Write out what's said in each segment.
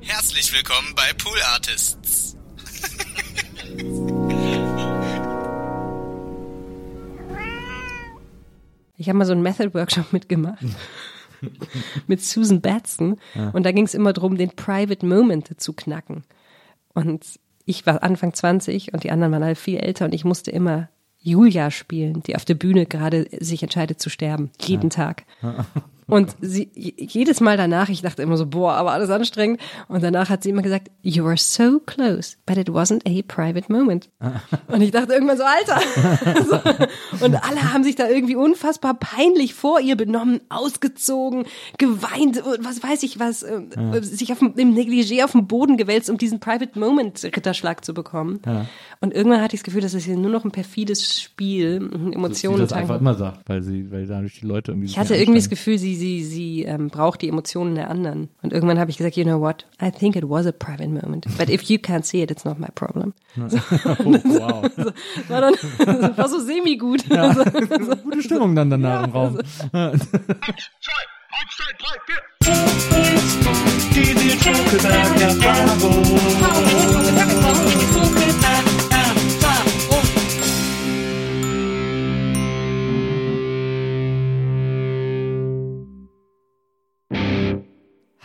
Herzlich willkommen bei Pool Artists. Ich habe mal so einen Method-Workshop mitgemacht. mit Susan Batson. Und da ging es immer darum, den Private Moment zu knacken. Und ich war Anfang 20 und die anderen waren alle viel älter und ich musste immer Julia spielen, die auf der Bühne gerade sich entscheidet zu sterben. Jeden Tag. Und sie, jedes Mal danach, ich dachte immer so, boah, aber alles anstrengend. Und danach hat sie immer gesagt, you were so close, but it wasn't a private moment. Und ich dachte irgendwann so, Alter. Und alle haben sich da irgendwie unfassbar peinlich vor ihr benommen, ausgezogen, geweint, was weiß ich was, äh, sich auf, dem- im Negligé auf den Boden gewälzt, um diesen private moment Ritterschlag zu bekommen. Und irgendwann hatte ich das Gefühl, das ist hier nur noch ein perfides Spiel, ein Dass sie Emotionen das einfach immer sagt, weil sie, weil dadurch die Leute irgendwie. Ich hatte irgendwie das Gefühl, sie, sie, sie ähm, braucht die Emotionen der anderen. Und irgendwann habe ich gesagt, you know what? I think it was a private moment. But if you can't see it, it's not my problem. oh, wow. War dann das war so semi-gut. Ja, gute Stimmung dann danach im Raum.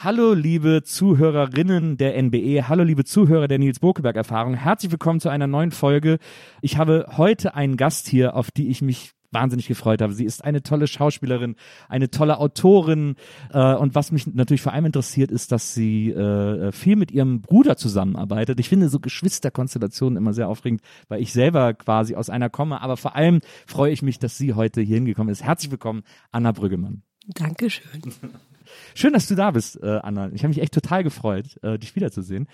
Hallo liebe Zuhörerinnen der NBE, hallo liebe Zuhörer der Nils Bokeberg Erfahrung, herzlich willkommen zu einer neuen Folge. Ich habe heute einen Gast hier, auf die ich mich wahnsinnig gefreut habe. Sie ist eine tolle Schauspielerin, eine tolle Autorin äh, und was mich natürlich vor allem interessiert, ist, dass sie äh, viel mit ihrem Bruder zusammenarbeitet. Ich finde so Geschwisterkonstellationen immer sehr aufregend, weil ich selber quasi aus einer komme, aber vor allem freue ich mich, dass sie heute hier hingekommen ist. Herzlich willkommen, Anna Brüggemann. Dankeschön. Schön, dass du da bist, äh, Anna. Ich habe mich echt total gefreut, äh, dich wiederzusehen.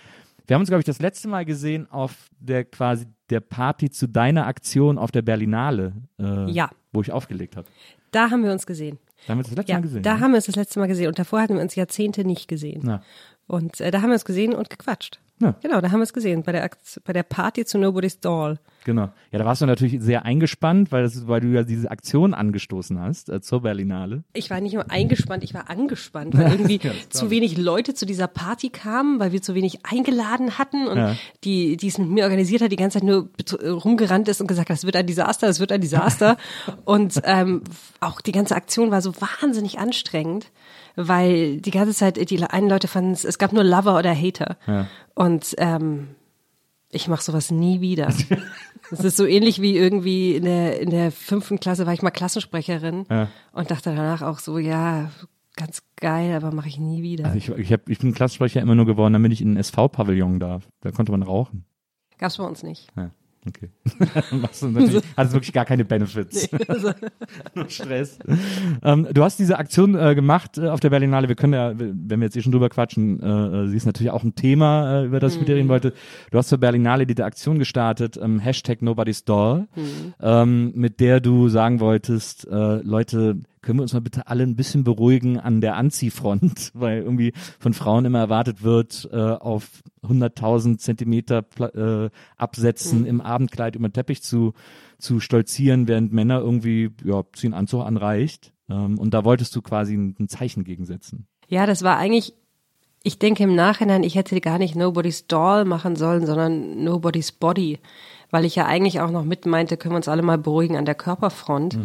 Wir haben uns, glaube ich, das letzte Mal gesehen auf der quasi der Party zu deiner Aktion auf der Berlinale, äh, Ja. wo ich aufgelegt habe. Da haben wir uns gesehen. Da haben wir uns das letzte Ja, Mal gesehen. da ne? haben wir uns das letzte Mal gesehen. Und davor hatten wir uns Jahrzehnte nicht gesehen. Ja. Und äh, da haben wir uns gesehen und gequatscht. Ja. Genau, da haben wir es gesehen. Bei der, bei der Party zu Nobody's Doll. Genau. Ja, da warst du natürlich sehr eingespannt, weil, das, weil du ja diese Aktion angestoßen hast äh, zur Berlinale. Ich war nicht nur eingespannt, ich war angespannt, weil irgendwie Ja, zu wenig Leute zu dieser Party kamen, weil wir zu wenig eingeladen hatten und Ja. die, die es mit mir organisiert hat, die ganze Zeit nur bet- rumgerannt ist und gesagt, hat, das wird ein Desaster, das wird ein Desaster. und ähm, auch die ganze Aktion war so wahnsinnig anstrengend, weil die ganze Zeit die einen Leute fanden es, es gab nur Lover oder Hater. Ja. Und ähm, ich mache sowas nie wieder. Das ist so ähnlich wie irgendwie in der, in der fünften Klasse war ich mal Klassensprecherin Ja. und dachte danach auch so, ja, ganz geil, aber mache ich nie wieder. Also ich, ich, hab, ich bin Klassensprecher immer nur geworden, damit ich in den SV-Pavillon darf. Da konnte man rauchen. Gab's bei uns nicht. Ja, okay. Machst du natürlich, hat es wirklich gar keine Benefits. Nur Stress. Ähm, du hast diese Aktion äh, gemacht äh, auf der Berlinale. Wir können ja, wenn wir jetzt eh schon drüber quatschen, äh, äh, sie ist natürlich auch ein Thema, äh, über das ich mit dir reden wollte. Du hast zur Berlinale diese Aktion gestartet, ähm, Hashtag Nobody's Doll, ähm, mit der du sagen wolltest, äh, Leute, können wir uns mal bitte alle ein bisschen beruhigen an der Anziehfront, weil irgendwie von Frauen immer erwartet wird, äh, auf 100.000 Zentimeter äh, Absätzen im Abendkleid über den Teppich zu, zu stolzieren, während Männer irgendwie, ja, ziehen Anzug anreicht. Ähm, und da wolltest du quasi ein, ein Zeichen gegensetzen. Ja, das war eigentlich, ich denke im Nachhinein, ich hätte gar nicht Nobody's Doll machen sollen, sondern Nobody's Body, weil ich ja eigentlich auch noch mit meinte, können wir uns alle mal beruhigen an der Körperfront.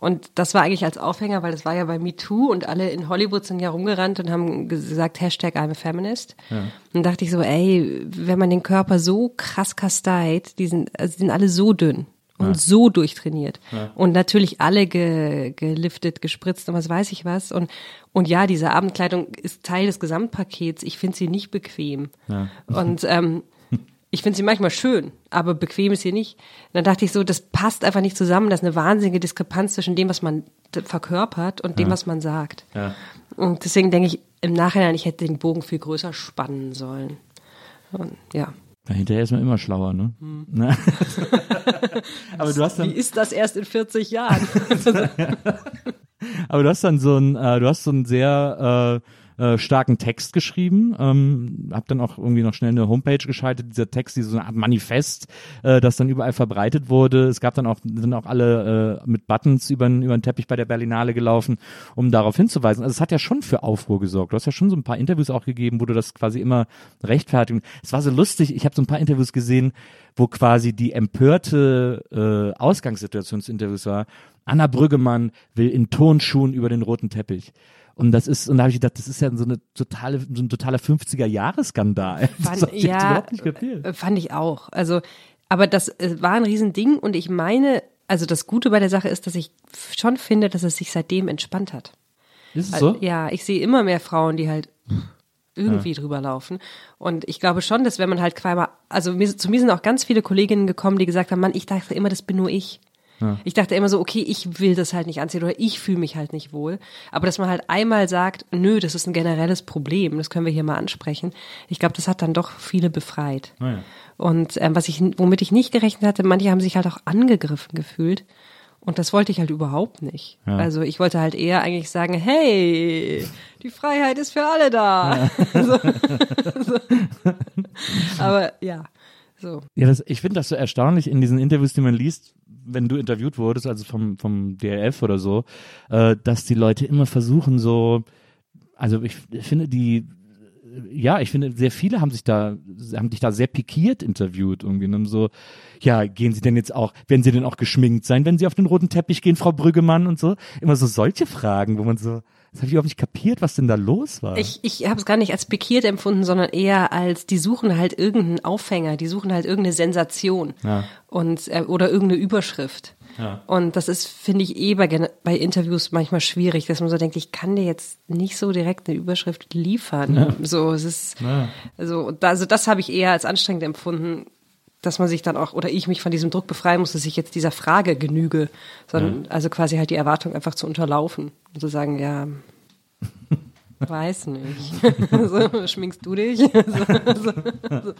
Und das war eigentlich als Aufhänger, weil das war ja bei MeToo und alle in Hollywood sind ja rumgerannt und haben gesagt, Hashtag I'm a Feminist. Ja. Und dachte ich so, ey, wenn man den Körper so krass kasteit, die sind, also die sind alle so dünn und ja. so durchtrainiert. Ja. Und natürlich alle ge, geliftet, gespritzt und was weiß ich was. Und, und ja, diese Abendkleidung ist Teil des Gesamtpakets. Ich finde sie nicht bequem. Und ähm, ich finde sie manchmal schön, aber bequem ist sie nicht. Und dann dachte ich so, das passt einfach nicht zusammen. Das ist eine wahnsinnige Diskrepanz zwischen dem, was man verkörpert und dem, ja. was man sagt. Ja. Und deswegen denke ich im Nachhinein, ich hätte den Bogen viel größer spannen sollen. Und, ja. Ja, hinterher ist man immer schlauer, ne? Hm. aber du hast dann, Wie ist das erst in 40 Jahren? aber du hast dann so ein, äh, du hast so ein sehr äh, äh, starken Text geschrieben, ähm, habe dann auch irgendwie noch schnell eine Homepage geschaltet, dieser Text, diese Art Manifest, äh, das dann überall verbreitet wurde. Es gab dann auch, sind auch alle äh, mit Buttons über, über den Teppich bei der Berlinale gelaufen, um darauf hinzuweisen. Also es hat ja schon für Aufruhr gesorgt. Du hast ja schon so ein paar Interviews auch gegeben, wo du das quasi immer rechtfertigen. Es war so lustig, ich habe so ein paar Interviews gesehen, wo quasi die empörte äh, Ausgangssituation des Interviews war. Anna Brüggemann will in Tonschuhen über den roten Teppich. Und das ist, und da habe ich gedacht, das ist ja so eine totale, so ein totaler 50er-Jahres-Skandal. Fand, ja, äh, fand ich auch. Also, aber das äh, war ein Riesending und ich meine, also das Gute bei der Sache ist, dass ich schon finde, dass es sich seitdem entspannt hat. Ist es so? Ja, ich sehe immer mehr Frauen, die halt irgendwie ja. drüber laufen. Und ich glaube schon, dass wenn man halt quasi, also mir, zu mir sind auch ganz viele Kolleginnen gekommen, die gesagt haben, Mann, ich dachte immer, das bin nur ich. Ja. Ich dachte immer so, okay, ich will das halt nicht anziehen oder ich fühle mich halt nicht wohl. Aber dass man halt einmal sagt, nö, das ist ein generelles Problem, das können wir hier mal ansprechen. Ich glaube, das hat dann doch viele befreit. Oh ja. Und ähm, was ich, womit ich nicht gerechnet hatte, manche haben sich halt auch angegriffen gefühlt. Und das wollte ich halt überhaupt nicht. Ja. Also ich wollte halt eher eigentlich sagen, hey, die Freiheit ist für alle da. Ja. so, so. Aber ja. So. Ja, das, ich finde das so erstaunlich in diesen Interviews, die man liest, wenn du interviewt wurdest, also vom, vom DLF oder so, äh, dass die Leute immer versuchen, so, also ich finde die, ja, ich finde, sehr viele haben sich da, haben dich da sehr pikiert interviewt irgendwie. Und so, ja, gehen sie denn jetzt auch, werden sie denn auch geschminkt sein, wenn sie auf den roten Teppich gehen, Frau Brüggemann und so? Immer so solche Fragen, wo man so, das habe ich überhaupt nicht kapiert, was denn da los war. Ich, ich habe es gar nicht als pikiert empfunden, sondern eher als, die suchen halt irgendeinen Aufhänger, die suchen halt irgendeine Sensation ja. und äh, oder irgendeine Überschrift. Ja. Und das ist, finde ich, eh bei, bei Interviews manchmal schwierig, dass man so denkt, ich kann dir jetzt nicht so direkt eine Überschrift liefern. Ja. So, es ist, ja. also, also das habe ich eher als anstrengend empfunden, dass man sich dann auch, oder ich mich von diesem Druck befreien muss, dass ich jetzt dieser Frage genüge, sondern ja. also quasi halt die Erwartung einfach zu unterlaufen und zu sagen, ja, weiß nicht. so, schminkst du dich? so, so,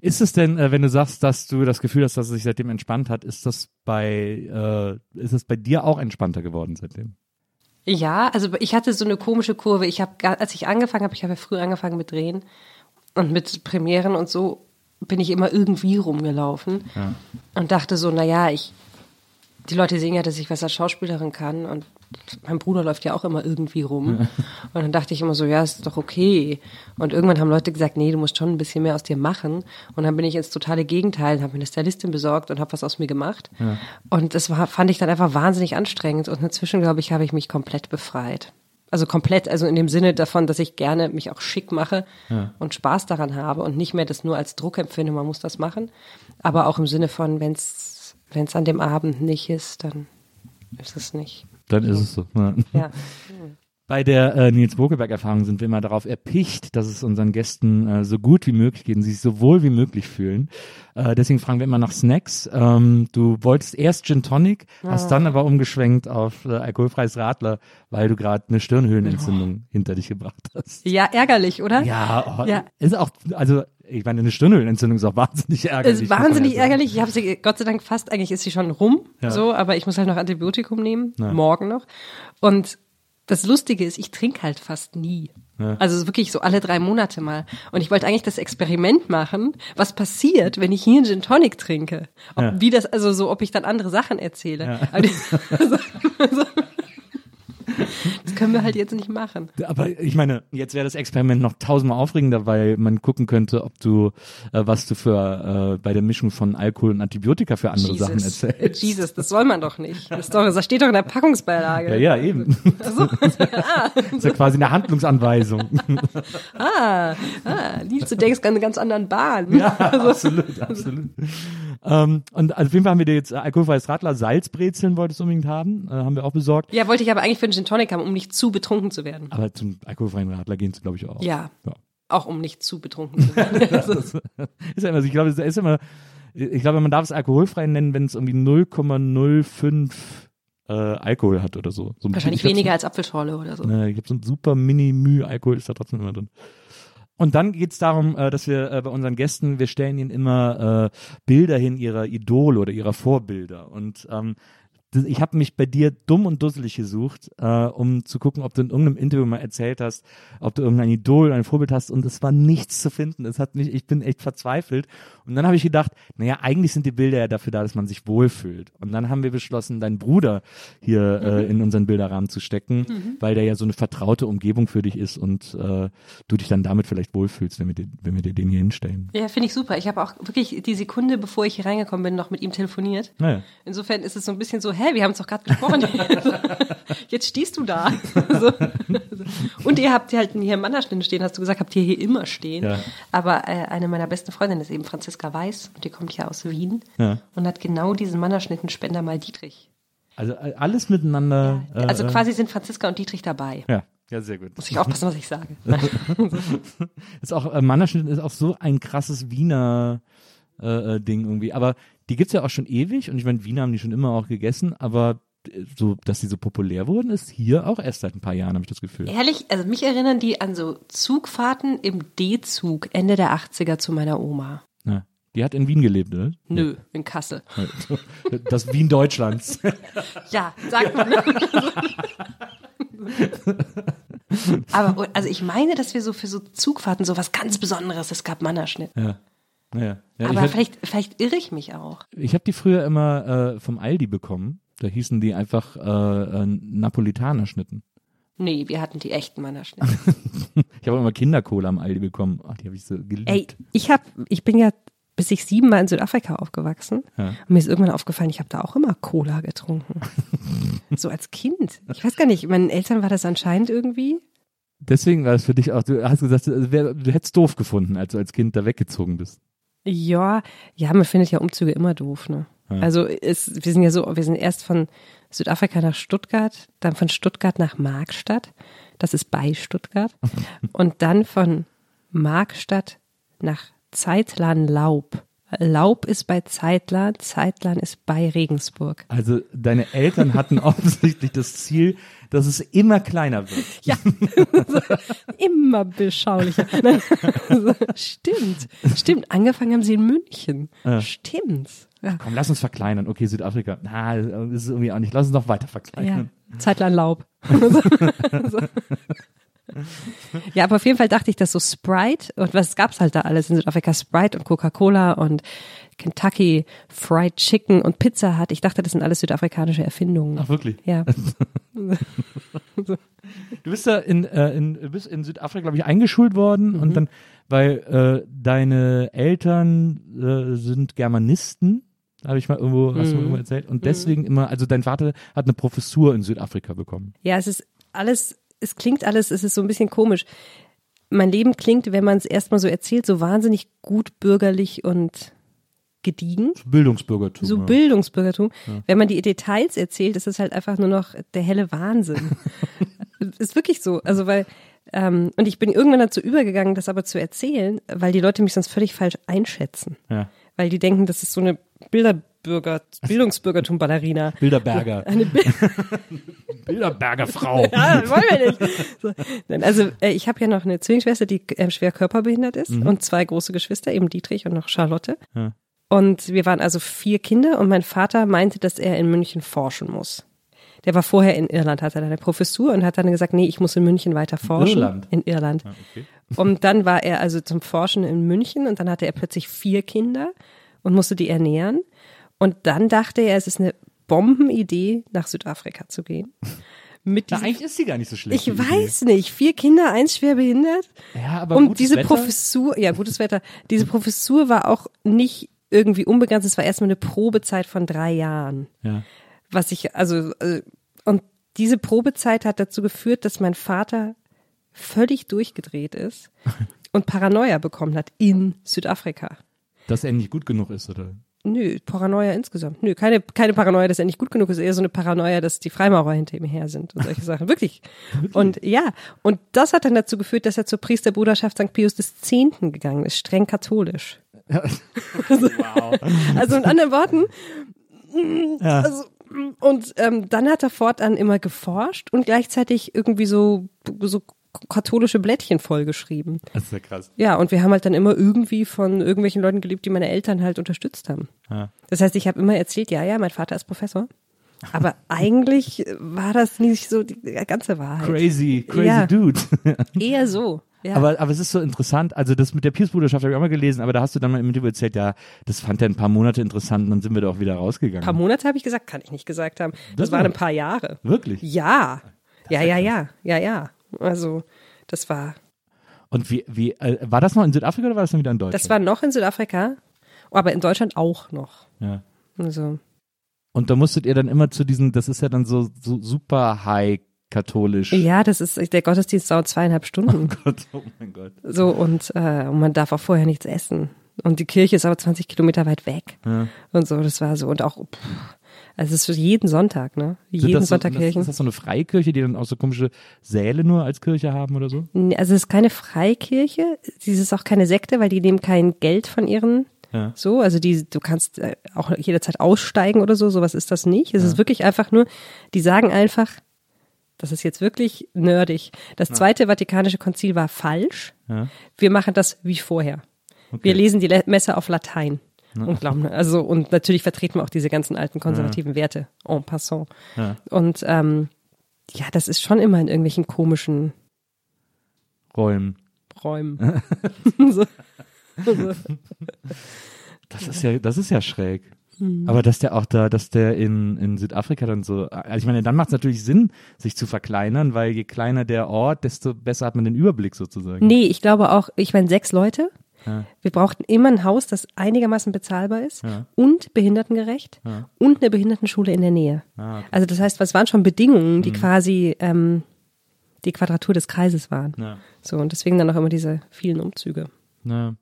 ist es denn, äh, wenn du sagst, dass du das Gefühl hast, dass es sich seitdem entspannt hat, ist das bei, äh, ist es bei dir auch entspannter geworden seitdem? Ja, also ich hatte so eine komische Kurve. Ich habe, als ich angefangen habe, ich habe ja früh angefangen mit Drehen und mit Premieren und so bin ich immer irgendwie rumgelaufen ja. und dachte so, naja, ich, die Leute sehen ja, dass ich was als Schauspielerin kann und mein Bruder läuft ja auch immer irgendwie rum. Und dann dachte ich immer so, ja, ist doch okay. Und irgendwann haben Leute gesagt, nee, du musst schon ein bisschen mehr aus dir machen. Und dann bin ich ins totale Gegenteil, habe mir eine Stylistin besorgt und habe was aus mir gemacht. Ja. Und das war, fand ich dann einfach wahnsinnig anstrengend. Und inzwischen, glaube ich, habe ich mich komplett befreit. Also komplett, also in dem Sinne davon, dass ich gerne mich auch schick mache ja. und Spaß daran habe und nicht mehr das nur als Druck empfinde, man muss das machen. Aber auch im Sinne von, wenn es an dem Abend nicht ist, dann ist es nicht. Dann ist es so. Ja. ja. Bei der äh, Nils Bokelberg-Erfahrung sind wir immer darauf erpicht, dass es unseren Gästen äh, so gut wie möglich geht und sie sich so wohl wie möglich fühlen. Äh, deswegen fragen wir immer nach Snacks. Ähm, du wolltest erst Gin Tonic, ja. hast dann aber umgeschwenkt auf äh, alkoholfreies Radler, weil du gerade eine Stirnhöhlenentzündung oh. hinter dich gebracht hast. Ja, ärgerlich, oder? Ja, oh, ja. ist auch, also ich meine, eine Stirnhöhlenentzündung ist auch wahnsinnig ärgerlich. Ist wahnsinnig ärgerlich. Ich habe sie, Gott sei Dank fast, eigentlich ist sie schon rum, ja. so, aber ich muss halt noch Antibiotikum nehmen, ja. morgen noch. Und das Lustige ist, ich trinke halt fast nie. Ja. Also wirklich so alle drei Monate mal. Und ich wollte eigentlich das Experiment machen, was passiert, wenn ich hier einen Gin Tonic trinke. Ob, ja. Wie das, also so, ob ich dann andere Sachen erzähle. Ja. Also, also, können wir halt jetzt nicht machen. Aber ich meine, jetzt wäre das Experiment noch tausendmal aufregender, weil man gucken könnte, ob du, äh, was du für äh, bei der Mischung von Alkohol und Antibiotika für andere Jesus. Sachen erzählst. Jesus, das soll man doch nicht. Das, doch, das steht doch in der Packungsbeilage. Ja, ja, eben. das ist ja quasi eine Handlungsanweisung. Ah, ah, Nils, du denkst an einen ganz anderen Bahn. Ja, absolut, absolut. Ähm, und auf jeden Fall haben wir dir jetzt alkoholfreies Radler, Salzbrezeln wolltest du unbedingt haben, äh, haben wir auch besorgt. Ja, wollte ich aber eigentlich für einen Gin Tonic haben, um nicht zu betrunken zu werden. Aber zum alkoholfreien Radler gehen sie, glaube ich, auch. Ja. ja. Auch um nicht zu betrunken zu werden. Das ist ja immer, so, ich glaube, es ist immer, ich glaube, man darf es alkoholfrei nennen, wenn es irgendwie 0,05 äh, Alkohol hat oder so. so Wahrscheinlich ich glaub, weniger als Apfelschorle oder so. Äh, ich habe so ein super Mini-Müh-Alkohol ist da trotzdem immer drin. Und dann geht's darum, äh, dass wir äh, bei unseren Gästen, wir stellen ihnen immer äh, Bilder hin ihrer Idole oder ihrer Vorbilder. Und ähm, ich habe mich bei dir dumm und dusselig gesucht, äh, um zu gucken, ob du in irgendeinem Interview mal erzählt hast, ob du irgendein Idol, ein Vorbild hast und es war nichts zu finden. Es hat mich, ich bin echt verzweifelt. Und dann habe ich gedacht, naja, eigentlich sind die Bilder ja dafür da, dass man sich wohlfühlt. Und dann haben wir beschlossen, deinen Bruder hier äh, in unseren Bilderrahmen zu stecken, weil der ja so eine vertraute Umgebung für dich ist und äh, du dich dann damit vielleicht wohlfühlst, wenn wir dir, wenn wir dir den hier hinstellen. Ja, finde ich super. Ich habe auch wirklich die Sekunde, bevor ich hier reingekommen bin, noch mit ihm telefoniert. Naja. Insofern ist es so ein bisschen so, hä, wir haben es doch gerade gesprochen. Jetzt stehst du da. So. Und ihr habt halt hier im Mannerschnitt stehen, hast du gesagt, habt ihr hier immer stehen. Ja. Aber äh, eine meiner besten Freundinnen ist eben Franziska Weiß und die kommt ja aus Wien Ja. und hat genau diesen Mannerschnittenspender mal Dietrich. Also äh, alles miteinander. äh, Also äh, quasi sind Franziska und Dietrich dabei. Ja, ja, sehr gut. Muss ich aufpassen, was ich sage. Ist auch, äh, Mannerschnitt ist auch so ein krasses Wiener äh, äh, Ding irgendwie. Aber die gibt's ja auch schon ewig und ich meine, Wiener haben die schon immer auch gegessen, aber äh, so, dass die so populär wurden, ist hier auch erst seit ein paar Jahren, habe ich das Gefühl. Ehrlich, also mich erinnern die an so Zugfahrten im D-Zug Ende der 80er zu meiner Oma. Ja. Die hat in Wien gelebt, oder? Nö, in Kassel. Das Wien Deutschlands. Ja, sagt man. Aber also ich meine, dass wir so für so Zugfahrten so was ganz Besonderes, es gab Mannerschnitt. ja. Ja, ja. Aber ich vielleicht, vielleicht irre ich mich auch. ich habe die früher immer äh, vom Aldi bekommen. Da hießen die einfach äh, äh, Napolitaner Schnitten. Nee, wir hatten die echten Mannerschnitt. Ich habe immer Kindercola am Aldi bekommen. Ach, die habe ich so geliebt. Ey, ich hab, ich bin ja bis ich sieben war in Südafrika aufgewachsen. Ja. Und mir ist irgendwann aufgefallen, ich habe da auch immer Cola getrunken. so als Kind. Ich weiß gar nicht, meinen Eltern war das anscheinend irgendwie. Deswegen war es für dich auch, du hast gesagt, wär, du hättest doof gefunden, als du als Kind da weggezogen bist. Ja, ja, man findet ja Umzüge immer doof, ne? Also es, wir sind ja so, wir sind erst von Südafrika nach Stuttgart, dann von Stuttgart nach Markstadt, das ist bei Stuttgart, und dann von Markstadt nach Zeitlan-Laub. Laub ist bei Zeitlan, Zeitlan ist bei Regensburg. Also deine Eltern hatten offensichtlich das Ziel, dass es immer kleiner wird. Ja, immer beschaulicher. stimmt, stimmt. Angefangen haben sie in München. Stimmt. Ja. Komm, lass uns verkleinern. Okay, Südafrika. Na, das ist irgendwie auch nicht. Lass uns noch weiter Ja, verkleinern. Zeitlang Laub. Ja, aber auf jeden Fall dachte ich, dass so Sprite und was gab's halt da alles in Südafrika? Sprite und Coca-Cola und Kentucky Fried Chicken und Pizza Hut. Ich dachte, das sind alles südafrikanische Erfindungen. Ach, wirklich? Ja. Du bist da in, äh, in, bist in Südafrika, glaube ich, eingeschult worden Mhm. und dann, weil äh, deine Eltern äh, sind Germanisten, habe ich mal irgendwo, hast du Mhm. mal irgendwo erzählt, und deswegen immer, also dein Vater hat eine Professur in Südafrika bekommen. Ja, es ist alles, es klingt alles, es ist so ein bisschen komisch. Mein Leben klingt, wenn man es erstmal so erzählt, so wahnsinnig gut bürgerlich und gediegen. Bildungsbürgertum. So ja. Bildungsbürgertum. Wenn man die Details erzählt, ist es halt einfach nur noch der helle Wahnsinn. ist wirklich so. Also weil, ähm, und ich bin irgendwann dazu übergegangen, das aber zu erzählen, weil die Leute mich sonst völlig falsch einschätzen. Ja. Weil die denken, das ist so eine Bilderbürger, Bildungsbürgertum-Ballerina. Bilderberger. Eine Bil Bilderberger Frau. Ja, wollen wir nicht. So. Nein, Also äh, ich habe ja noch eine Zwillingsschwester, die äh, schwer körperbehindert ist und zwei große Geschwister, eben Dietrich und noch Charlotte. Ja. Und wir waren also vier Kinder und mein Vater meinte, dass er in München forschen muss. Der war vorher in Irland, hatte eine Professur und hat dann gesagt, nee, ich muss in München weiter forschen. Irland? In Irland. okay. Und dann war er also zum Forschen in München und dann hatte er plötzlich vier Kinder und musste die ernähren. Und dann dachte er, es ist eine Bombenidee, nach Südafrika zu gehen. mit Na, eigentlich ist sie gar nicht so schlecht. Ich Idee. weiß nicht. Vier Kinder, eins schwer behindert. Ja, aber Und diese Wetter? Professur, ja, gutes Wetter. Diese Professur war auch nicht irgendwie unbegrenzt. Es war erstmal eine Probezeit von drei Jahren. Ja. Was ich, also, äh, und diese Probezeit hat dazu geführt, dass mein Vater völlig durchgedreht ist und Paranoia bekommen hat in Südafrika. Dass er nicht gut genug ist, oder? Nö, Paranoia insgesamt. Nö, keine, keine Paranoia, dass er nicht gut genug ist, eher so eine Paranoia, dass die Freimaurer hinter ihm her sind und solche Sachen. Wirklich. Und ja, und das hat dann dazu geführt, dass er zur Priesterbruderschaft St. Pius X. gegangen ist, streng katholisch. Wow. Also in anderen Worten, also, und ähm, dann hat er fortan immer geforscht und gleichzeitig irgendwie so, so katholische Blättchen vollgeschrieben. Das ist ja krass. Ja, und wir haben halt dann immer irgendwie von irgendwelchen Leuten geliebt, die meine Eltern halt unterstützt haben. Ja. Das heißt, ich habe immer erzählt, ja, ja, mein Vater ist Professor. Aber eigentlich war das nicht so die ganze Wahrheit. Crazy, crazy Ja. dude. Eher so. Ja. Aber, aber es ist so interessant, also das mit der Pius-Bruderschaft habe ich auch mal gelesen, aber da hast du dann mal im Interview erzählt, ja, das fand er ein paar Monate interessant und dann sind wir da auch wieder rausgegangen. ein paar Monate habe ich gesagt, kann ich nicht gesagt haben. Das, Das waren war- ein paar Jahre. Wirklich? Ja. Ja, ja, ja, ja, ja. Also, das war, Und wie, wie, äh, war das noch in Südafrika oder war das dann wieder in Deutschland? das war noch in Südafrika, aber in Deutschland auch noch. ja. Also, Und da musstet ihr dann immer zu diesen, das ist ja dann so, so super high katholisch. ja, das ist, der Gottesdienst dauert zweieinhalb Stunden. Gott, oh mein Gott. So, und, äh, und man darf auch vorher nichts essen. Und die Kirche ist aber 20 Kilometer weit weg. Und so, das war so. Und auch, pff, also es ist für jeden Sonntag, ne? Jeden so, Sonntag Kirchen. Ist das so eine Freikirche, die dann auch so komische Säle nur als Kirche haben oder so? Also es ist keine Freikirche, sie ist auch keine Sekte, weil die nehmen kein Geld von ihren Ja. so, also die du kannst äh, auch jederzeit aussteigen oder so, sowas ist das nicht. Es ist wirklich einfach nur, die sagen einfach, das ist jetzt wirklich nerdig. Das zweite Vatikanische Konzil war falsch. Ja. Wir machen das wie vorher. Wir lesen die Messe auf Latein. Und glauben, also, und natürlich vertreten wir auch diese ganzen alten konservativen Werte en passant. Ja. Und ähm, ja, das ist schon immer in irgendwelchen komischen Räumen. Räumen. so. So. Das ist ja, das ist ja schräg. Mhm. Aber dass der auch da, dass der in, in Südafrika dann so, also ich meine, dann macht es natürlich Sinn, sich zu verkleinern, weil je kleiner der Ort, desto besser hat man den Überblick sozusagen. Nee, ich glaube auch, ich meine, sechs Leute. Wir brauchten immer ein Haus, das einigermaßen bezahlbar ist und behindertengerecht und eine Behindertenschule in der Nähe. Ah, okay. Also das heißt, es waren schon Bedingungen, die quasi ähm, die Quadratur des Kreises waren. Ja. So, und deswegen dann auch immer diese vielen Umzüge. Ja.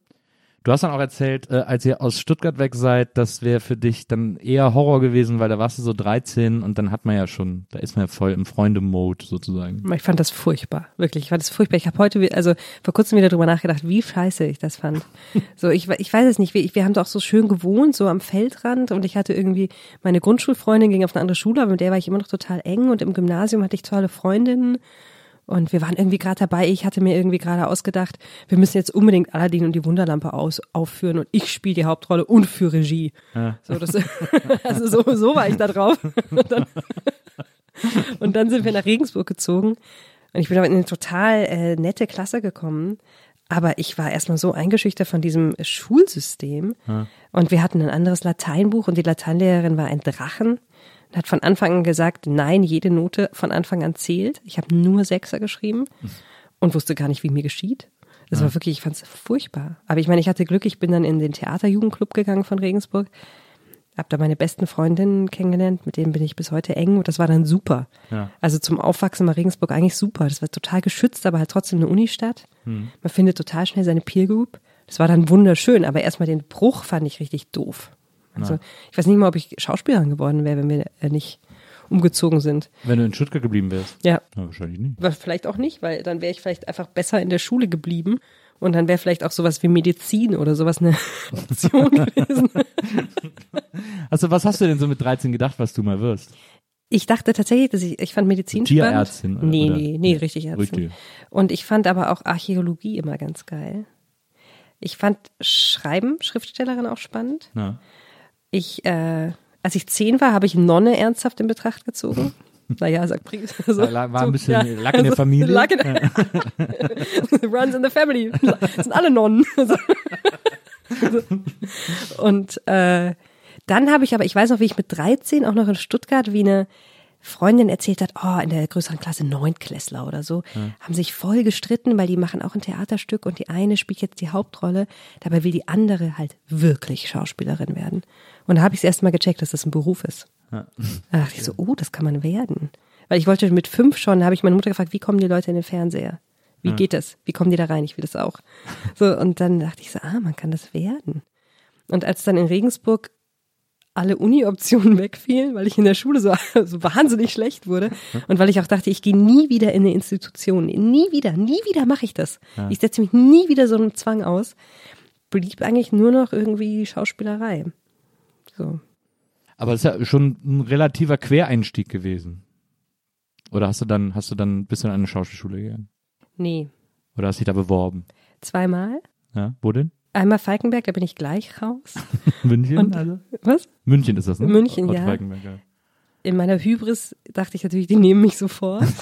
Du hast dann auch erzählt, äh, als ihr aus Stuttgart weg seid, das wäre für dich dann eher Horror gewesen, weil da warst du so 13 und dann hat man ja schon, da ist man ja voll im Freunde-Mode sozusagen. Ich fand das furchtbar, wirklich. Ich fand das furchtbar. Ich habe heute, also vor kurzem wieder drüber nachgedacht, wie scheiße ich das fand. So, ich, ich weiß es nicht. Wir, wir haben doch so schön gewohnt, so am Feldrand und ich hatte irgendwie, meine Grundschulfreundin ging auf eine andere Schule, aber mit der war ich immer noch total eng und im Gymnasium hatte ich tolle Freundinnen. Und wir waren irgendwie gerade dabei, ich hatte mir irgendwie gerade ausgedacht, wir müssen jetzt unbedingt Aladdin und die Wunderlampe aus, aufführen und ich spiele die Hauptrolle und für Regie. So, das, also so, so war ich da drauf. Und dann, und dann sind wir nach Regensburg gezogen und ich bin aber in eine total äh, nette Klasse gekommen. Aber ich war erstmal so eingeschüchtert von diesem Schulsystem. Und wir hatten ein anderes Lateinbuch und die Lateinlehrerin war ein Drachen und hat von Anfang an gesagt, nein, jede Note von Anfang an zählt. Ich habe nur Sechser geschrieben und wusste gar nicht, wie mir geschieht. Das war wirklich, ich fand es furchtbar. Aber ich meine, ich hatte Glück, ich bin dann in den Theaterjugendclub gegangen von Regensburg. Hab da meine besten Freundinnen kennengelernt, mit denen bin ich bis heute eng und das war dann super. Ja. Also zum Aufwachsen war Regensburg eigentlich super. Das war total geschützt, aber halt trotzdem eine Unistadt. Man findet total schnell seine Peer Group. Das war dann wunderschön, aber erstmal den Bruch fand ich richtig doof. Also ich weiß nicht mal, ob ich Schauspielerin geworden wäre, wenn wir äh, nicht umgezogen sind. Wenn du in Stuttgart geblieben wärst. Ja, Ja, wahrscheinlich nicht. aber vielleicht auch nicht, weil dann wäre ich vielleicht einfach besser in der Schule geblieben und dann wäre vielleicht auch sowas wie Medizin oder sowas eine Option gewesen. Also was hast du denn so mit 13 gedacht, was du mal wirst? Ich dachte tatsächlich, dass ich, ich fand Medizin Tierärztin, spannend. Nee, oder? nee, nee, richtig Ärztin. Richtig. Und ich fand aber auch Archäologie immer ganz geil. Ich fand Schreiben, Schriftstellerin auch spannend. Ja. Ich, äh, als ich zehn war, habe ich Nonne ernsthaft in Betracht gezogen. Naja, sagt Priest. So, War- war ein bisschen- lag in der Familie? Lag in runs in the family. Das sind alle Nonnen. Und äh, dann habe ich aber, ich weiß noch, wie ich mit 13 auch noch in Stuttgart wie eine Freundin erzählt hat, oh, in der größeren Klasse Neuntklässler oder so, haben sich voll gestritten, weil die machen auch ein Theaterstück und die eine spielt jetzt die Hauptrolle, dabei will die andere halt wirklich Schauspielerin werden. Und da habe ich es erst mal gecheckt, dass das ein Beruf ist. Da dachte ich so, oh, das kann man werden. Weil ich wollte mit fünf schon, da habe ich meine Mutter gefragt, wie kommen die Leute in den Fernseher? Wie geht das? Wie kommen die da rein? Ich will das auch. So, und dann dachte ich so, ah, man kann das werden. Und als dann in Regensburg alle Uni-Optionen wegfielen, weil ich in der Schule so, so wahnsinnig schlecht wurde und weil ich auch dachte, ich gehe nie wieder in eine Institution, nie wieder, nie wieder mache ich das. Ich setze mich nie wieder so einem Zwang aus. Blieb eigentlich nur noch irgendwie Schauspielerei. So. Aber es ist ja schon ein relativer Quereinstieg gewesen. Oder hast du dann, hast du dann ein bisschen an eine Schauspielschule gegangen? Nee. Oder hast dich da beworben? Zweimal. Ja, wo denn? Einmal Falkenberg, da bin ich gleich raus. München? Und- also? Was? München ist das, ne? München, Ort ja. Falkenberg, ja. In meiner Hybris dachte ich natürlich, die nehmen mich sofort.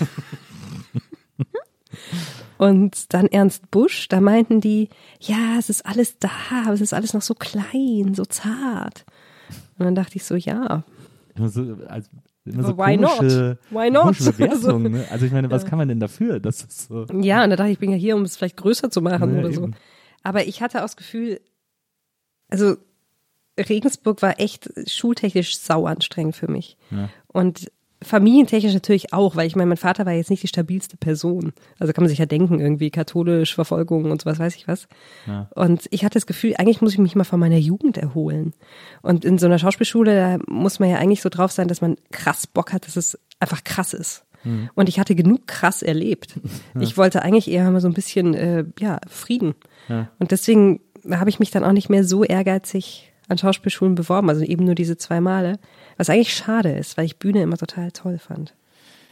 Und dann Ernst Busch, da meinten die, ja, es ist alles da, aber es ist alles noch so klein, so zart. Und dann dachte ich so, ja, Immer so, als, immer so Why not? komische, Why not? komische Bewertungen, Also, ne? Also ich meine, was kann man denn dafür? Das ist so. ja, und da dachte ich, ich bin ja hier, um es vielleicht größer zu machen Ja, oder so. Aber ich hatte auch das Gefühl, also Regensburg war echt schultechnisch sau anstrengend für mich. Ja. Und familientechnisch natürlich auch, weil ich meine, mein Vater war jetzt nicht die stabilste Person. Also kann man sich ja denken, irgendwie katholisch, Verfolgung und sowas, weiß ich was. Ja. Und ich hatte das Gefühl, eigentlich muss ich mich mal von meiner Jugend erholen. Und in so einer Schauspielschule, da muss man ja eigentlich so drauf sein, dass man krass Bock hat, dass es einfach krass ist. Mhm. Und ich hatte genug krass erlebt. Ich wollte eigentlich eher mal so ein bisschen, äh, ja, Frieden. Ja. Und deswegen habe ich mich dann auch nicht mehr so ehrgeizig an Schauspielschulen beworben, also eben nur diese zwei Male. Was eigentlich schade ist, weil ich Bühne immer total toll fand.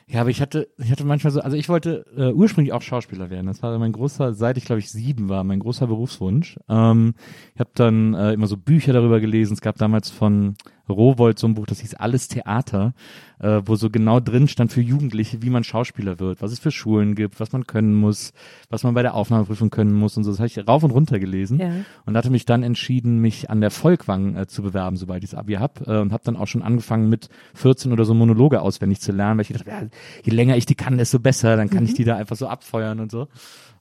Ja, aber ich hatte, ich hatte manchmal so, also ich wollte äh, ursprünglich auch Schauspieler werden. Das war mein großer, seit ich glaube ich sieben war, mein großer Berufswunsch. Ähm, ich habe dann äh, immer so Bücher darüber gelesen. Es gab damals von Rowold so ein Buch, das hieß Alles Theater, äh, wo so genau drin stand für Jugendliche, wie man Schauspieler wird, was es für Schulen gibt, was man können muss, was man bei der Aufnahmeprüfung können muss und so. Das habe ich rauf und runter gelesen Ja. und hatte mich dann entschieden, mich an der Volkwang äh, zu bewerben, sobald ich das Abi hab äh, und habe dann auch schon angefangen mit 14 oder so Monologe auswendig zu lernen, weil ich dachte, ja, je länger ich die kann, desto besser, dann kann ich die da einfach so abfeuern und so.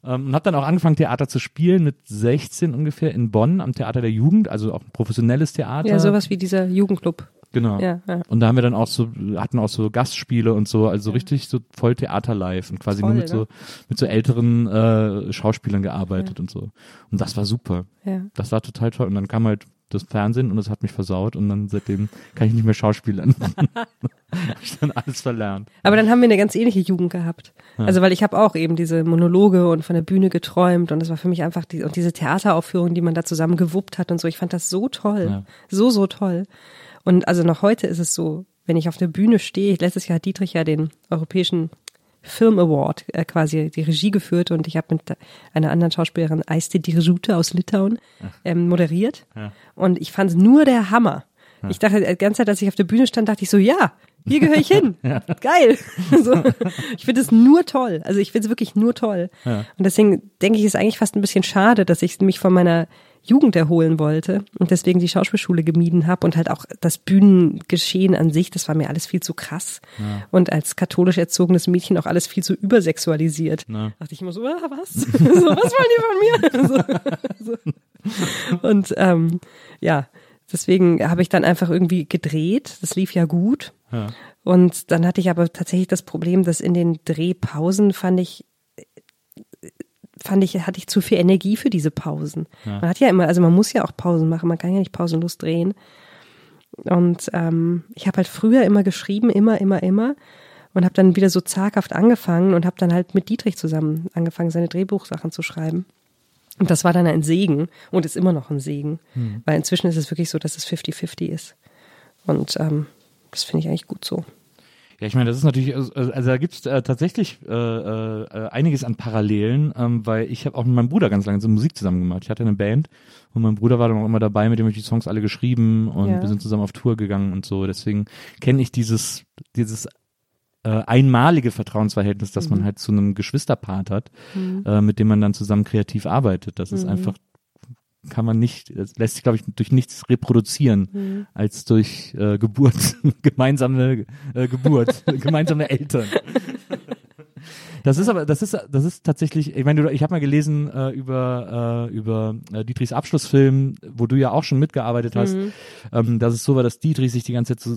Ähm, und habe dann auch angefangen, Theater zu spielen mit 16 ungefähr in Bonn am Theater der Jugend, also auch ein professionelles Theater. Ja, sowas wie dieser Jugendclub. Genau. Ja, ja. Und da haben wir dann auch so, hatten auch so Gastspiele und so, also richtig so voll Theater live und quasi Toll, nur mit ne? so, mit so älteren äh, Schauspielern gearbeitet und so. Und das war super. Ja. Das war total toll. Und dann kam halt das Fernsehen und das hat mich versaut und dann seitdem kann ich nicht mehr schauspielern. Hab ich dann alles verlernt. Aber dann haben wir eine ganz ähnliche Jugend gehabt. Also weil ich habe auch eben diese Monologe und von der Bühne geträumt und das war für mich einfach die und diese Theateraufführung, die man da zusammen gewuppt hat und so. Ich fand das so toll, Ja. so so toll. Und also noch heute ist es so, wenn ich auf der Bühne stehe. Letztes Jahr hat Dietrich ja den europäischen Film Award äh, quasi die Regie geführt und ich habe mit einer anderen Schauspielerin Aiste Dirjute aus Litauen ähm, moderiert und ich fand es nur der Hammer. Ich dachte die ganze Zeit, als ich auf der Bühne stand, dachte ich so, ja, hier gehöre ich hin. Geil. so. Ich finde es nur toll. Also ich finde es wirklich nur toll. Und deswegen denke ich, ist eigentlich fast ein bisschen schade, dass ich mich von meiner Jugend erholen wollte und deswegen die Schauspielschule gemieden habe und halt auch das Bühnengeschehen an sich, das war mir alles viel zu krass. Und als katholisch erzogenes Mädchen auch alles viel zu übersexualisiert. Ja. Dachte ich immer so, ah, was? so, was wollen die von mir? so, so. Und ähm, ja, deswegen habe ich dann einfach irgendwie gedreht. Das lief ja gut. Ja. Und dann hatte ich aber tatsächlich das Problem, dass in den Drehpausen fand ich, fand ich, hatte ich zu viel Energie für diese Pausen. Man hat ja immer, also man muss ja auch Pausen machen, man kann ja nicht pausenlos drehen. Und ähm, ich habe halt früher immer geschrieben, immer, immer, immer. Und habe dann wieder so zaghaft angefangen und habe dann halt mit Dietrich zusammen angefangen, seine Drehbuchsachen zu schreiben. Und das war dann ein Segen und ist immer noch ein Segen, weil inzwischen ist es wirklich so, dass es 50-50 ist. Und ähm, das finde ich eigentlich gut so. Ja, ich meine, das ist natürlich, also, also da gibt's äh, tatsächlich äh, äh, einiges an Parallelen, ähm, weil ich habe auch mit meinem Bruder ganz lange so Musik zusammen gemacht. Ich hatte eine Band und mein Bruder war dann auch immer dabei, mit dem habe ich die Songs alle geschrieben und Ja. wir sind zusammen auf Tour gegangen und so. Deswegen kenne ich dieses, dieses äh, einmalige Vertrauensverhältnis, das man halt zu einem Geschwisterpart hat, äh, mit dem man dann zusammen kreativ arbeitet. Das ist einfach kann man nicht, das lässt sich, glaube ich, durch nichts reproduzieren, Mhm. als durch äh, Geburt, gemeinsame äh, Geburt, gemeinsame Eltern. Das ist aber, das ist, das ist tatsächlich, ich meine, du- ich habe mal gelesen äh, über äh, über äh, Dietrichs Abschlussfilm, wo du ja auch schon mitgearbeitet hast, ähm, dass es so war, dass Dietrich sich die ganze Zeit so,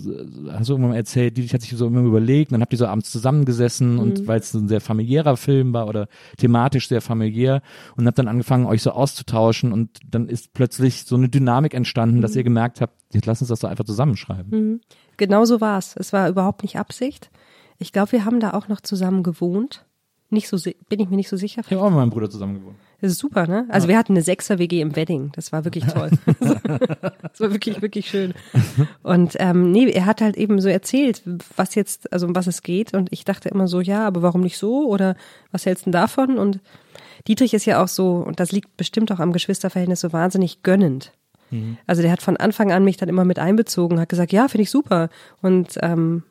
hast du irgendwann mal erzählt, Dietrich hat sich so immer überlegt, dann habt ihr so abends zusammengesessen und weil es so ein sehr familiärer Film war oder thematisch sehr familiär und habt dann angefangen, euch so auszutauschen und dann ist plötzlich so eine Dynamik entstanden, dass ihr gemerkt habt, jetzt lass uns das doch einfach zusammenschreiben. Genau so war es. Es war überhaupt nicht Absicht. Ich glaube, wir haben da auch noch zusammen gewohnt. Nicht so, bin ich mir nicht so sicher. Ich habe auch mit meinem Bruder zusammen gewohnt. Das ist super, ne? Also wir hatten eine Sechser-WG im Wedding. Das war wirklich toll. das war wirklich, wirklich schön. Und ähm, nee, er hat halt eben so erzählt, was jetzt, also um was es geht. Und ich dachte immer so, ja, aber warum nicht so? Oder was hältst du denn davon? Und Dietrich ist ja auch so, und das liegt bestimmt auch am Geschwisterverhältnis, so wahnsinnig gönnend. Also der hat von Anfang an mich dann immer mit einbezogen, hat gesagt, ja, finde ich super. Und ähm,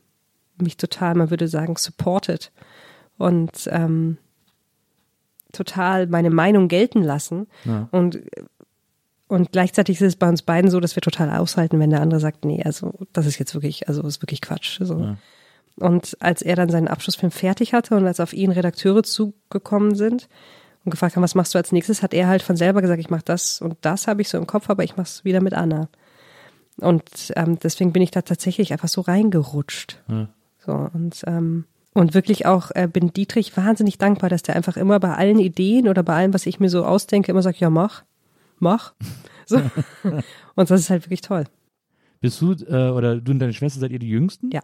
mich total, man würde sagen, supported. Und ähm, total meine Meinung gelten lassen. Und, und gleichzeitig ist es bei uns beiden so, dass wir total aushalten, wenn der andere sagt, nee, also das ist jetzt wirklich, also ist wirklich Quatsch. So. Und als er dann seinen Abschlussfilm fertig hatte und als auf ihn Redakteure zugekommen sind und gefragt haben, was machst du als nächstes, hat er halt von selber gesagt, ich mache das und das habe ich so im Kopf, aber ich mache es wieder mit Anna. Und ähm, deswegen bin ich da tatsächlich einfach so reingerutscht. So und ähm, und wirklich auch äh, bin Dietrich wahnsinnig dankbar, dass der einfach immer bei allen Ideen oder bei allem, was ich mir so ausdenke, immer sagt, ja mach, mach. So. und das ist halt wirklich toll. Bist du äh, oder du und deine Schwester seid ihr die Jüngsten? Ja.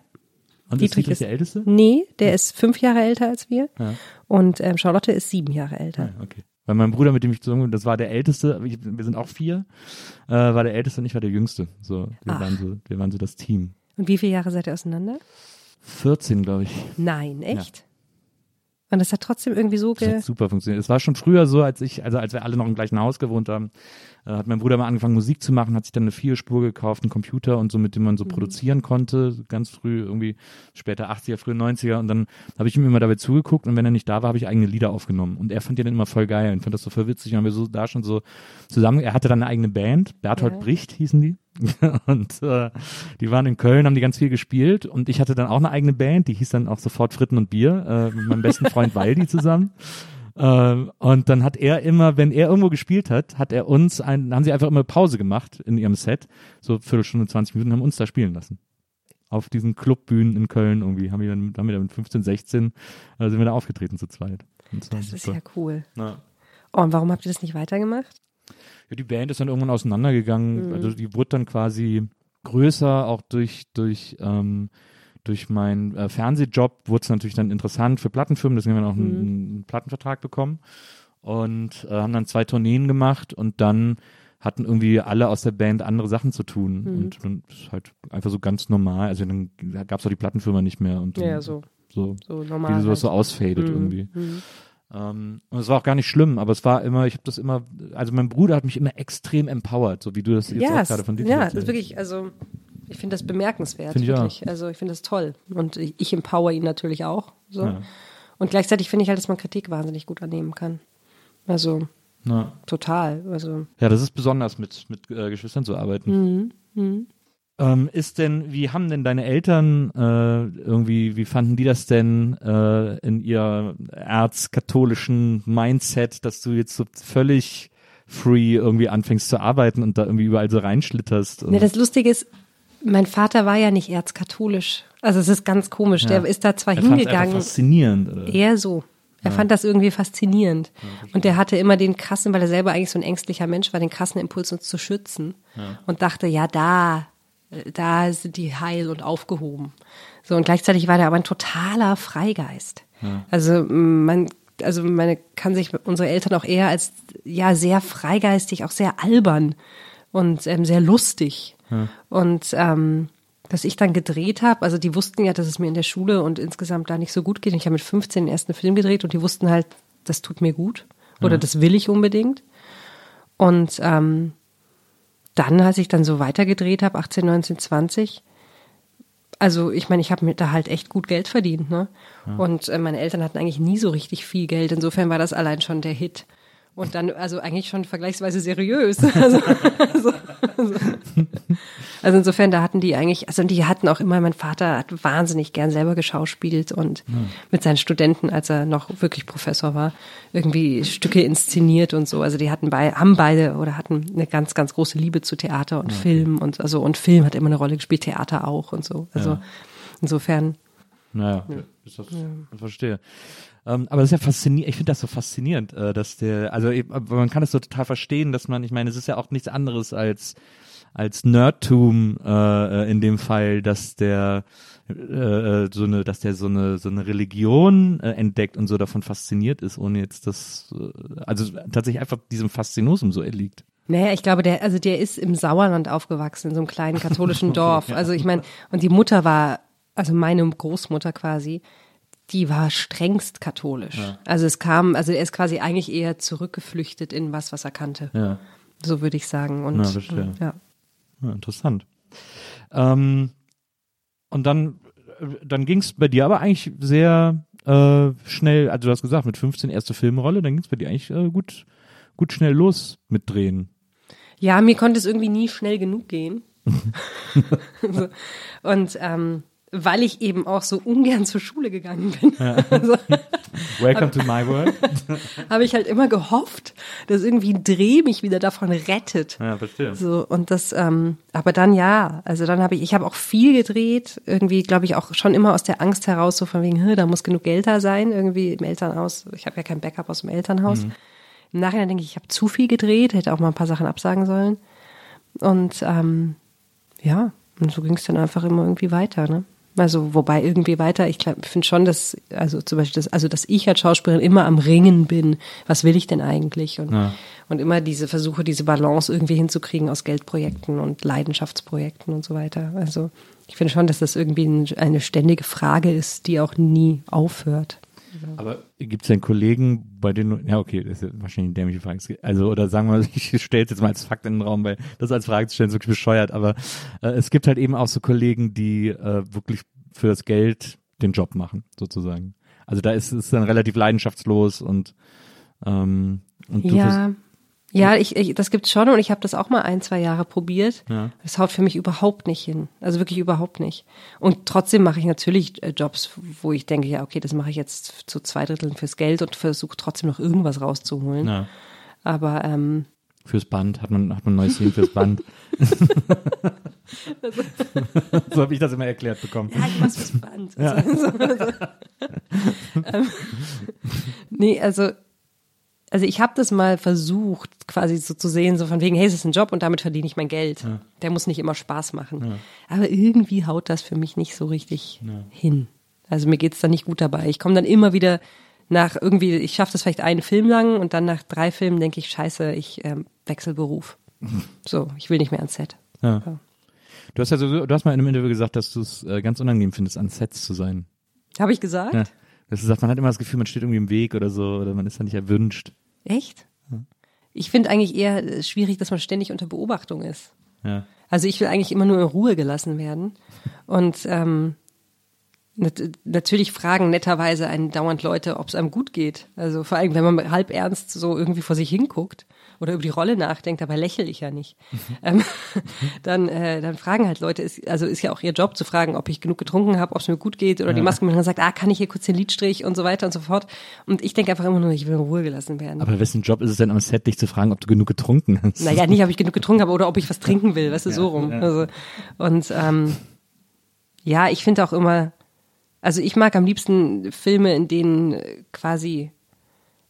Und Dietrich ist Dietrich ist- der Älteste? Nee, der ist fünf Jahre älter als wir Ja. und ähm, Charlotte ist sieben Jahre älter. Ah, okay. Weil mein Bruder, mit dem ich zusammen, das war der Älteste, ich, wir sind auch vier, äh, war der Älteste und ich war der Jüngste. So, wir Ach. waren so, wir waren so das Team. Und wie viele Jahre seid ihr auseinander? 14, glaube ich. Nein, echt? Und das hat trotzdem irgendwie so Das ge hat super funktioniert. Es war schon früher so, als ich, also als wir alle noch im gleichen Haus gewohnt haben, äh, hat mein Bruder mal angefangen Musik zu machen, hat sich dann eine Vierspur gekauft, einen Computer und so, mit dem man so Mhm. produzieren konnte, ganz früh, irgendwie später 80er, frühe 90er und dann habe ich ihm immer dabei zugeguckt und wenn er nicht da war, habe ich eigene Lieder aufgenommen und er fand die dann immer voll geil und fand das so voll witzig und haben wir so da schon so zusammen, er hatte dann eine eigene Band, Berthold Ja. Bricht hießen die und äh, die waren in Köln, haben die ganz viel gespielt und ich hatte dann auch eine eigene Band, die hieß dann auch sofort Fritten und Bier äh, mit meinem besten Freund Waldi zusammen. Ähm, und dann hat er immer, wenn er irgendwo gespielt hat, hat er uns, ein, haben sie einfach immer Pause gemacht in ihrem Set, so Viertelstunde, 20 Minuten, haben uns da spielen lassen. Auf diesen Clubbühnen in Köln irgendwie, haben wir dann, haben wir dann mit 15, 16, äh, sind wir da aufgetreten zu zweit. Das ist ja cool. Ja. Oh, und warum habt ihr das nicht weitergemacht? Ja, die Band ist dann irgendwann auseinandergegangen. Also die wurde dann quasi größer, auch durch, durch, ähm, durch meinen äh, Fernsehjob wurde es natürlich dann interessant für Plattenfirmen, deswegen haben wir auch einen, einen Plattenvertrag bekommen und äh, haben dann zwei Tourneen gemacht und dann hatten irgendwie alle aus der Band andere Sachen zu tun und dann ist halt einfach so ganz normal, also dann gab es auch die Plattenfirma nicht mehr und dann, Ja, so, so so wie normal. sowas so halt. ausfadet irgendwie. Ähm, und es war auch gar nicht schlimm, aber es war immer, ich habe das immer, also mein Bruder hat mich immer extrem empowered, so wie du das jetzt ja, auch gerade von dir ja, das ist wirklich, also ich finde das bemerkenswert, Finde ich auch. wirklich. Also ich finde das toll. Und ich, ich empower ihn natürlich auch. So. Ja. Und gleichzeitig finde ich halt, dass man Kritik wahnsinnig gut annehmen kann. Also Ja. total. Also ja, das ist besonders mit, mit äh, Geschwistern zu arbeiten. Mhm. Ähm, ist denn, wie haben denn deine Eltern äh, irgendwie, wie fanden die das denn äh, in ihr erzkatholischen Mindset, dass du jetzt so völlig free irgendwie anfängst zu arbeiten und da irgendwie überall so reinschlitterst? Ne, das Lustige ist, mein Vater war ja nicht erzkatholisch. Also es ist ganz komisch. Der ist da zwar er hingegangen. faszinierend. Oder? Eher so. Er fand das irgendwie faszinierend. Und der hatte immer den krassen, weil er selber eigentlich so ein ängstlicher Mensch war, den krassen Impuls, uns zu schützen. Und dachte, ja, da, da sind die heil und aufgehoben. So, und gleichzeitig war der aber ein totaler Freigeist. Also, man, also man kann sich unsere Eltern auch eher als, ja, sehr freigeistig, auch sehr albern und ähm, sehr lustig. Und ähm, dass ich dann gedreht habe, also die wussten ja, dass es mir in der Schule und insgesamt da nicht so gut geht. Ich habe mit 15 den ersten Film gedreht und die wussten halt, das tut mir gut oder das will ich unbedingt. Und ähm, dann, als ich dann so weitergedreht habe, 18, 19, 20, also ich meine, ich habe mir da halt echt gut Geld verdient, ne? Und äh, meine Eltern hatten eigentlich nie so richtig viel Geld. Insofern war das allein schon der Hit. Und dann, also eigentlich schon vergleichsweise seriös. Also, also, also, insofern, da hatten die eigentlich, also die hatten auch immer, mein Vater hat wahnsinnig gern selber geschauspielt und ja. mit seinen Studenten, als er noch wirklich Professor war, irgendwie Stücke inszeniert und so. Also die hatten bei, haben beide oder hatten eine ganz, ganz große Liebe zu Theater und ja. Film und also und Film hat immer eine Rolle gespielt, Theater auch und so. Also ja. insofern. Naja, ja. ich das, verstehe. Ähm, aber das ist ja faszinierend, ich finde das so faszinierend, äh, dass der, also man kann es so total verstehen, dass man, ich meine, es ist ja auch nichts anderes als als Nerdtum äh, in dem Fall, dass der äh, äh, so eine, dass der so eine so eine Religion äh, entdeckt und so davon fasziniert ist, ohne jetzt das, äh, also tatsächlich einfach diesem Faszinosum so erliegt. Naja, ich glaube, der, also der ist im Sauerland aufgewachsen, in so einem kleinen katholischen Dorf. Also ich meine, und die Mutter war, also meine Großmutter quasi, die war strengst katholisch. Ja. Also es kam, also er ist quasi eigentlich eher zurückgeflüchtet in was, was er kannte. Ja. So würde ich sagen. Und, ja, ja. ja interessant. Ähm, und dann, dann ging es bei dir aber eigentlich sehr äh, schnell, also du hast gesagt, mit 15 erste Filmrolle, dann ging es bei dir eigentlich äh, gut, gut schnell los mit Drehen. Ja, mir konnte es irgendwie nie schnell genug gehen. so. Und ähm, weil ich eben auch so ungern zur Schule gegangen bin. Ja. Also, Welcome to my world. habe ich halt immer gehofft, dass irgendwie ein Dreh mich wieder davon rettet. Ja, verstehe. So und das, ähm, aber dann ja, also dann habe ich, ich habe auch viel gedreht, irgendwie glaube ich auch schon immer aus der Angst heraus, so von wegen, da muss genug Geld da sein, irgendwie im Elternhaus. Ich habe ja kein Backup aus dem Elternhaus. Mhm. Im Nachhinein denke ich, ich habe zu viel gedreht, hätte auch mal ein paar Sachen absagen sollen. Und ähm, ja, und so ging es dann einfach immer irgendwie weiter, ne? Also wobei irgendwie weiter, ich finde schon, dass, also zum Beispiel, das, also dass ich als Schauspielerin immer am Ringen bin, was will ich denn eigentlich? Und, ja. und immer diese Versuche, diese Balance irgendwie hinzukriegen aus Geldprojekten und Leidenschaftsprojekten und so weiter. Also ich finde schon, dass das irgendwie eine ständige Frage ist, die auch nie aufhört. Aber gibt es denn Kollegen, bei denen, ja okay, das ist wahrscheinlich eine dämliche Frage. Also, oder sagen wir mal, ich stelle es jetzt mal als Fakt in den Raum, weil das als Frage zu stellen ist wirklich bescheuert, aber äh, es gibt halt eben auch so Kollegen, die äh, wirklich für das Geld den Job machen, sozusagen. Also da ist es dann relativ leidenschaftslos und, ähm, und du ja. Ja, ich, ich, das gibt's schon und ich habe das auch mal ein, zwei Jahre probiert. Ja. Das haut für mich überhaupt nicht hin. Also wirklich überhaupt nicht. Und trotzdem mache ich natürlich äh, Jobs, wo ich denke, ja, okay, das mache ich jetzt zu zwei Dritteln fürs Geld und versuche trotzdem noch irgendwas rauszuholen. Ja. Aber ähm, fürs Band hat man hat man ein neues Team fürs Band. so habe ich das immer erklärt bekommen. Ja, ich mach's fürs Band. Ja. Also, also, ähm, nee, also also ich habe das mal versucht, quasi so zu sehen, so von wegen, hey, es ist ein Job und damit verdiene ich mein Geld. Ja. Der muss nicht immer Spaß machen. Ja. Aber irgendwie haut das für mich nicht so richtig ja. hin. Also mir geht's da nicht gut dabei. Ich komme dann immer wieder nach irgendwie, ich schaffe das vielleicht einen Film lang und dann nach drei Filmen denke ich, scheiße, ich ähm, wechsel Beruf. so, ich will nicht mehr ans Set. Ja. Du hast ja so, du hast mal in einem Interview gesagt, dass du es äh, ganz unangenehm findest, an Sets zu sein. Habe ich gesagt? Das ist, man hat immer das Gefühl, man steht irgendwie im Weg oder so, oder man ist da nicht erwünscht. Echt? Ja. Ich finde eigentlich eher äh, schwierig, dass man ständig unter Beobachtung ist. Ja. Also ich will eigentlich immer nur in Ruhe gelassen werden. Und ähm, nat natürlich fragen netterweise einen dauernd Leute, ob es einem gut geht. Also vor allem, wenn man halb ernst so irgendwie vor sich hinguckt oder über die Rolle nachdenkt, dabei lächle ich ja nicht. Ähm, dann, äh, dann fragen halt Leute, ist, also ist ja auch ihr Job zu fragen, ob ich genug getrunken habe, ob es mir gut geht oder ja. die Maskenmänner sagt, ah, kann ich hier kurz den Lidstrich und so weiter und so fort. Und ich denke einfach immer nur, ich will in Ruhe gelassen werden. Aber wessen Job ist es denn am Set, dich zu fragen, ob du genug getrunken hast? Naja, nicht, ob ich genug getrunken habe oder ob ich was trinken will, weißt du, ja, so rum. Ja. Also, und ähm, ja, ich finde auch immer, also ich mag am liebsten Filme, in denen quasi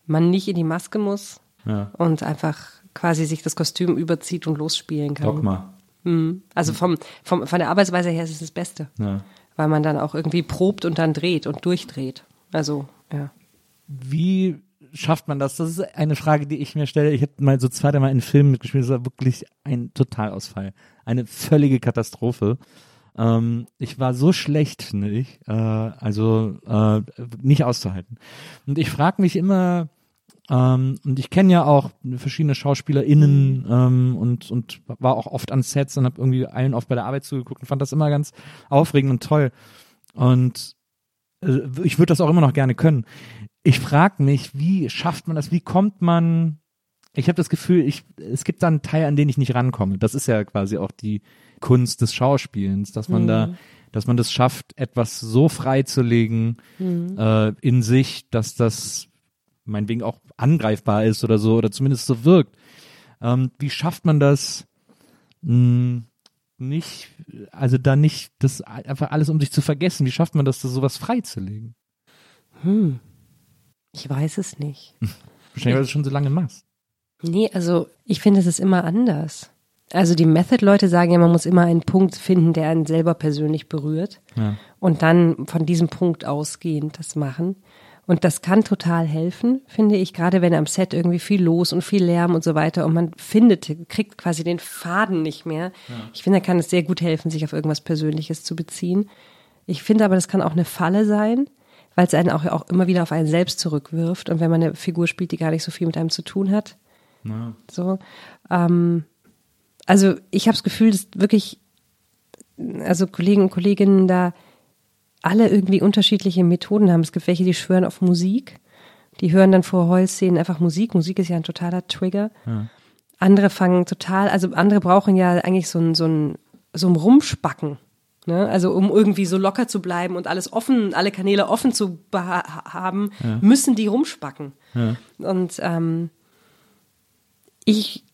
man nicht in die Maske muss, ja. und einfach quasi sich das Kostüm überzieht und losspielen kann. Dogma. Mhm. Also vom, vom, von der Arbeitsweise her ist es das Beste. Ja. Weil man dann auch irgendwie probt und dann dreht und durchdreht. Also, ja. Wie schafft man das? Das ist eine Frage, die ich mir stelle. Ich habe mal so zweimal einen Film mitgespielt, das war wirklich ein Totalausfall. Eine völlige Katastrophe. Ähm, ich war so schlecht, finde ich. Äh, also äh, nicht auszuhalten. Und ich frage mich immer, ähm, und ich kenne ja auch verschiedene SchauspielerInnen ähm, und, und war auch oft an Sets und habe irgendwie allen oft bei der Arbeit zugeguckt und fand das immer ganz aufregend und toll. Und äh, ich würde das auch immer noch gerne können. Ich frage mich, wie schafft man das? Wie kommt man ich habe das Gefühl, ich, es gibt da einen Teil, an den ich nicht rankomme. Das ist ja quasi auch die Kunst des Schauspielens, dass man da, dass man das schafft, etwas so freizulegen äh, in sich, dass das meinetwegen auch angreifbar ist oder so, oder zumindest so wirkt. Ähm, wie schafft man das? Mh, nicht, also da nicht das einfach alles um sich zu vergessen. Wie schafft man das, da sowas freizulegen? Ich weiß es nicht. Wahrscheinlich, weil du es schon so lange machst. Nee, also ich finde, es ist immer anders. Also die Method-Leute sagen ja, man muss immer einen Punkt finden, der einen selber persönlich berührt. Ja. Und dann von diesem Punkt ausgehend das machen. Und das kann total helfen, finde ich, gerade wenn am Set irgendwie viel los und viel Lärm und so weiter und man findet, kriegt quasi den Faden nicht mehr. Ich finde, da kann es sehr gut helfen, sich auf irgendwas Persönliches zu beziehen. Ich finde aber, das kann auch eine Falle sein, weil es einen auch, auch immer wieder auf einen selbst zurückwirft. Und wenn man eine Figur spielt, die gar nicht so viel mit einem zu tun hat, so. Ähm, also ich habe das Gefühl, dass wirklich, also Kollegen und Kolleginnen da alle irgendwie unterschiedliche Methoden haben. Es gibt welche, die schwören auf Musik. Die hören dann vor Heulszenen einfach Musik. Musik ist ja ein totaler Trigger. Andere fangen total, also andere brauchen ja eigentlich so ein, so ein, so ein Rumspacken. Ne? Also um irgendwie so locker zu bleiben und alles offen, alle Kanäle offen zu haben, müssen die rumspacken. Und ähm, ich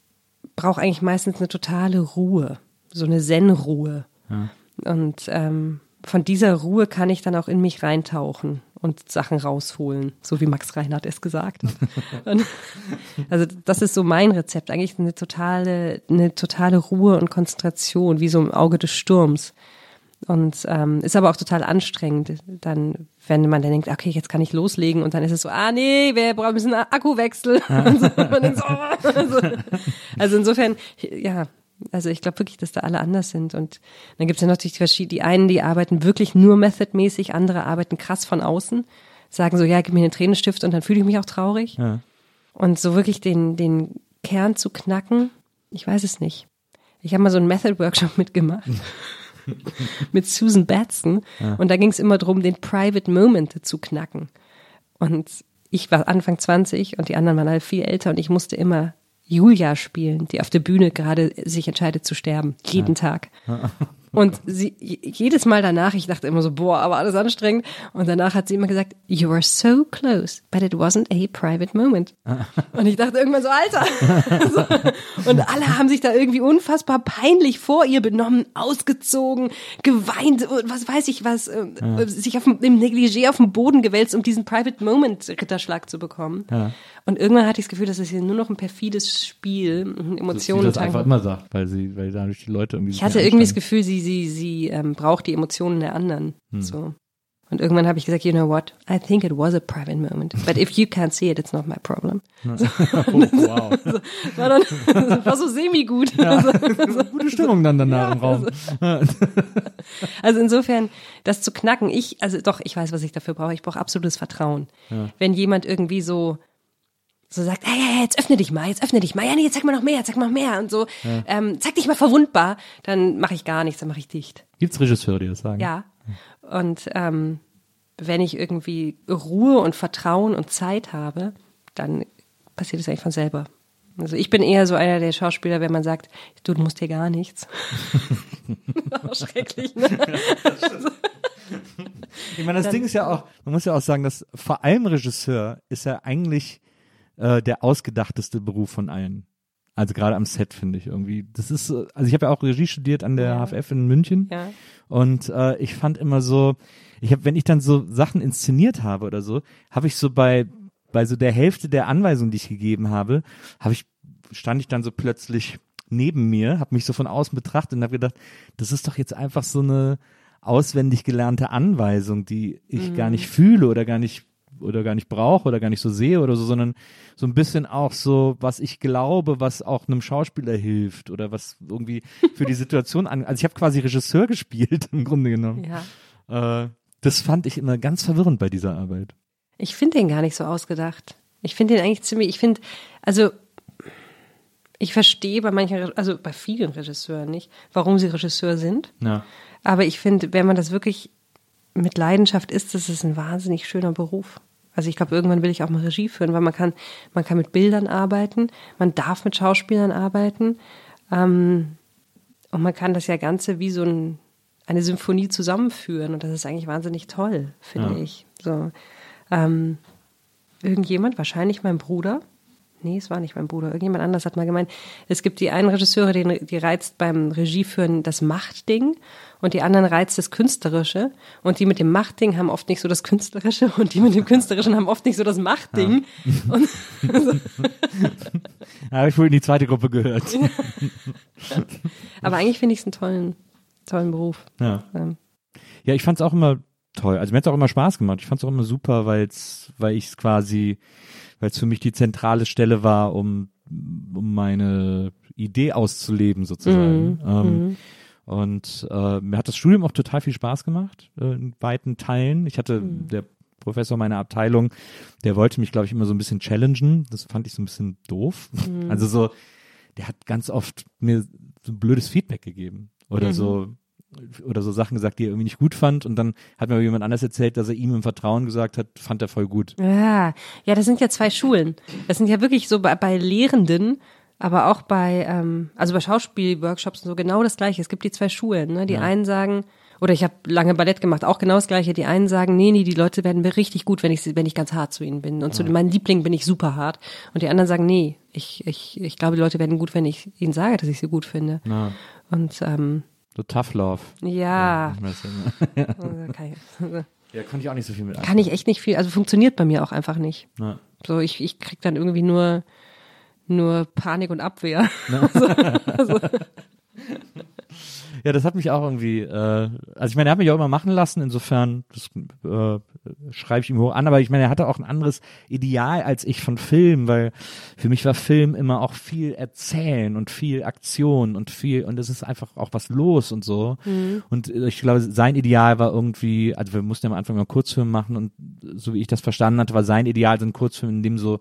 brauche eigentlich meistens eine totale Ruhe, so eine Zen-Ruhe. Und ähm, von dieser Ruhe kann ich dann auch in mich reintauchen und Sachen rausholen, so wie Max Reinhardt es gesagt hat. also das ist so mein Rezept, eigentlich eine totale, eine totale Ruhe und Konzentration, wie so im Auge des Sturms. Und ähm, ist aber auch total anstrengend, dann, wenn man dann denkt, okay, jetzt kann ich loslegen und dann ist es so, ah nee, wir brauchen ein bisschen Akkuwechsel. so, so, also insofern, ja, also ich glaube wirklich, dass da alle anders sind. Und dann gibt es ja natürlich die verschiedenen, die einen, die arbeiten wirklich nur methodmäßig, andere arbeiten krass von außen, sagen so, ja, gib mir einen Tränenstift und dann fühle ich mich auch traurig. Ja. Und so wirklich den, den Kern zu knacken, ich weiß es nicht. Ich habe mal so einen Method-Workshop mitgemacht. mit Susan Batson. Und da ging es immer darum, den Private Moment zu knacken. Und ich war Anfang 20 und die anderen waren alle viel älter und ich musste immer Julia spielen, die auf der Bühne gerade sich entscheidet zu sterben. Jeden Tag. Und sie, jedes Mal danach, ich dachte immer so, boah, aber alles anstrengend. Und danach hat sie immer gesagt, you were so close, but it wasn't a private moment. Und ich dachte irgendwann so, Alter. Und alle haben sich da irgendwie unfassbar peinlich vor ihr benommen, ausgezogen, geweint, und was weiß ich was, äh, sich auf, dem- im Negligé auf den Boden gewälzt, um diesen Private Moment Ritterschlag zu bekommen. Und irgendwann hatte ich das Gefühl, das ist hier nur noch ein perfides Spiel, Dass Emotionen das einfach tanken. immer sagt, weil sie, weil dadurch die Leute irgendwie. Ich hatte irgendwie das Gefühl, sie, sie, sie ähm, braucht die Emotionen der anderen. Hm. So. Und irgendwann habe ich gesagt, you know what? I think it was a private moment. But if you can't see it, it's not my problem. oh, wow. War, dann, das war so semi-gut. Gute Stimmung dann danach im Raum. Also insofern, das zu knacken, ich, also doch, ich weiß, was ich dafür brauche. Ich brauche absolutes Vertrauen. Wenn jemand irgendwie so, so sagt, hey, hey, jetzt öffne dich mal, jetzt öffne dich mal, ja, nee, jetzt zeig mal noch mehr, zeig mal noch mehr und so, ähm, zeig dich mal verwundbar, dann mache ich gar nichts, dann mache ich dicht. Gibt's Regisseure, die das sagen? Ja. Und ähm, wenn ich irgendwie Ruhe und Vertrauen und Zeit habe, dann passiert es eigentlich von selber. Also ich bin eher so einer der Schauspieler, wenn man sagt, du musst dir gar nichts. auch schrecklich, ne? Ich meine, das Ding ist ja auch, man muss ja auch sagen, dass vor allem Regisseur ist ja eigentlich äh, der ausgedachteste Beruf von allen. Also gerade am Set finde ich irgendwie. Das ist, so- also ich habe ja auch Regie studiert an der Ja. HFF in München Ja. und äh, ich fand immer so, ich habe, wenn ich dann so Sachen inszeniert habe oder so, habe ich so bei bei so der Hälfte der Anweisungen, die ich gegeben habe, habe ich stand ich dann so plötzlich neben mir, habe mich so von außen betrachtet und habe gedacht, das ist doch jetzt einfach so eine auswendig gelernte Anweisung, die ich gar nicht fühle oder gar nicht oder gar nicht brauche oder gar nicht so sehe oder so, sondern so ein bisschen auch so, was ich glaube, was auch einem Schauspieler hilft oder was irgendwie für die Situation an. Also ich habe quasi Regisseur gespielt im Grunde genommen. ja. Äh, das fand ich immer ganz verwirrend bei dieser Arbeit. Ich finde den gar nicht so ausgedacht. Ich finde den eigentlich ziemlich, ich finde, also ich verstehe bei manchen, also bei vielen Regisseuren nicht, warum sie Regisseur sind. Ja. Aber ich finde, wenn man das wirklich mit Leidenschaft ist, das ist ein wahnsinnig schöner Beruf. Also ich glaube, irgendwann will ich auch mal Regie führen, weil man kann, man kann mit Bildern arbeiten, man darf mit Schauspielern arbeiten ähm, und man kann das ja Ganze wie so ein, eine Symphonie zusammenführen und das ist eigentlich wahnsinnig toll, finde Ja. ich. So, ähm, irgendjemand, wahrscheinlich mein Bruder, nee, es war nicht mein Bruder, irgendjemand anders hat mal gemeint, es gibt die einen Regisseure, die, die reizt beim Regieführen das Machtding und die anderen reizt das Künstlerische und die mit dem Machtding haben oft nicht so das Künstlerische und die mit dem Künstlerischen haben oft nicht so das Machtding. Und, Da habe ich wohl in die zweite Gruppe gehört. aber eigentlich finde ich es einen tollen, tollen Beruf. Ja. Ähm, Ja, ich fand's auch immer toll. Also mir hat's auch immer Spaß gemacht. Ich fand's auch immer super, weil's, weil ich es quasi, weil es für mich die zentrale Stelle war, um, um meine Idee auszuleben sozusagen. Ähm, Und äh, mir hat das Studium auch total viel Spaß gemacht, äh, in weiten Teilen. Ich hatte, der Professor meiner Abteilung, der wollte mich, glaube ich, immer so ein bisschen challengen. Das fand ich so ein bisschen doof. Also so, der hat ganz oft mir so ein blödes Feedback gegeben. Oder so, oder so Sachen gesagt, die er irgendwie nicht gut fand. Und dann hat mir jemand anders erzählt, dass er ihm im Vertrauen gesagt hat, fand er voll gut. Ja, ja, das sind ja zwei Schulen. Das sind ja wirklich so bei, bei Lehrenden, aber auch bei, ähm, also bei Schauspielworkshops und so genau das Gleiche. Es gibt die zwei Schulen. Ne? Die einen sagen, oder ich habe lange Ballett gemacht, auch genau das Gleiche. Die einen sagen, nee, nee, die Leute werden mir richtig gut, wenn ich, sie- wenn ich ganz hart zu ihnen bin. Und zu meinen Lieblingen bin ich super hart. Und die anderen sagen, nee, ich, ich, ich glaube, die Leute werden gut, wenn ich ihnen sage, dass ich sie gut finde. Ja. Und ähm, So Tough Love. ja, ja, also kann, ich, ja, konnte ich auch nicht so viel mit kann ich echt nicht viel, also funktioniert bei mir auch einfach nicht. Ja. So, ich, ich krieg dann irgendwie nur, nur Panik und Abwehr. Ja, das hat mich auch irgendwie, äh, also ich meine, er hat mich auch immer machen lassen, insofern, das äh, schreibe ich ihm hoch an, aber ich meine, er hatte auch ein anderes Ideal als ich von Film, weil für mich war Film immer auch viel Erzählen und viel Aktion und viel, und es ist einfach auch was los und so. Und äh, ich glaube, sein Ideal war irgendwie, also wir mussten ja am Anfang mal Kurzfilm machen und so wie ich das verstanden hatte, war sein Ideal so ein Kurzfilm, in dem so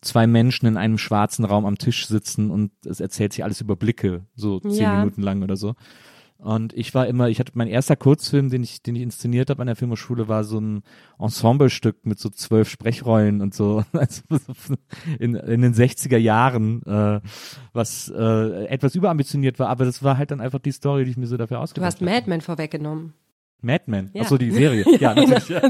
zwei Menschen in einem schwarzen Raum am Tisch sitzen und es erzählt sich alles über Blicke, so zehn Ja. Minuten lang oder so. Und ich war immer, ich hatte mein erster Kurzfilm, den ich, den ich inszeniert habe an der Filmhochschule, war so ein Ensemblestück mit so zwölf Sprechrollen und so, also so in, in den 60er Jahren, äh, was äh, etwas überambitioniert war, aber das war halt dann einfach die Story, die ich mir so dafür Du ausgedacht hast habe. Mad Men vorweggenommen. Madman. Ja. Ach so, die Serie. Ja, natürlich. Ja.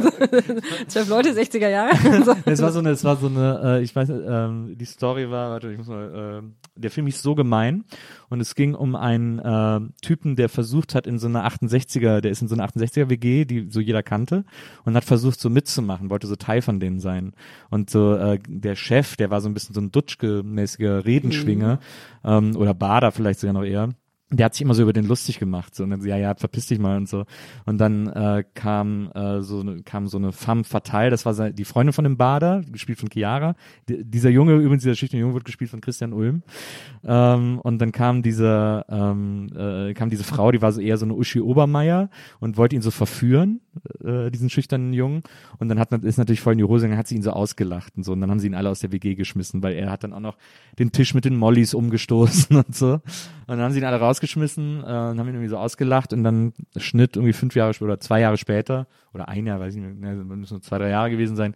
Zwölf Leute, 60er Jahre. Es war so eine, es war so eine, äh, ich weiß, ähm, die Story war, warte, ich muss mal, äh, der Film hieß so gemein und es ging um einen äh, Typen, der versucht hat in so einer 68er, der ist in so einer 68er WG, die so jeder kannte und hat versucht so mitzumachen, wollte so Teil von denen sein und so äh, der Chef, der war so ein bisschen so ein Dutschke-mäßiger Redenschwinger ähm, oder Bader vielleicht sogar noch eher der hat sich immer so über den lustig gemacht, so und dann so, ja, ja, verpiss dich mal und so. Und dann äh, kam äh, so eine, kam so eine femme fatale, das war se- die Freundin von dem Bader, gespielt von Chiara. D dieser Junge, übrigens dieser schüchterne Junge wird gespielt von Christian Ulm. Ähm, und dann kam diese, ähm, äh, kam diese Frau, die war so eher so eine Uschi Obermeier und wollte ihn so verführen, äh, diesen schüchternen Jungen. Und dann hat ist natürlich voll in die Hose, gegangen, hat sie ihn so ausgelacht und so. Und dann haben sie ihn alle aus der WG geschmissen, weil er hat dann auch noch den Tisch mit den Mollys umgestoßen und so. Und dann haben sie ihn alle rausgeschmissen äh, und haben ihn irgendwie so ausgelacht und dann Schnitt irgendwie fünf Jahre oder zwei Jahre später oder ein Jahr, weiß ich nicht, mehr, ne, müssen nur zwei, drei Jahre gewesen sein,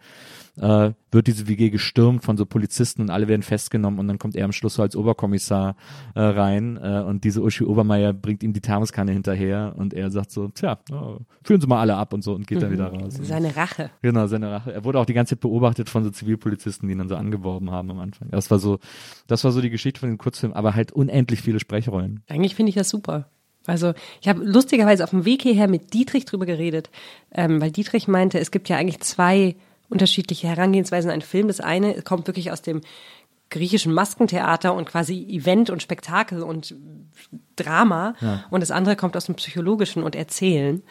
äh, wird diese WG gestürmt von so Polizisten und alle werden festgenommen und dann kommt er am Schluss so als Oberkommissar äh, rein äh, und diese Uschi Obermeier bringt ihm die Thermoskanne hinterher und er sagt so, tja, oh, führen Sie mal alle ab und so und geht dann wieder raus. Seine Rache. Genau, seine Rache. Er wurde auch die ganze Zeit beobachtet von so Zivilpolizisten, die ihn dann so angeworben haben am Anfang. Das war so, das war so die Geschichte von dem Kurzfilm, aber halt unendlich viele Sprechrollen. Eigentlich finde ich das super. Also ich habe lustigerweise auf dem Weg hierher mit Dietrich drüber geredet, ähm, weil Dietrich meinte, es gibt ja eigentlich zwei unterschiedliche Herangehensweisen an einen Film. Das eine kommt wirklich aus dem griechischen Maskentheater und quasi Event und Spektakel und Drama und das andere kommt aus dem psychologischen und Erzählen.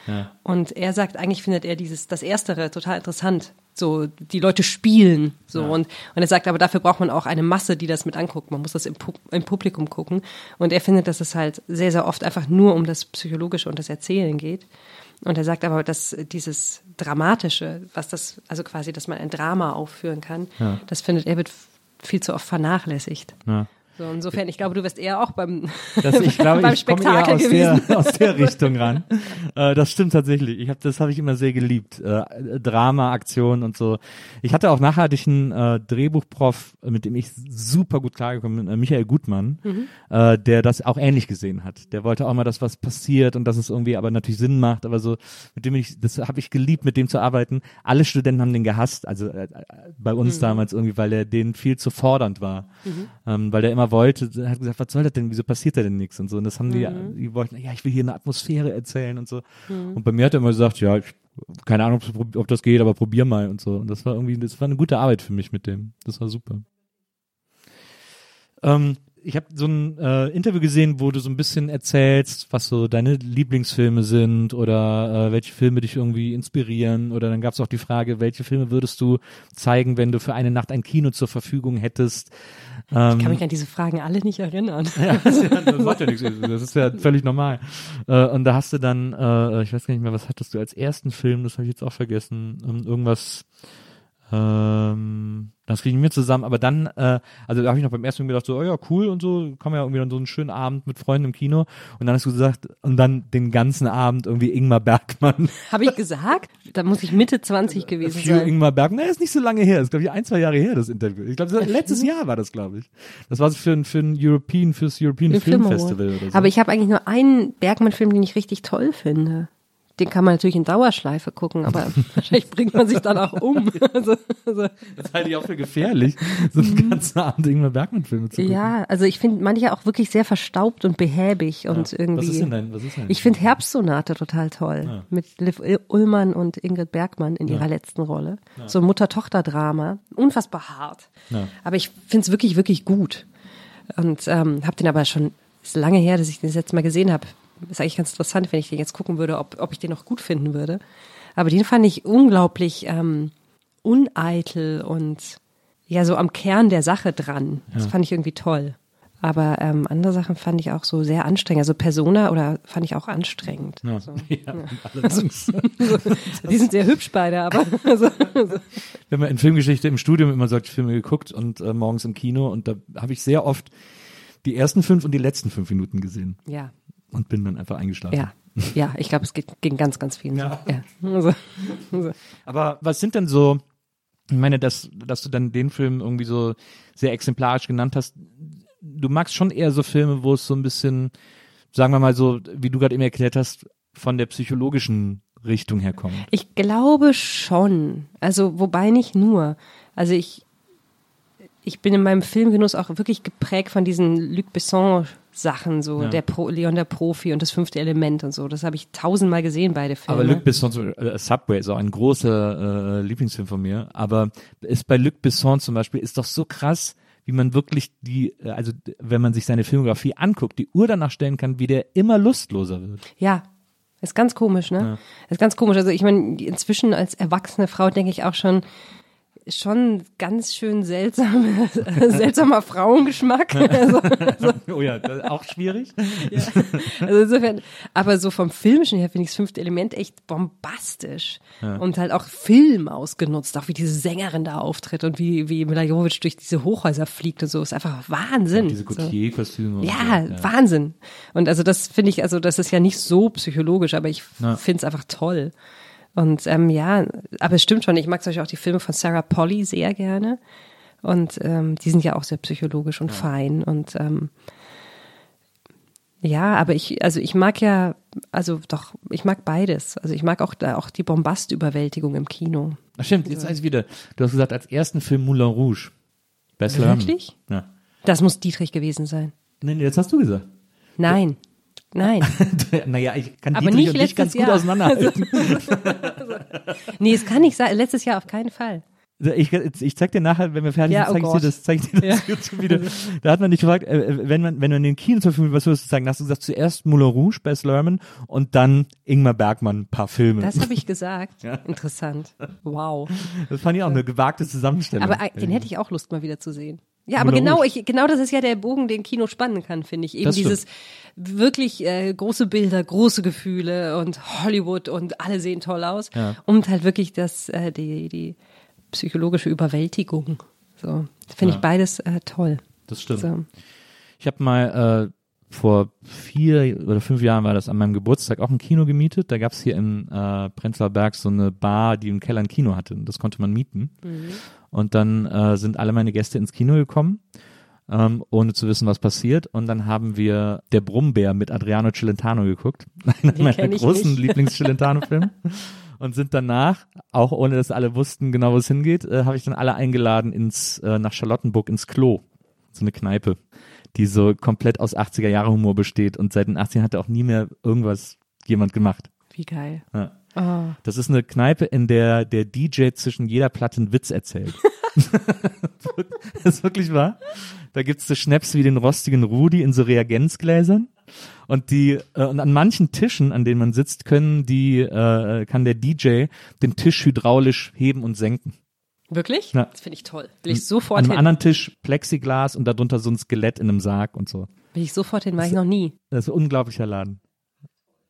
Und er sagt, eigentlich findet er dieses das erstere total interessant. So die Leute spielen so und und er sagt, aber dafür braucht man auch eine Masse, die das mit anguckt. Man muss das im, Pu im Publikum gucken und er findet, dass es halt sehr sehr oft einfach nur um das psychologische und das Erzählen geht. Und er sagt aber, dass dieses Dramatische, was das, also quasi, dass man ein Drama aufführen kann, das findet er wird viel zu oft vernachlässigt. Ja. So, insofern, ich glaube, du wirst eher auch beim, Das, ich glaube, beim ich komme eher Spektakel aus gewesen. der, aus der Richtung ran. Äh, das stimmt tatsächlich. Ich hab, das habe ich immer sehr geliebt. Äh, Drama, Aktion und so. Ich hatte auch ich einen äh, Drehbuchprof, mit dem ich super gut klargekommen bin, äh, Michael Gutmann, Mhm. äh, der das auch ähnlich gesehen hat. Der wollte auch mal, dass was passiert und dass es irgendwie aber natürlich Sinn macht. Aber so, mit dem ich, das habe ich geliebt, mit dem zu arbeiten. Alle Studenten haben den gehasst, also äh, bei uns Mhm. damals irgendwie, weil er denen viel zu fordernd war. Ähm, weil der immer wollte, hat gesagt, was soll das denn, wieso passiert da denn nichts und so. Und das haben die, Mhm. die wollten, ja, ich will hier eine Atmosphäre erzählen und so. Und bei mir hat er immer gesagt, ja, ich, keine Ahnung, ob, ob das geht, aber probier mal und so. Und das war irgendwie, das war eine gute Arbeit für mich mit dem. Das war super. Ähm, ich habe so ein äh, Interview gesehen, wo du so ein bisschen erzählst, was so deine Lieblingsfilme sind oder äh, welche Filme dich irgendwie inspirieren. Oder dann gab es auch die Frage, welche Filme würdest du zeigen, wenn du für eine Nacht ein Kino zur Verfügung hättest? Ähm, Ich kann mich an diese Fragen alle nicht erinnern. ja, das, ist ja, das macht ja nichts. Das ist ja völlig normal. Äh, und da hast du dann, äh, ich weiß gar nicht mehr, was hattest du als ersten Film? Das habe ich jetzt auch vergessen. Ähm, irgendwas. Ähm, das kriegen wir zusammen, aber dann, äh, also da habe ich noch beim ersten Film gedacht, so, oh ja, cool und so, kann man ja irgendwie dann so einen schönen Abend mit Freunden im Kino und dann hast du gesagt, und dann den ganzen Abend irgendwie Ingmar Bergmann, Habe ich gesagt? Da muss ich Mitte 20 gewesen für sein. Ingmar Bergmann, nee, ist nicht so lange her, ist glaube ich ein, zwei Jahre her, das Interview. Ich glaube, letztes Jahr war das, glaube ich. Das war für, ein- für ein European, fürs European Film Film Festival oder so. Aber ich habe eigentlich nur einen Bergmann-Film, den ich richtig toll finde. Den kann man natürlich in Dauerschleife gucken, aber wahrscheinlich bringt man sich dann auch um. Also, also, Das halte ich auch für gefährlich, so einen ganzen Abend Ingmar Bergmann-Filme zu gucken. ja, also ich finde manche auch wirklich sehr verstaubt und behäbig und irgendwie. Was ist denn dein, was ist denn Ich finde Herbstsonate total toll. Mit Liv Ullmann und Ingrid Bergmann in ihrer letzten Rolle. So ein Mutter-Tochter-Drama. Unfassbar hart. Ja. Aber ich finde es wirklich, wirklich gut. Und ähm, habe den aber schon, ist lange her, dass ich den das letzte Mal gesehen habe. Ist eigentlich ganz interessant, wenn ich den jetzt gucken würde, ob, ob ich den noch gut finden würde. Aber den fand ich unglaublich ähm, uneitel und ja, so am Kern der Sache dran. Das fand ich irgendwie toll. Aber ähm, andere Sachen fand ich auch so sehr anstrengend. Also Persona oder fand ich auch anstrengend. Ja. So. Ja, allerdings. Die sind sehr hübsch beide, aber Wir haben ja in Filmgeschichte im Studium immer solche Filme geguckt und äh, morgens im Kino und da habe ich sehr oft die ersten fünf und die letzten fünf Minuten gesehen ja, und bin dann einfach eingeschlafen. ja, ja. Ich glaube, es geht, ging ganz, ganz vielen. Ja. Ja. Also, also. Aber was sind denn so, ich meine, dass, dass du dann den Film irgendwie so sehr exemplarisch genannt hast, du magst schon eher so Filme, wo es so ein bisschen, sagen wir mal so, wie du gerade eben erklärt hast, von der psychologischen Richtung herkommt. Ich glaube schon. Also, wobei nicht nur. Also ich, ich bin in meinem Filmgenuss auch wirklich geprägt von diesen Luc Besson Sachen, so Ja. der Pro, Leon der Profi und das fünfte Element und so. Das habe ich tausendmal gesehen, beide Filme. Aber Luc Besson, äh, Subway ist auch ein großer äh, Lieblingsfilm von mir. Aber ist bei Luc Besson zum Beispiel ist doch so krass, wie man wirklich die, äh, also wenn man sich seine Filmografie anguckt, die Uhr danach stellen kann, wie der immer lustloser wird. Ja, ist ganz komisch, ne? Ist ganz komisch. Also ich meine, inzwischen als erwachsene Frau denke ich auch schon, schon ganz schön seltsam, seltsamer Frauengeschmack. Also, oh ja, auch schwierig. also insofern, aber so vom Filmischen her finde ich das fünfte Element echt bombastisch. Und halt auch Film ausgenutzt, auch wie diese Sängerin da auftritt und wie, wie Mila Jovovich durch diese Hochhäuser fliegt und so. Ist einfach Wahnsinn. Diese so. Gautier-Kostüme. und Ja, so, Wahnsinn. Und also das finde ich, also das ist ja nicht so psychologisch, aber ich Ja. finde es einfach toll. Und ähm, ja, aber es stimmt schon, ich mag zum Beispiel auch die Filme von Sarah Polly sehr gerne. Und ähm, die sind ja auch sehr psychologisch und fein. Und ähm, ja, aber ich, also ich mag ja, also doch, ich mag beides. Also ich mag auch, da- auch die Bombastüberwältigung im Kino. Ach stimmt, jetzt weiß ich wieder. Du hast gesagt, als ersten Film Moulin Rouge. Lerman. Wirklich? Ja. Das muss Dietrich gewesen sein. Nee, nee, jetzt hast du gesagt. Nein. Nein. naja, ich kann Aber Dietrich nicht und dich ganz letztes gut Jahr. auseinanderhalten. Nee, es kann nicht sein. Letztes Jahr auf keinen Fall. Ich, ich zeig dir nachher, wenn wir fertig Ja, sind, zeig oh ich dir das, zeig ich dir das YouTube wieder. Da hat man dich gefragt, äh, wenn man, wenn man den Kino zur Verfügung, was würdest du sagen? Hast du gesagt, zuerst Moulin Rouge, Bess Lerman und dann Ingmar Bergmann, ein paar Filme. Das habe ich gesagt. Interessant. Wow. Das fand ich auch eine gewagte Zusammenstellung. Aber äh, den hätte ich auch Lust mal wieder zu sehen. Ja, aber genau, Rouge. ich, genau das ist ja der Bogen, den Kino spannen kann, finde ich. Eben Das stimmt. dieses wirklich äh, große Bilder, große Gefühle und Hollywood und alle sehen toll aus. Ja. Und halt wirklich das, äh, die, die psychologische Überwältigung. So, finde ich beides äh, toll. das stimmt. So. Ich habe mal äh, vor vier oder fünf Jahren war das an meinem Geburtstag auch ein Kino gemietet. Da gab's hier in äh, Prenzlauer Berg so eine Bar, die im Keller ein Kino hatte. Das konnte man mieten. Und dann äh, sind alle meine Gäste ins Kino gekommen. Ähm, ohne zu wissen, was passiert. Und dann haben wir Der Brummbär mit Adriano Celentano geguckt. Einer meiner großen. Lieblings-Celentano-Filme. und sind danach, auch ohne dass alle wussten genau, wo es hingeht, äh, habe ich dann alle eingeladen ins äh, nach Charlottenburg ins Klo. So eine Kneipe, die so komplett aus 80er Jahre Humor besteht und seit den 80ern hatte auch nie mehr irgendwas jemand gemacht. Wie geil. Ja. Oh. Das ist eine Kneipe, in der der DJ zwischen jeder Platte einen Witz erzählt. das ist wirklich wahr. Da gibt's so Schnaps wie den rostigen Rudi in so Reagenzgläsern. Und die, äh, und an manchen Tischen, an denen man sitzt, können die, äh, kann der DJ den Tisch hydraulisch heben und senken. Wirklich? Ja. Das finde ich toll. Will ich sofort An einem hin. anderen Tisch Plexiglas und darunter so ein Skelett in einem Sarg und so. Will ich sofort hin, war ich noch nie. Das ist ein unglaublicher Laden.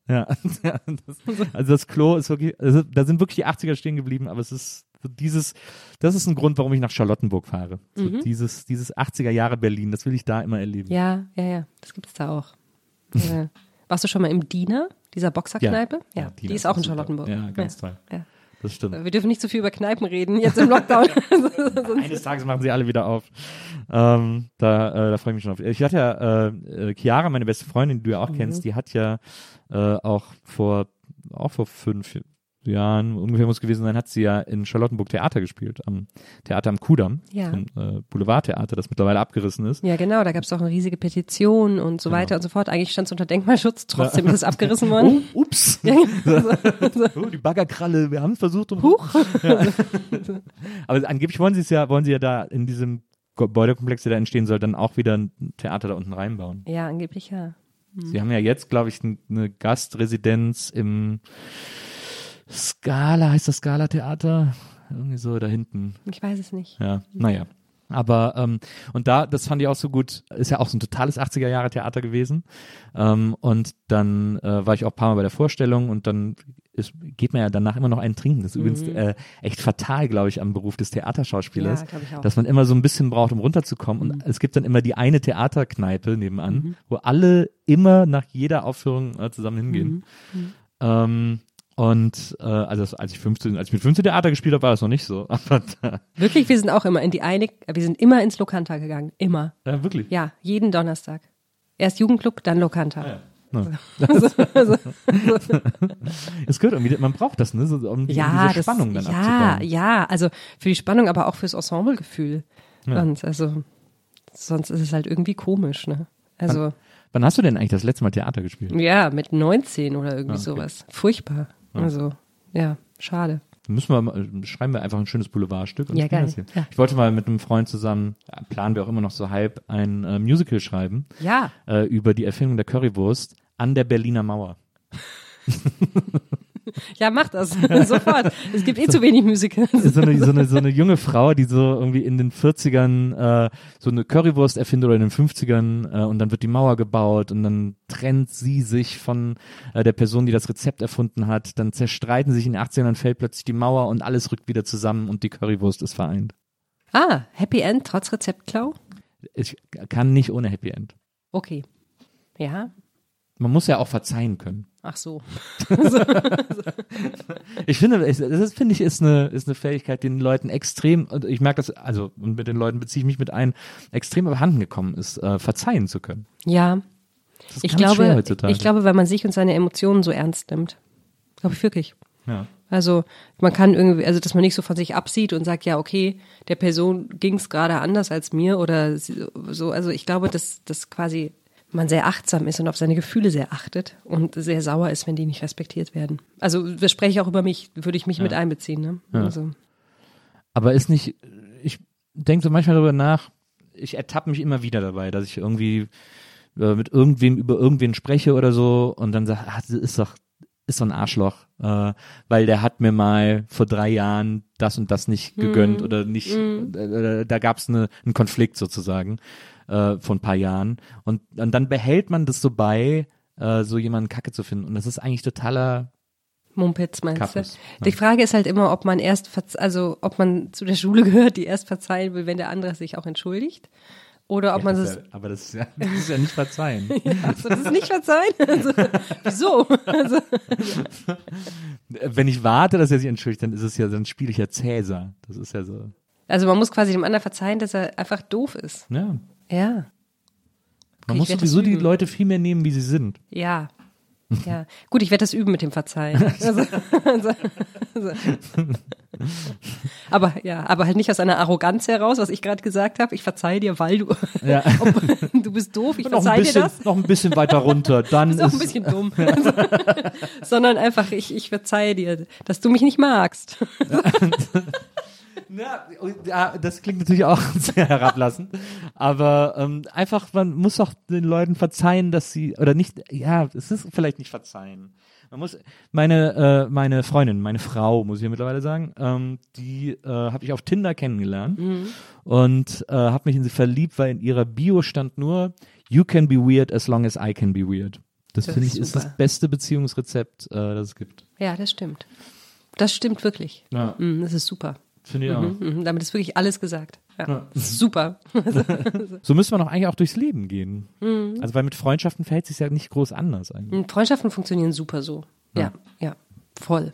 Ja, ja, also das Klo ist wirklich, also da sind wirklich die 80er stehen geblieben, aber es ist so dieses, das ist ein Grund, warum ich nach Charlottenburg fahre. So dieses, dieses 80er Jahre Berlin, das will ich da immer erleben. Mhm. Ja, ja, ja. Das gibt's da auch. Ja. Warst du schon mal im Diener, dieser Boxerkneipe? Ja, die, Diener ist auch in. Charlottenburg. Ja, ganz ja. toll. Ja. Das stimmt. Wir dürfen nicht zu viel über Kneipen reden, jetzt im Lockdown. Eines Tages machen sie alle wieder auf. Ähm, da, äh, da freue ich mich schon auf. Ich hatte ja, äh, äh, Chiara, meine beste Freundin, die du ja auch kennst, die hat ja äh, auch vor, auch vor fünf Jahren, ungefähr muss es gewesen sein, hat sie ja in Charlottenburg Theater gespielt, am Theater am Kudamm, Ja. so ein äh, Boulevardtheater, das mittlerweile abgerissen ist. ja, genau, da gab's auch eine riesige Petition und so Genau. weiter und so fort. Eigentlich stand es unter Denkmalschutz, trotzdem ist es abgerissen worden. Oh, ups. Ja, oh, die Baggerkralle, wir haben es versucht. Um Huch. Ja. Aber angeblich wollen sie es ja, wollen sie ja da in diesem Gebäudekomplex, der da entstehen soll, dann auch wieder ein Theater da unten reinbauen. ja, angeblich ja. Sie haben ja jetzt, glaube ich, eine Gastresidenz im Scala, heißt das Scala Theater? Irgendwie so da hinten. Ich weiß es nicht. Ja, naja. Aber ähm, und da, das fand ich auch so gut, ist ja auch so ein totales 80er Jahre Theater gewesen. Ähm, und dann äh, war ich auch ein paar Mal bei der Vorstellung und dann ist, geht man ja danach immer noch einen trinken. Das ist übrigens äh, echt fatal, glaube ich, am Beruf des Theaterschauspielers, Ja, glaub ich auch. dass man immer so ein bisschen braucht, um runterzukommen. Und es gibt dann immer die eine Theaterkneipe nebenan, Mhm. wo alle immer nach jeder Aufführung äh, zusammen hingehen. Mhm. Ähm, und äh, also als ich 15, als ich mit 15 Theater gespielt habe, war das noch nicht so. Aber da, Wirklich, wir sind auch immer in die eine, wir sind immer ins Lokanta gegangen. Immer. ja, wirklich. Ja, jeden Donnerstag. Erst Jugendclub, dann Lokanta. Ja. Es gehört irgendwie, man braucht das, ne, so, um, die- Ja, diese das, Spannung dann ja, abzubauen. ja, also für die Spannung, aber auch fürs Ensemblegefühl. Ja. Und also sonst ist es halt irgendwie komisch, ne? Also Wann hast du denn eigentlich das letzte Mal Theater gespielt? ja, mit 19 oder irgendwie Ah, okay. sowas. Furchtbar. Also ja, schade. Müssen wir mal, äh, schreiben wir einfach ein schönes Boulevardstück und Ja, geil. das hier. Ja. Ich wollte mal mit einem Freund zusammen, ja, planen wir auch immer noch so halb, ein äh, Musical schreiben Ja, äh, über die Erfindung der Currywurst an der Berliner Mauer. ja, mach das sofort. Es gibt eh zu wenig Musicals. so eine, so eine, so eine junge Frau, die so irgendwie in den 40ern äh, so eine Currywurst erfindet oder in den 50ern äh, und dann wird die Mauer gebaut und dann trennt sie sich von äh, der Person, die das Rezept erfunden hat. Dann zerstreiten sich in den 80ern, dann fällt plötzlich die Mauer und alles rückt wieder zusammen und die Currywurst ist vereint. Ah, Happy End trotz Rezeptklau? Ich kann nicht ohne Happy End. Okay. Ja, Man muss ja auch verzeihen können. Ach so. Ich finde, das ist, finde ich, ist eine, ist eine Fähigkeit, die den Leuten extrem, und ich merke das, also, und mit den Leuten beziehe ich mich mit ein, extrem abhanden gekommen ist, äh, verzeihen zu können. Ja, Das ist ich glaube, heutzutage. ich glaube, weil man sich und seine Emotionen so ernst nimmt. Glaube ich wirklich. ja. Also man kann irgendwie, also dass man nicht so von sich absieht und sagt, ja, okay, der Person ging es gerade anders als mir oder so. Also ich glaube, dass dass quasi man sehr achtsam ist und auf seine Gefühle sehr achtet und sehr sauer ist, wenn die nicht respektiert werden. Also das spreche ich auch über mich, würde ich mich mit einbeziehen. Ne? Also, Aber ist nicht, ich denke so manchmal darüber nach, ich ertappe mich immer wieder dabei, dass ich irgendwie äh, mit irgendwem über irgendwen spreche oder so und dann sage, ah, das ist doch, ist so ein Arschloch, äh, weil der hat mir mal vor drei Jahren das und das nicht gegönnt oder nicht, äh, da gab es eine, einen Konflikt sozusagen äh, vor ein paar Jahren und, und dann behält man das so bei, äh, so jemanden Kacke zu finden und das ist eigentlich totaler Mumpitz meinst Kappes, du? Die Frage ist halt immer, ob man erst, also ob man zu der Schule gehört, die erst verzeihen will, wenn der andere sich auch entschuldigt. Oder ob Ja, man das ja, aber das ist, ja, das ist ja nicht verzeihen. Achso, das ist nicht verzeihen? Also, wieso? Also, Wenn ich warte, dass er sich entschuldigt, dann ist es ja, dann spiele ich ja Cäsar. Das ist ja so. also man muss quasi dem anderen verzeihen, dass er einfach doof ist. Ja. Ja. Man muss sowieso die. Leute viel mehr nehmen, wie sie sind. Ja. Ja. Gut, ich werde das üben mit dem Verzeihen. Also, also, also. Aber ja, aber halt nicht aus einer Arroganz heraus, was ich gerade gesagt habe. Ich verzeihe dir, weil du, Ja. ob, du bist doof. Ich verzeihe dir das. noch ein bisschen weiter runter. Dann Das ist auch ein bisschen dumm. Also, sondern einfach, ich, ich verzeihe dir, dass du mich nicht magst. Ja, ja, das klingt natürlich auch sehr herablassend. Aber ähm, einfach, man muss doch den Leuten verzeihen, dass sie, oder nicht, ja, es ist vielleicht nicht verzeihen. Man muss, meine, äh, meine Freundin, meine Frau, muss ich ja mittlerweile sagen, ähm, die äh, habe ich auf Tinder kennengelernt und äh, habe mich in sie verliebt, weil in ihrer Bio stand nur, you can be weird as long as I can be weird. Das, Das finde ich ist das beste Beziehungsrezept, äh, das es gibt. Ja, das stimmt. Das stimmt wirklich. Ja, Mm, Das ist super. Finde ich auch. Mhm, damit ist wirklich alles gesagt. Ja. Ist super. So müsste man doch eigentlich auch durchs Leben gehen. Mhm. Also weil mit Freundschaften verhält sich ja nicht groß anders eigentlich. Und Freundschaften funktionieren super so. Ja, ja, voll.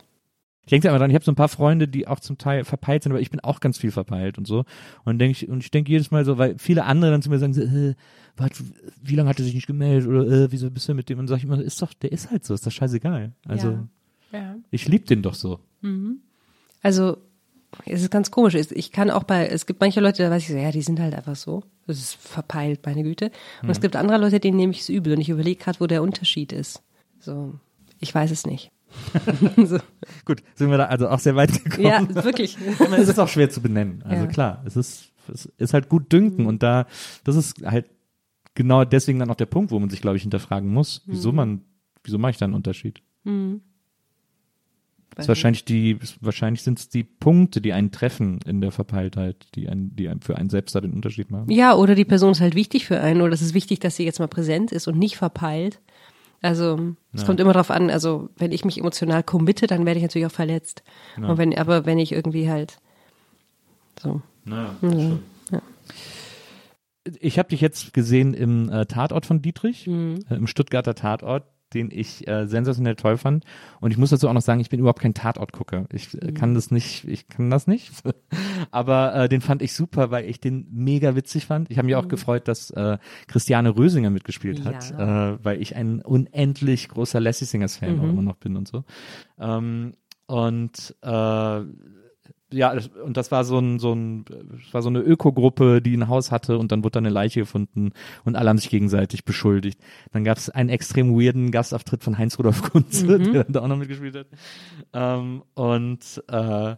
Ich denke immer dran, ich habe so ein paar Freunde, die auch zum Teil verpeilt sind, aber ich bin auch ganz viel verpeilt und so. Und denk ich, und ich denke jedes Mal so, weil viele andere dann zu mir sagen, so, äh, wart, wie lange hat er sich nicht gemeldet oder äh, wieso bist du mit dem? Und sag ich immer, ist doch, der ist halt so, ist doch scheißegal. Also Ja. ja. ich lieb den doch so. Also, es ist ganz komisch. Es- Ich kann auch bei, es gibt manche Leute, da weiß ich so, ja, die sind halt einfach so. Das ist verpeilt, meine Güte. Und es gibt andere Leute, denen nehme ich es übel. Und ich überlege gerade, wo der Unterschied ist. So, ich weiß es nicht. so. Gut, sind wir da also auch sehr weit gekommen. Ja, wirklich. Es ist auch schwer zu benennen. Also Ja. klar, es ist, es ist halt gut dünken und da, das ist halt genau deswegen dann auch der Punkt, wo man sich, glaube ich, hinterfragen muss, wieso Mhm. man, wieso mache ich da einen Unterschied? Das ist wahrscheinlich die, wahrscheinlich sind es die Punkte, die einen treffen in der Verpeiltheit, die einen, die für einen selbst da den Unterschied machen. Ja, oder die Person ist halt wichtig für einen, oder es ist wichtig, dass sie jetzt mal präsent ist und nicht verpeilt. Also, es kommt immer drauf an, also, wenn ich mich emotional committe, dann werde ich natürlich auch verletzt. Und wenn, aber wenn ich irgendwie halt, so. Naja, Mhm. Ich habe dich jetzt gesehen im äh, Tatort von Dietrich, Mhm. äh, im Stuttgarter Tatort, den ich äh, sensationell toll fand. Und ich muss dazu auch noch sagen, ich bin überhaupt kein Tatortgucker. Ich äh, Mhm. kann das nicht, ich kann das nicht. Aber äh, den fand ich super, weil ich den mega witzig fand. Ich habe mich auch gefreut, dass äh, Christiane Rösinger mitgespielt hat, Mhm. Ja. äh, weil ich ein unendlich großer Lassie Singers Fan auch immer noch bin und so. Ähm, und äh, ja, und das war so ein, so ein, das war so eine Ökogruppe, die ein Haus hatte und dann wurde da eine Leiche gefunden und alle haben sich gegenseitig beschuldigt. Dann gab es einen extrem weirden Gastauftritt von Heinz Rudolf Kunze, der dann da auch noch mitgespielt hat. Ähm, und, äh,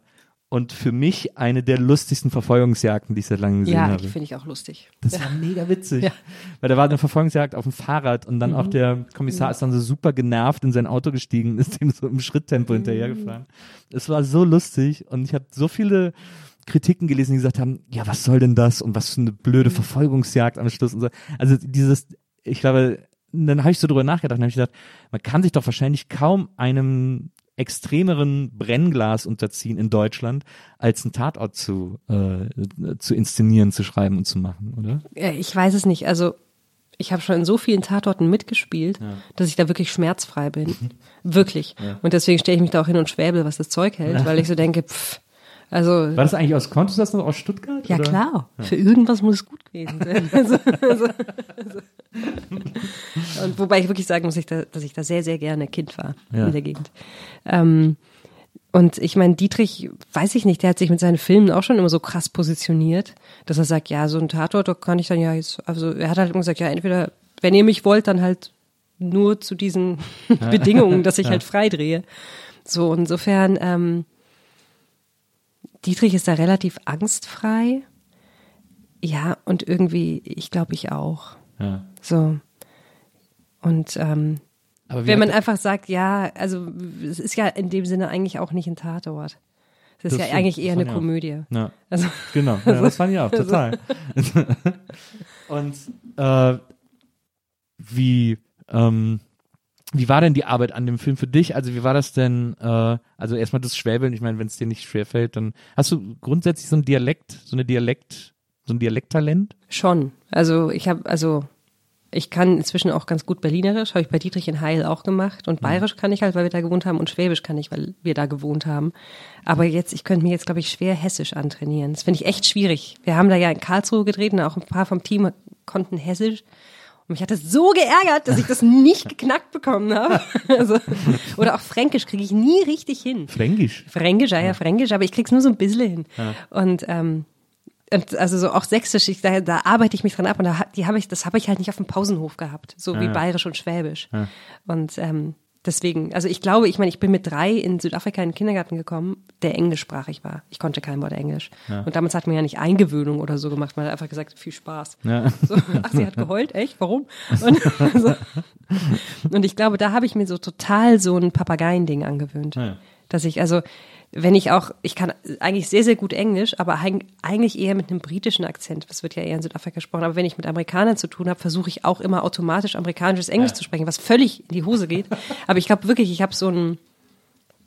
und für mich eine der lustigsten Verfolgungsjagden, die ich seit langem gesehen Ja, habe. finde ich auch lustig. Das war mega witzig. Ja. Weil da war eine Verfolgungsjagd auf dem Fahrrad und dann Mhm. auch der Kommissar ist dann so super genervt in sein Auto gestiegen und ist dem so im Schritttempo Mhm. hinterhergefahren. Es war so lustig und ich habe so viele Kritiken gelesen, die gesagt haben, ja, was soll denn das und was für eine blöde Mhm. Verfolgungsjagd am Schluss und so. Also dieses, ich glaube, dann habe ich so drüber nachgedacht und habe ich gedacht, man kann sich doch wahrscheinlich kaum einem extremeren Brennglas unterziehen in Deutschland, als einen Tatort zu, äh, zu inszenieren, zu schreiben und zu machen, oder? Ja, ich weiß es nicht. Also, ich habe schon in so vielen Tatorten mitgespielt, dass ich da wirklich schmerzfrei bin. wirklich. Und deswegen stelle ich mich da auch hin und schwäbel, was das Zeug hält, weil ich so denke, pff, also, War das eigentlich aus, konntest du das noch aus Stuttgart? ja oder? klar, für irgendwas muss es gut gewesen sein. Also, also, also. Und wobei ich wirklich sagen muss, ich da, dass ich da sehr, sehr gerne Kind war Ja. in der Gegend. Ähm, und ich meine, Dietrich, weiß ich nicht, der hat sich mit seinen Filmen auch schon immer so krass positioniert, dass er sagt, ja, so ein Tatort, da kann ich dann ja jetzt, also er hat halt immer gesagt, ja, entweder, wenn ihr mich wollt, dann halt nur zu diesen Bedingungen, dass ich halt frei drehe. So, insofern, ähm, Dietrich ist da relativ angstfrei. Ja, und irgendwie, ich glaube, ich auch. Ja. So. Und ähm, Aber wenn man einfach sagt, ja, also es ist ja in dem Sinne eigentlich auch nicht ein Tatort. Es ist Das ja stimmt, eigentlich eher eine. Komödie. Ja, Also, genau. Ja, das fand ich auch, total. Und äh, wie, ähm, wie war denn die Arbeit an dem Film für dich? Also wie war das denn, äh, also erstmal das Schwäbeln, ich meine, wenn es dir nicht schwerfällt, dann hast du grundsätzlich so ein Dialekt, so eine Dialekt, So ein Dialekttalent? Schon. Also ich habe, also ich kann inzwischen auch ganz gut Berlinerisch, habe ich bei Dietrich in Heil auch gemacht. Und Bayerisch kann ich halt, weil wir da gewohnt haben. Und Schwäbisch kann ich, weil wir da gewohnt haben. Aber jetzt, ich könnte mir jetzt, glaube ich, schwer Hessisch antrainieren. Das finde ich echt schwierig. Wir haben da ja in Karlsruhe gedreht und auch ein paar vom Team konnten Hessisch. Und mich hat das so geärgert, dass ich das nicht geknackt bekommen habe. Also, oder auch Fränkisch kriege ich nie richtig hin. Fränkisch? Fränkisch, ja, ja, Fränkisch, aber ich krieg's nur so ein bisschen hin. Ja. Und ähm, und also so auch Sächsisch, ich, da, da arbeite ich mich dran ab und da, die habe ich, das habe ich halt nicht auf dem Pausenhof gehabt, so wie ja. Bayerisch und Schwäbisch. Und ähm, deswegen, also ich glaube, ich meine, ich bin mit drei in Südafrika in den Kindergarten gekommen, der englischsprachig war. Ich konnte kein Wort Englisch. Und damals hat man ja nicht Eingewöhnung oder so gemacht, man hat einfach gesagt, viel Spaß. Ja. So, ach, sie hat geheult, echt? Warum? Und, so. und ich glaube, da habe ich mir so total so ein Papageiending angewöhnt. Ja. Dass ich, also, wenn ich auch, ich kann eigentlich sehr, sehr gut Englisch, aber eig- eigentlich eher mit einem britischen Akzent. Das wird ja eher in Südafrika gesprochen. Aber wenn ich mit Amerikanern zu tun habe, versuche ich auch immer automatisch amerikanisches Englisch zu sprechen, was völlig in die Hose geht. Aber ich glaube wirklich, ich habe so ein,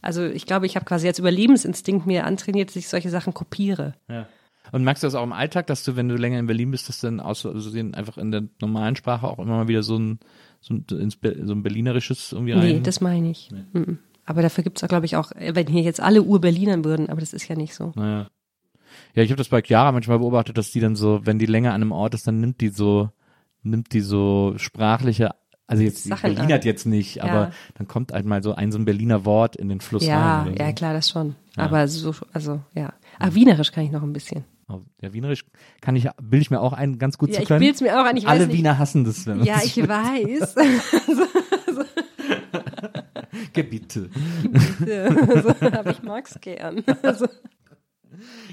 also ich glaube, ich habe quasi als Überlebensinstinkt mir antrainiert, dass ich solche Sachen kopiere. Ja. Und merkst du das auch im Alltag, dass du, wenn du länger in Berlin bist, dass dann aus also einfach in der normalen Sprache auch immer mal wieder so ein, so ein, so ein berlinerisches irgendwie Nee, rein? das meine ich. Mhm. Aber dafür gibt's auch, glaube ich, auch, wenn hier jetzt alle Ur-Berlinern würden, aber das ist ja nicht so. Naja. Ja, ich habe das bei Chiara manchmal beobachtet, dass die dann so, wenn die länger an einem Ort ist, dann nimmt die so, nimmt die so sprachliche, also jetzt Sachen Berlinert an. jetzt nicht, Ja. aber dann kommt halt mal so ein so ein Berliner Wort in den Fluss Ja, rein. ja, so. klar, das schon. Aber so, also, ja. Ach, Wienerisch kann ich noch ein bisschen. Oh, Ja, Wienerisch kann ich, bilde ich mir auch ein, ganz gut Ja, zu ich können. bild's mir auch ein, ich Alle. Wiener hassen das, wenn Ja, ich weiß. Gebiete. so, aber ich mag's gern. Also,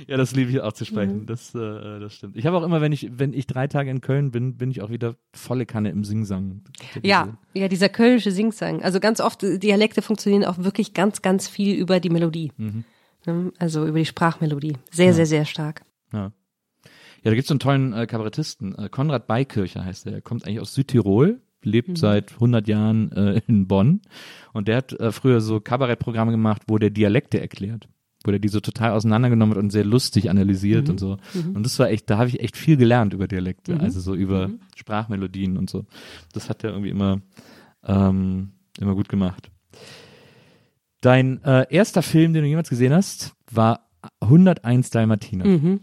Ja, das liebe ich auch zu sprechen. Mhm. Das, äh, das stimmt. Ich habe auch immer, wenn ich, wenn ich drei Tage in Köln bin, bin ich auch wieder volle Kanne im Singsang. ja, ja, dieser kölnische Singsang. Also ganz oft, äh, Dialekte funktionieren auch wirklich ganz, ganz viel über die Melodie. Mhm. Ne? Also über die Sprachmelodie. Sehr, sehr, sehr stark. Ja. Ja, da gibt's so einen tollen äh, Kabarettisten, äh, Konrad Beikircher heißt er. Er kommt eigentlich aus Südtirol, lebt Mhm. seit 100 Jahren äh, in Bonn und der hat äh, früher so Kabarettprogramme gemacht, wo der Dialekte erklärt, wo der die so total auseinandergenommen hat und sehr lustig analysiert Mhm. und so. Und das war echt, da habe ich echt viel gelernt über Dialekte, also so über Mhm. Sprachmelodien und so. Das hat er irgendwie immer ähm, immer gut gemacht. Dein äh, erster Film, den du jemals gesehen hast, war 101 Dalmatiner. Mhm.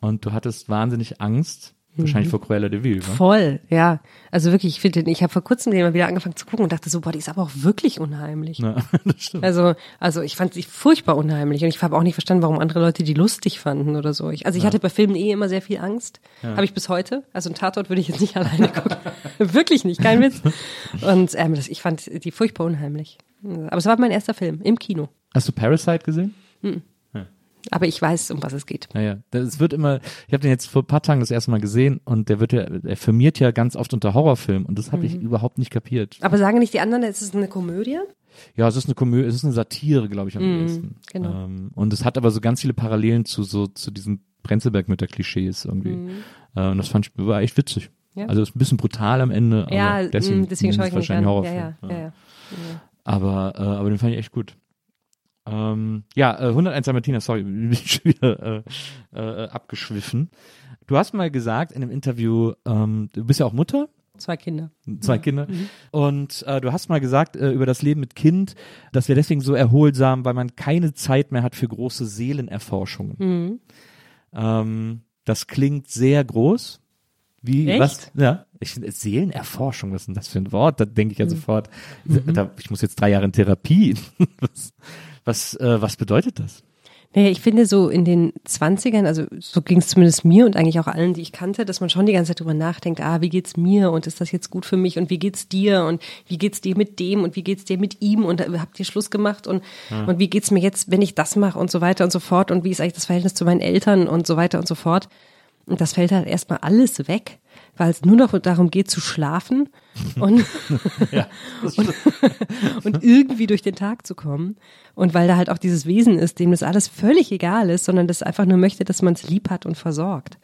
Und du hattest wahnsinnig Angst, wahrscheinlich vor Cruella de Vil, ne? Voll, ja. Also wirklich, ich finde, ich habe vor kurzem den mal wieder angefangen zu gucken und dachte so, boah, die ist aber auch wirklich unheimlich. Ja, das stimmt. Also, also ich fand sie furchtbar unheimlich und ich habe auch nicht verstanden, warum andere Leute die lustig fanden oder so. Ich, also ich hatte bei Filmen eh immer sehr viel Angst. Habe ich bis heute. Also ein Tatort würde ich jetzt nicht alleine gucken. Wirklich nicht, kein Witz. Und ähm, das, ich fand die furchtbar unheimlich. Aber es war mein erster Film im Kino. Hast du Parasite gesehen? Aber ich weiß, um was es geht. Naja, das wird immer, ich habe den jetzt vor ein paar Tagen das erste Mal gesehen und der wird ja, er firmiert ja ganz oft unter Horrorfilm und das habe ich überhaupt nicht kapiert. Aber sagen nicht die anderen, es ist eine Komödie? Ja, es ist eine Komödie, es ist eine Satire, glaube ich, am ehesten. genau. Ähm, und es hat aber so ganz viele Parallelen zu so, zu diesen Prenzlberg-Mütter-Klischees irgendwie. Äh, und das fand ich, war echt witzig. Mhm. Ja. Also ist ein bisschen brutal am Ende, aber ja, deswegen, mh, deswegen schaue ich ist nicht an. wahrscheinlich Ja, Horrorfilm. ja, ja, ja. Aber, äh, aber den fand ich echt gut. Ähm, ja, äh, 101 Martina, sorry, bin ich schon wieder äh, äh, abgeschwiffen. Du hast mal gesagt in einem Interview, ähm, du bist ja auch Mutter, Zwei Kinder. zwei Kinder, und äh, du hast mal gesagt äh, über das Leben mit Kind, das wäre deswegen so erholsam, weil man keine Zeit mehr hat für große Seelenerforschungen. Ähm, das klingt sehr groß. Wie, Echt? was? Ja, ich Seelenerforschung, was ist denn das für ein Wort? Da denke ich ja sofort, da, ich muss jetzt drei Jahre in Therapie. was, was, äh, was bedeutet das? Naja, ich finde so in den Zwanzigern, also so ging es zumindest mir und eigentlich auch allen, die ich kannte, dass man schon die ganze Zeit drüber nachdenkt, ah, wie geht's mir und ist das jetzt gut für mich und wie geht's dir und wie geht's dir mit dem und wie geht's dir mit ihm und habt ihr Schluss gemacht und, und wie geht's mir jetzt, wenn ich das mache und so weiter und so fort und wie ist eigentlich das Verhältnis zu meinen Eltern und so weiter und so fort. Und das fällt halt erstmal alles weg, weil es nur noch darum geht zu schlafen und, und, und irgendwie durch den Tag zu kommen. Und weil da halt auch dieses Wesen ist, dem das alles völlig egal ist, sondern das einfach nur möchte, dass man es lieb hat und versorgt.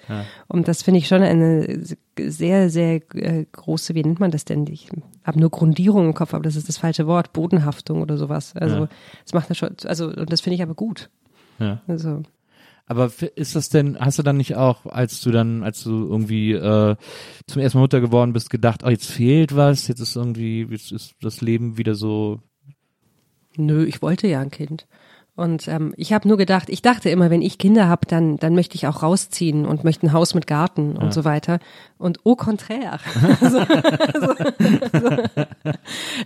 Und das finde ich schon eine sehr, sehr äh, große, wie nennt man das denn? Ich habe nur Grundierung im Kopf, aber das ist das falsche Wort, Bodenhaftung oder sowas. Also Ja. das macht das schon, also und das finde ich aber gut. Ja. Also Aber ist das denn, hast du dann nicht auch, als du dann, als du irgendwie äh, zum ersten Mal Mutter geworden bist, gedacht, oh, jetzt fehlt was, jetzt ist irgendwie, jetzt ist das Leben wieder so. Nö, ich wollte ja ein Kind. Und ähm, ich habe nur gedacht, ich dachte immer, wenn ich Kinder habe, dann, dann möchte ich auch rausziehen und möchte ein Haus mit Garten und so weiter. Und au contraire. also, also, also,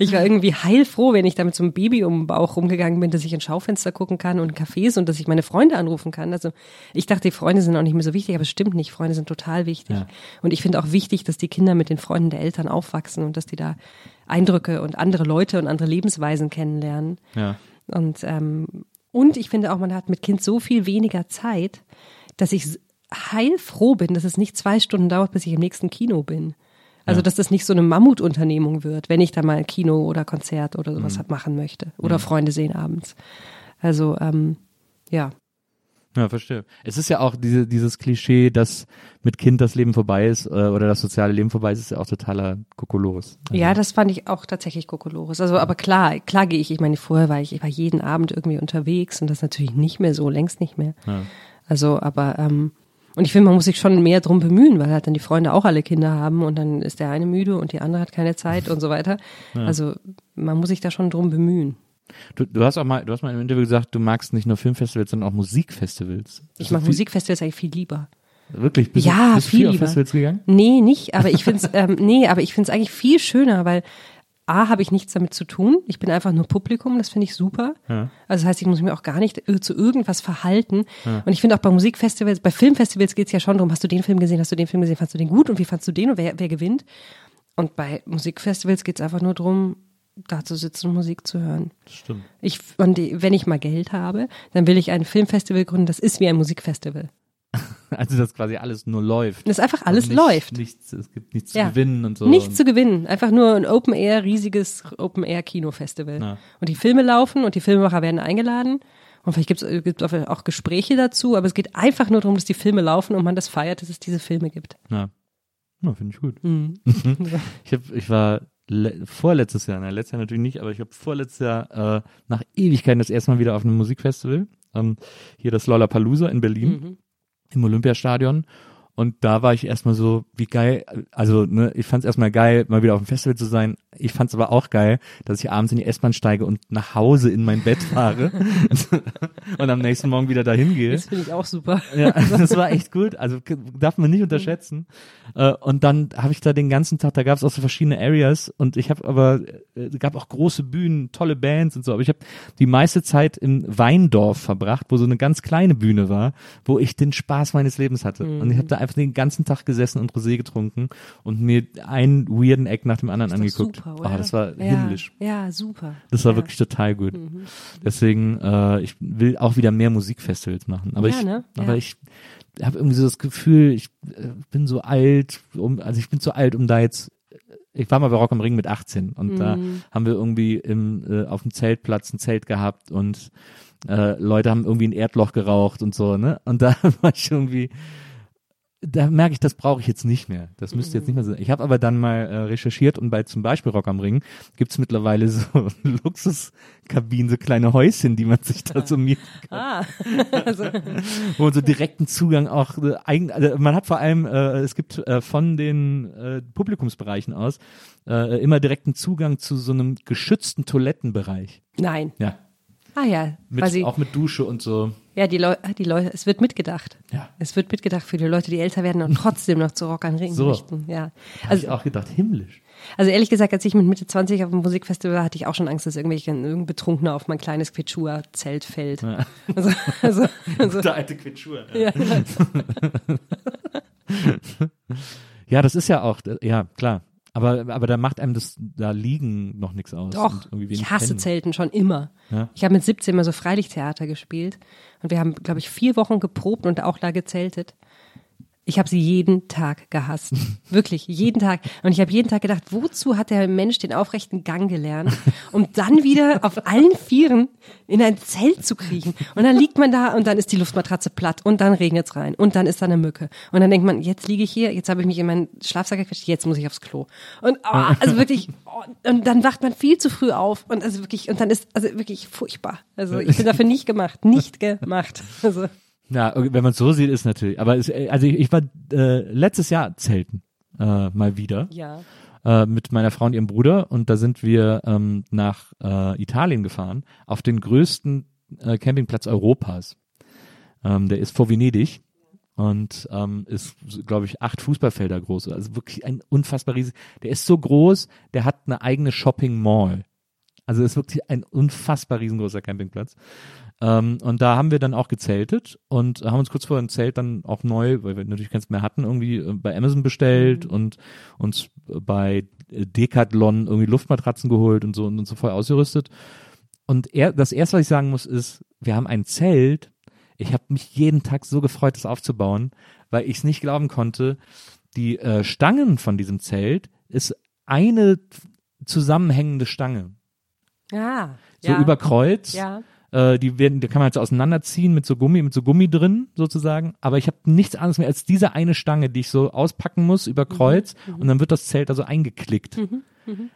ich war irgendwie heilfroh, wenn ich da mit so einem Baby um den Bauch rumgegangen bin, dass ich in Schaufenster gucken kann und Cafés und dass ich meine Freunde anrufen kann. Also ich dachte, die Freunde sind auch nicht mehr so wichtig, aber es stimmt nicht. Freunde sind total wichtig. Ja. Und ich finde auch wichtig, dass die Kinder mit den Freunden der Eltern aufwachsen und dass die da Eindrücke und andere Leute und andere Lebensweisen kennenlernen. Ja. Und, ähm, und ich finde auch, man hat mit Kind so viel weniger Zeit, dass ich heilfroh bin, dass es nicht zwei Stunden dauert, bis ich im nächsten Kino bin. Also, dass das nicht so eine Mammutunternehmung wird, wenn ich da mal Kino oder Konzert oder sowas halt machen möchte. Oder Freunde sehen abends. Also, ähm, ja. Ja, verstehe. Es ist ja auch diese, dieses Klischee, dass mit Kind das Leben vorbei ist äh, oder das soziale Leben vorbei ist, ist ja auch totaler Kokolores. Also, Ja, das fand ich auch tatsächlich Kokolores. Also, aber klar, klar gehe ich. Ich meine, vorher war ich, ich war jeden Abend irgendwie unterwegs und das natürlich nicht mehr so, längst nicht mehr. Also, aber, ähm, und ich finde, man muss sich schon mehr drum bemühen, weil halt dann die Freunde auch alle Kinder haben und dann ist der eine müde und die andere hat keine Zeit und so weiter. Also, man muss sich da schon drum bemühen. Du, du hast auch mal, du hast mal im Interview gesagt, du magst nicht nur Filmfestivals, sondern auch Musikfestivals. Ich Also mag viel- Musikfestivals eigentlich viel lieber. Wirklich? Bist Ja, du, bist du viel viel auf lieber. Festivals gegangen? Nee, nicht, aber ich finde es, ähm, nee, aber ich eigentlich viel schöner, weil A, habe ich nichts damit zu tun. Ich bin einfach nur Publikum, das finde ich super. Also das heißt, ich muss mich auch gar nicht ir- zu irgendwas verhalten. Und ich finde auch bei Musikfestivals, bei Filmfestivals geht es ja schon darum, hast du den Film gesehen, hast du den Film gesehen, fandst du den gut und wie fandst du den und wer, wer gewinnt? Und bei Musikfestivals geht es einfach nur darum, da zu sitzen und Musik zu hören. Stimmt. Ich, und wenn ich mal Geld habe, dann will ich ein Filmfestival gründen, das ist wie ein Musikfestival. Also, dass quasi alles nur läuft. Das einfach alles Und nicht, läuft. Nichts, es gibt nichts Ja. zu gewinnen und so. Nichts zu gewinnen, einfach nur ein Open Air, riesiges Open Air Kinofestival. Ja. Und die Filme laufen und die Filmemacher werden eingeladen. Und vielleicht gibt es auch Gespräche dazu, aber es geht einfach nur darum, dass die Filme laufen und man das feiert, dass es diese Filme gibt. Ja, ja finde ich gut. Mhm. ich, hab, ich war vorletztes Jahr, na, letztes Jahr natürlich nicht, aber ich habe vorletztes Jahr äh, nach Ewigkeiten das erste Mal wieder auf einem Musikfestival. Ähm, hier das Lollapalooza in Berlin Mhm. im Olympiastadion. Und da war ich erstmal so, wie geil, also ne, ich fand es erstmal geil, mal wieder auf dem Festival zu sein. Ich fand es aber auch geil, dass ich abends in die S-Bahn steige und nach Hause in mein Bett fahre und am nächsten Morgen wieder dahin gehe. Das finde ich auch super. Ja, das war echt gut. Also darf man nicht unterschätzen. Äh, Und dann habe ich da den ganzen Tag, da gab es auch so verschiedene Areas und ich habe aber, äh, es gab auch große Bühnen, tolle Bands und so, aber ich habe die meiste Zeit im Weindorf verbracht, wo so eine ganz kleine Bühne war, wo ich den Spaß meines Lebens hatte. Und ich habe da einfach den ganzen Tag gesessen und Rosé getrunken und mir einen weirden Eck nach dem anderen angeguckt. Super, oh, oder? das war ja, himmlisch. Ja, super. Das war ja. wirklich total gut. Deswegen, äh, ich will auch wieder mehr Musikfestivals machen. Aber Ja, ich, ne? aber ich habe irgendwie so das Gefühl, ich äh, bin so alt, um, also ich bin zu alt, um da jetzt. Ich war mal bei Rock am Ring mit 18 und da Mhm. haben wir irgendwie im, äh, auf dem Zeltplatz ein Zelt gehabt und äh, Leute haben irgendwie ein Erdloch geraucht und so, ne? Und da war ich irgendwie, da merke ich, das brauche ich jetzt nicht mehr. Das müsste jetzt nicht mehr sein. Ich habe aber dann mal äh, recherchiert und bei zum Beispiel Rock am Ring gibt's mittlerweile so Luxuskabinen, so kleine Häuschen, die man sich da so mieten kann. Ah, also, Wo man so direkten Zugang auch, äh, eigen, also man hat vor allem, äh, es gibt äh, von den äh, Publikumsbereichen aus äh, immer direkten Zugang zu so einem geschützten Toilettenbereich. nein. Ja. Ah ja, Mit, auch mit Dusche und so. Ja, die Leute, die Leute, es wird mitgedacht. Ja. Es wird mitgedacht für die Leute, die älter werden und trotzdem noch zu Rock am Ring So. möchten. Ja. Also, ich auch gedacht, himmlisch. Also ehrlich gesagt, als ich mit Mitte 20 auf dem Musikfestival war, hatte ich auch schon Angst, dass irgendwelche irgendein Betrunkener auf mein kleines Quechua-Zelt fällt. Also, also, also, Der alte Quetschur. ja. Ja, das ist ja auch, ja, klar. Aber, aber da macht einem das da liegen noch nichts aus. Doch, ich hasse kennen. Zelten schon immer. Ja. Ich habe mit 17 mal so Freilichttheater gespielt und wir haben, glaube ich, vier Wochen geprobt und auch da gezeltet. Ich habe sie jeden Tag gehasst. Wirklich, jeden Tag. Und ich habe jeden Tag gedacht, wozu hat der Mensch den aufrechten Gang gelernt, um dann wieder auf allen Vieren in ein Zelt zu kriechen. Und dann liegt man da und dann ist die Luftmatratze platt und dann regnet's rein und dann ist da eine Mücke. Und dann denkt man, jetzt liege ich hier, jetzt habe ich mich in meinen Schlafsack gequetscht, jetzt muss ich aufs Klo. Und oh, also wirklich, oh, und dann wacht man viel zu früh auf und also wirklich, und dann ist, also wirklich furchtbar. Also ich bin dafür nicht gemacht, nicht gemacht. Also Ja, wenn man es so sieht, ist natürlich. Aber es, äh, also ich, ich war äh, letztes Jahr zelten äh, mal wieder Ja. äh, mit meiner Frau und ihrem Bruder und da sind wir ähm, nach äh, Italien gefahren auf den größten äh, Campingplatz Europas. Ähm, der ist vor Venedig und ähm, ist, glaube ich, acht Fußballfelder groß. Also wirklich ein unfassbar riesig. Der ist so groß, der hat eine eigene Shopping Mall. Also ist wirklich ein unfassbar riesengroßer Campingplatz. Ähm, und da haben wir dann auch gezeltet und haben uns kurz vor dem Zelt dann auch neu, weil wir natürlich keins mehr hatten, irgendwie äh, bei Amazon bestellt und uns bei äh, Decathlon irgendwie Luftmatratzen geholt und so und uns so voll ausgerüstet. Und er, das erste, was ich sagen muss, ist, wir haben ein Zelt. Ich habe mich jeden Tag so gefreut, das aufzubauen, weil ich es nicht glauben konnte. Die äh, Stangen von diesem Zelt ist eine zusammenhängende Stange Ja. so ja. über Kreuz. Ja. Äh, die werden, die kann man jetzt auseinanderziehen mit so Gummi, mit so Gummi drin sozusagen. Aber ich habe nichts anderes mehr als diese eine Stange, die ich so auspacken muss über Kreuz und dann wird das Zelt also eingeklickt.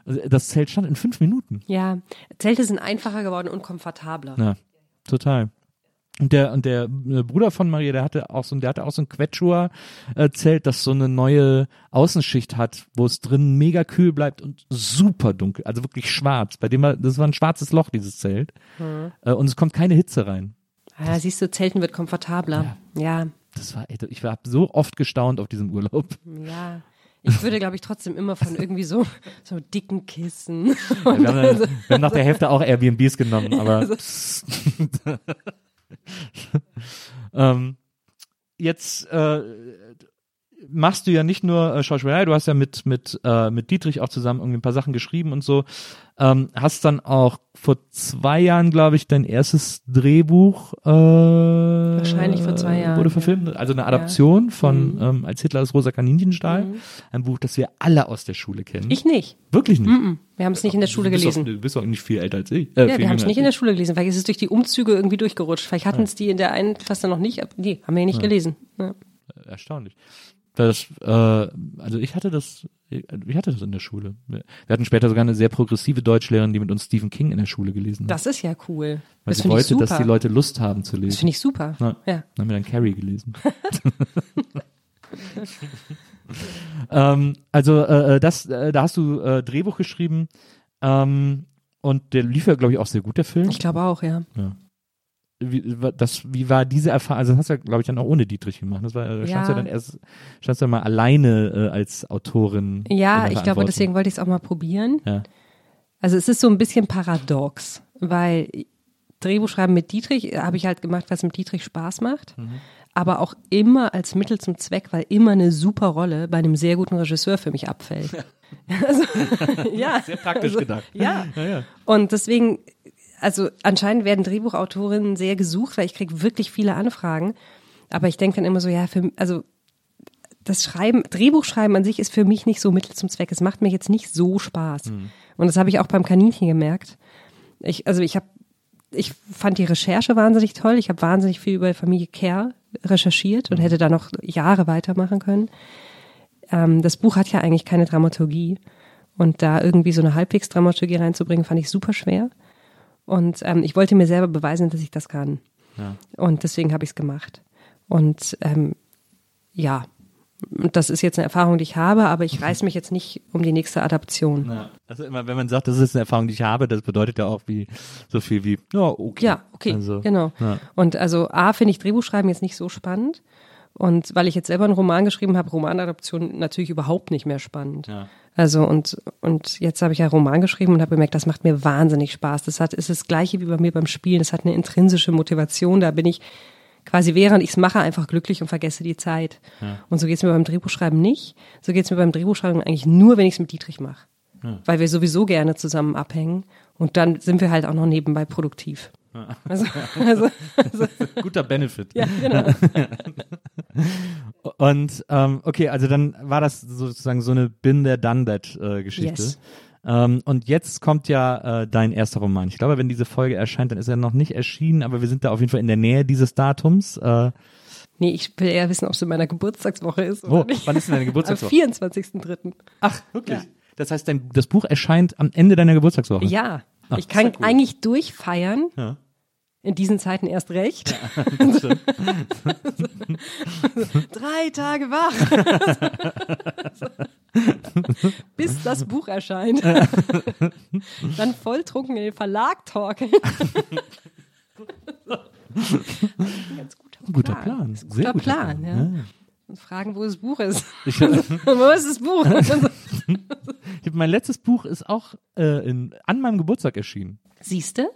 Also das Zelt stand in fünf Minuten. Ja. Zelte sind einfacher geworden und komfortabler. Ja, total. Und der, und der äh, Bruder von Maria, der hatte auch so, ein- der hatte auch so ein Quechua-Zelt, das so eine neue Außenschicht hat, wo es drin mega kühl bleibt und super dunkel, also wirklich schwarz. Bei dem war, das war ein schwarzes Loch, dieses Zelt. Äh, Und es kommt keine Hitze rein. Ja, siehst du, Zelten wird komfortabler. Ja. Das war, ich habe so oft gestaunt auf diesem Urlaub. Ja. Ich würde, glaube ich, trotzdem immer von irgendwie so, so dicken Kissen. Wir haben, wir haben nach der Hälfte auch Airbnbs genommen, aber ähm, jetzt äh, machst du ja nicht nur äh, Schauspielerei, du hast ja mit mit äh, mit Dietrich auch zusammen irgendwie ein paar Sachen geschrieben und so. Ähm, hast dann auch vor zwei Jahren, glaube ich, dein erstes Drehbuch äh, Wahrscheinlich vor zwei Jahren, wurde ja. verfilmt, also eine Adaption von ähm, als Hitler das rosa Kaninchenstahl, ein Buch, das wir alle aus der Schule kennen. Ich nicht. wirklich nicht. Wir haben es nicht in der Schule du gelesen. Du bist doch nicht viel älter als ich. Äh, Ja, wir haben es nicht in der. Schule gelesen. Vielleicht ist es durch die Umzüge irgendwie durchgerutscht. Vielleicht hatten es die in der einen Klasse noch nicht. aber Nee, haben wir ja nicht gelesen. Ja. erstaunlich. Das, äh, also ich hatte das, ich hatte das in der Schule. Wir hatten später sogar eine sehr progressive Deutschlehrerin, die mit uns Stephen King in der Schule gelesen hat. Das ist ja cool. weil das sie wollte, super. dass die Leute Lust haben zu das lesen. finde ich super. Ja. Ja. Dann haben wir dann Carrie gelesen. ähm, also äh, äh, das, äh, da hast du äh, Drehbuch geschrieben ähm, und der lief ja, glaube ich, auch sehr gut, der Film. Ich glaube auch, ja. Wie, das, wie war diese Erfahrung? Also das hast du ja, glaube ich, dann auch ohne Dietrich gemacht. Das war, da standst Ja. ja dann erst, standst du ja mal alleine äh, als Autorin. in Ja, ich glaube, deswegen wollte ich es auch mal probieren. Ja. Also es ist so ein bisschen paradox, weil Drehbuchschreiben mit Dietrich habe ich halt gemacht, was mit Dietrich Spaß macht. Mhm. Aber auch immer als Mittel zum Zweck, weil immer eine super Rolle bei einem sehr guten Regisseur für mich abfällt. Also, ja. Sehr praktisch also, gedacht. Ja. Ja, ja. Und deswegen, also anscheinend werden Drehbuchautorinnen sehr gesucht, weil ich kriege wirklich viele Anfragen. Aber ich denke dann immer so, ja, für, also das Schreiben, Drehbuchschreiben an sich ist für mich nicht so Mittel zum Zweck. Es macht mir jetzt nicht so Spaß. Und das habe ich auch beim Kaninchen gemerkt. Ich, also ich habe, ich fand die Recherche wahnsinnig toll. Ich habe wahnsinnig viel über Familie Kerr recherchiert und hätte da noch Jahre weitermachen können. Ähm, das Buch hat ja eigentlich keine Dramaturgie. Und da irgendwie so eine halbwegs Dramaturgie reinzubringen, fand ich super schwer. Und ähm, ich wollte mir selber beweisen, dass ich das kann. Ja. Und deswegen habe ich es gemacht. Und ähm, ja, das ist jetzt eine Erfahrung, die ich habe, aber ich reiß mich jetzt nicht um die nächste Adaption. Ja. Also immer, wenn man sagt, das ist eine Erfahrung, die ich habe, das bedeutet ja auch wie so viel wie, ja, okay. Ja, okay, Also, genau. Ja. Und also A finde ich Drehbuchschreiben jetzt nicht so spannend. Und weil ich jetzt selber einen Roman geschrieben habe, Romanadaption natürlich überhaupt nicht mehr spannend. Ja. Also und, und jetzt habe ich ja einen Roman geschrieben und habe gemerkt, das macht mir wahnsinnig Spaß. Das hat, ist das gleiche wie bei mir beim Spielen. Das hat eine intrinsische Motivation. Da bin ich quasi während ich es mache einfach glücklich und vergesse die Zeit. Und so geht es mir beim Drehbuchschreiben nicht. So geht es mir beim Drehbuchschreiben eigentlich nur, wenn ich es mit Dietrich mache. Weil wir sowieso gerne zusammen abhängen. Und dann sind wir halt auch noch nebenbei produktiv. Also, also, also, Guter Benefit. ja, genau. Und ähm, okay, also dann war das sozusagen so eine Bin there, done that äh, Geschichte. Yes. Ähm, und jetzt kommt ja äh, dein erster Roman. Ich glaube, wenn diese Folge erscheint, dann ist er noch nicht erschienen, aber wir sind da auf jeden Fall in der Nähe dieses Datums. Äh, Nee, ich will eher wissen, ob es in meiner Geburtstagswoche ist. Oder nicht. Wann ist denn deine Am Geburtstagswoche? 24.3. Ach, wirklich? Das heißt, dein, das Buch erscheint am Ende deiner Geburtstagswoche. Ja, ich kann ja eigentlich durchfeiern. Ja. In diesen Zeiten erst recht. Drei Tage wach. Bis das Buch erscheint. Dann volltrunken in den Verlag talken. Ein ganz guter Plan. Guter Plan. Ein Sehr guter guter Plan, Plan. ja. Und fragen, wo das Buch ist. Ich, wo ist das Buch? mein letztes Buch ist auch äh, in, an meinem Geburtstag erschienen. Siehst du?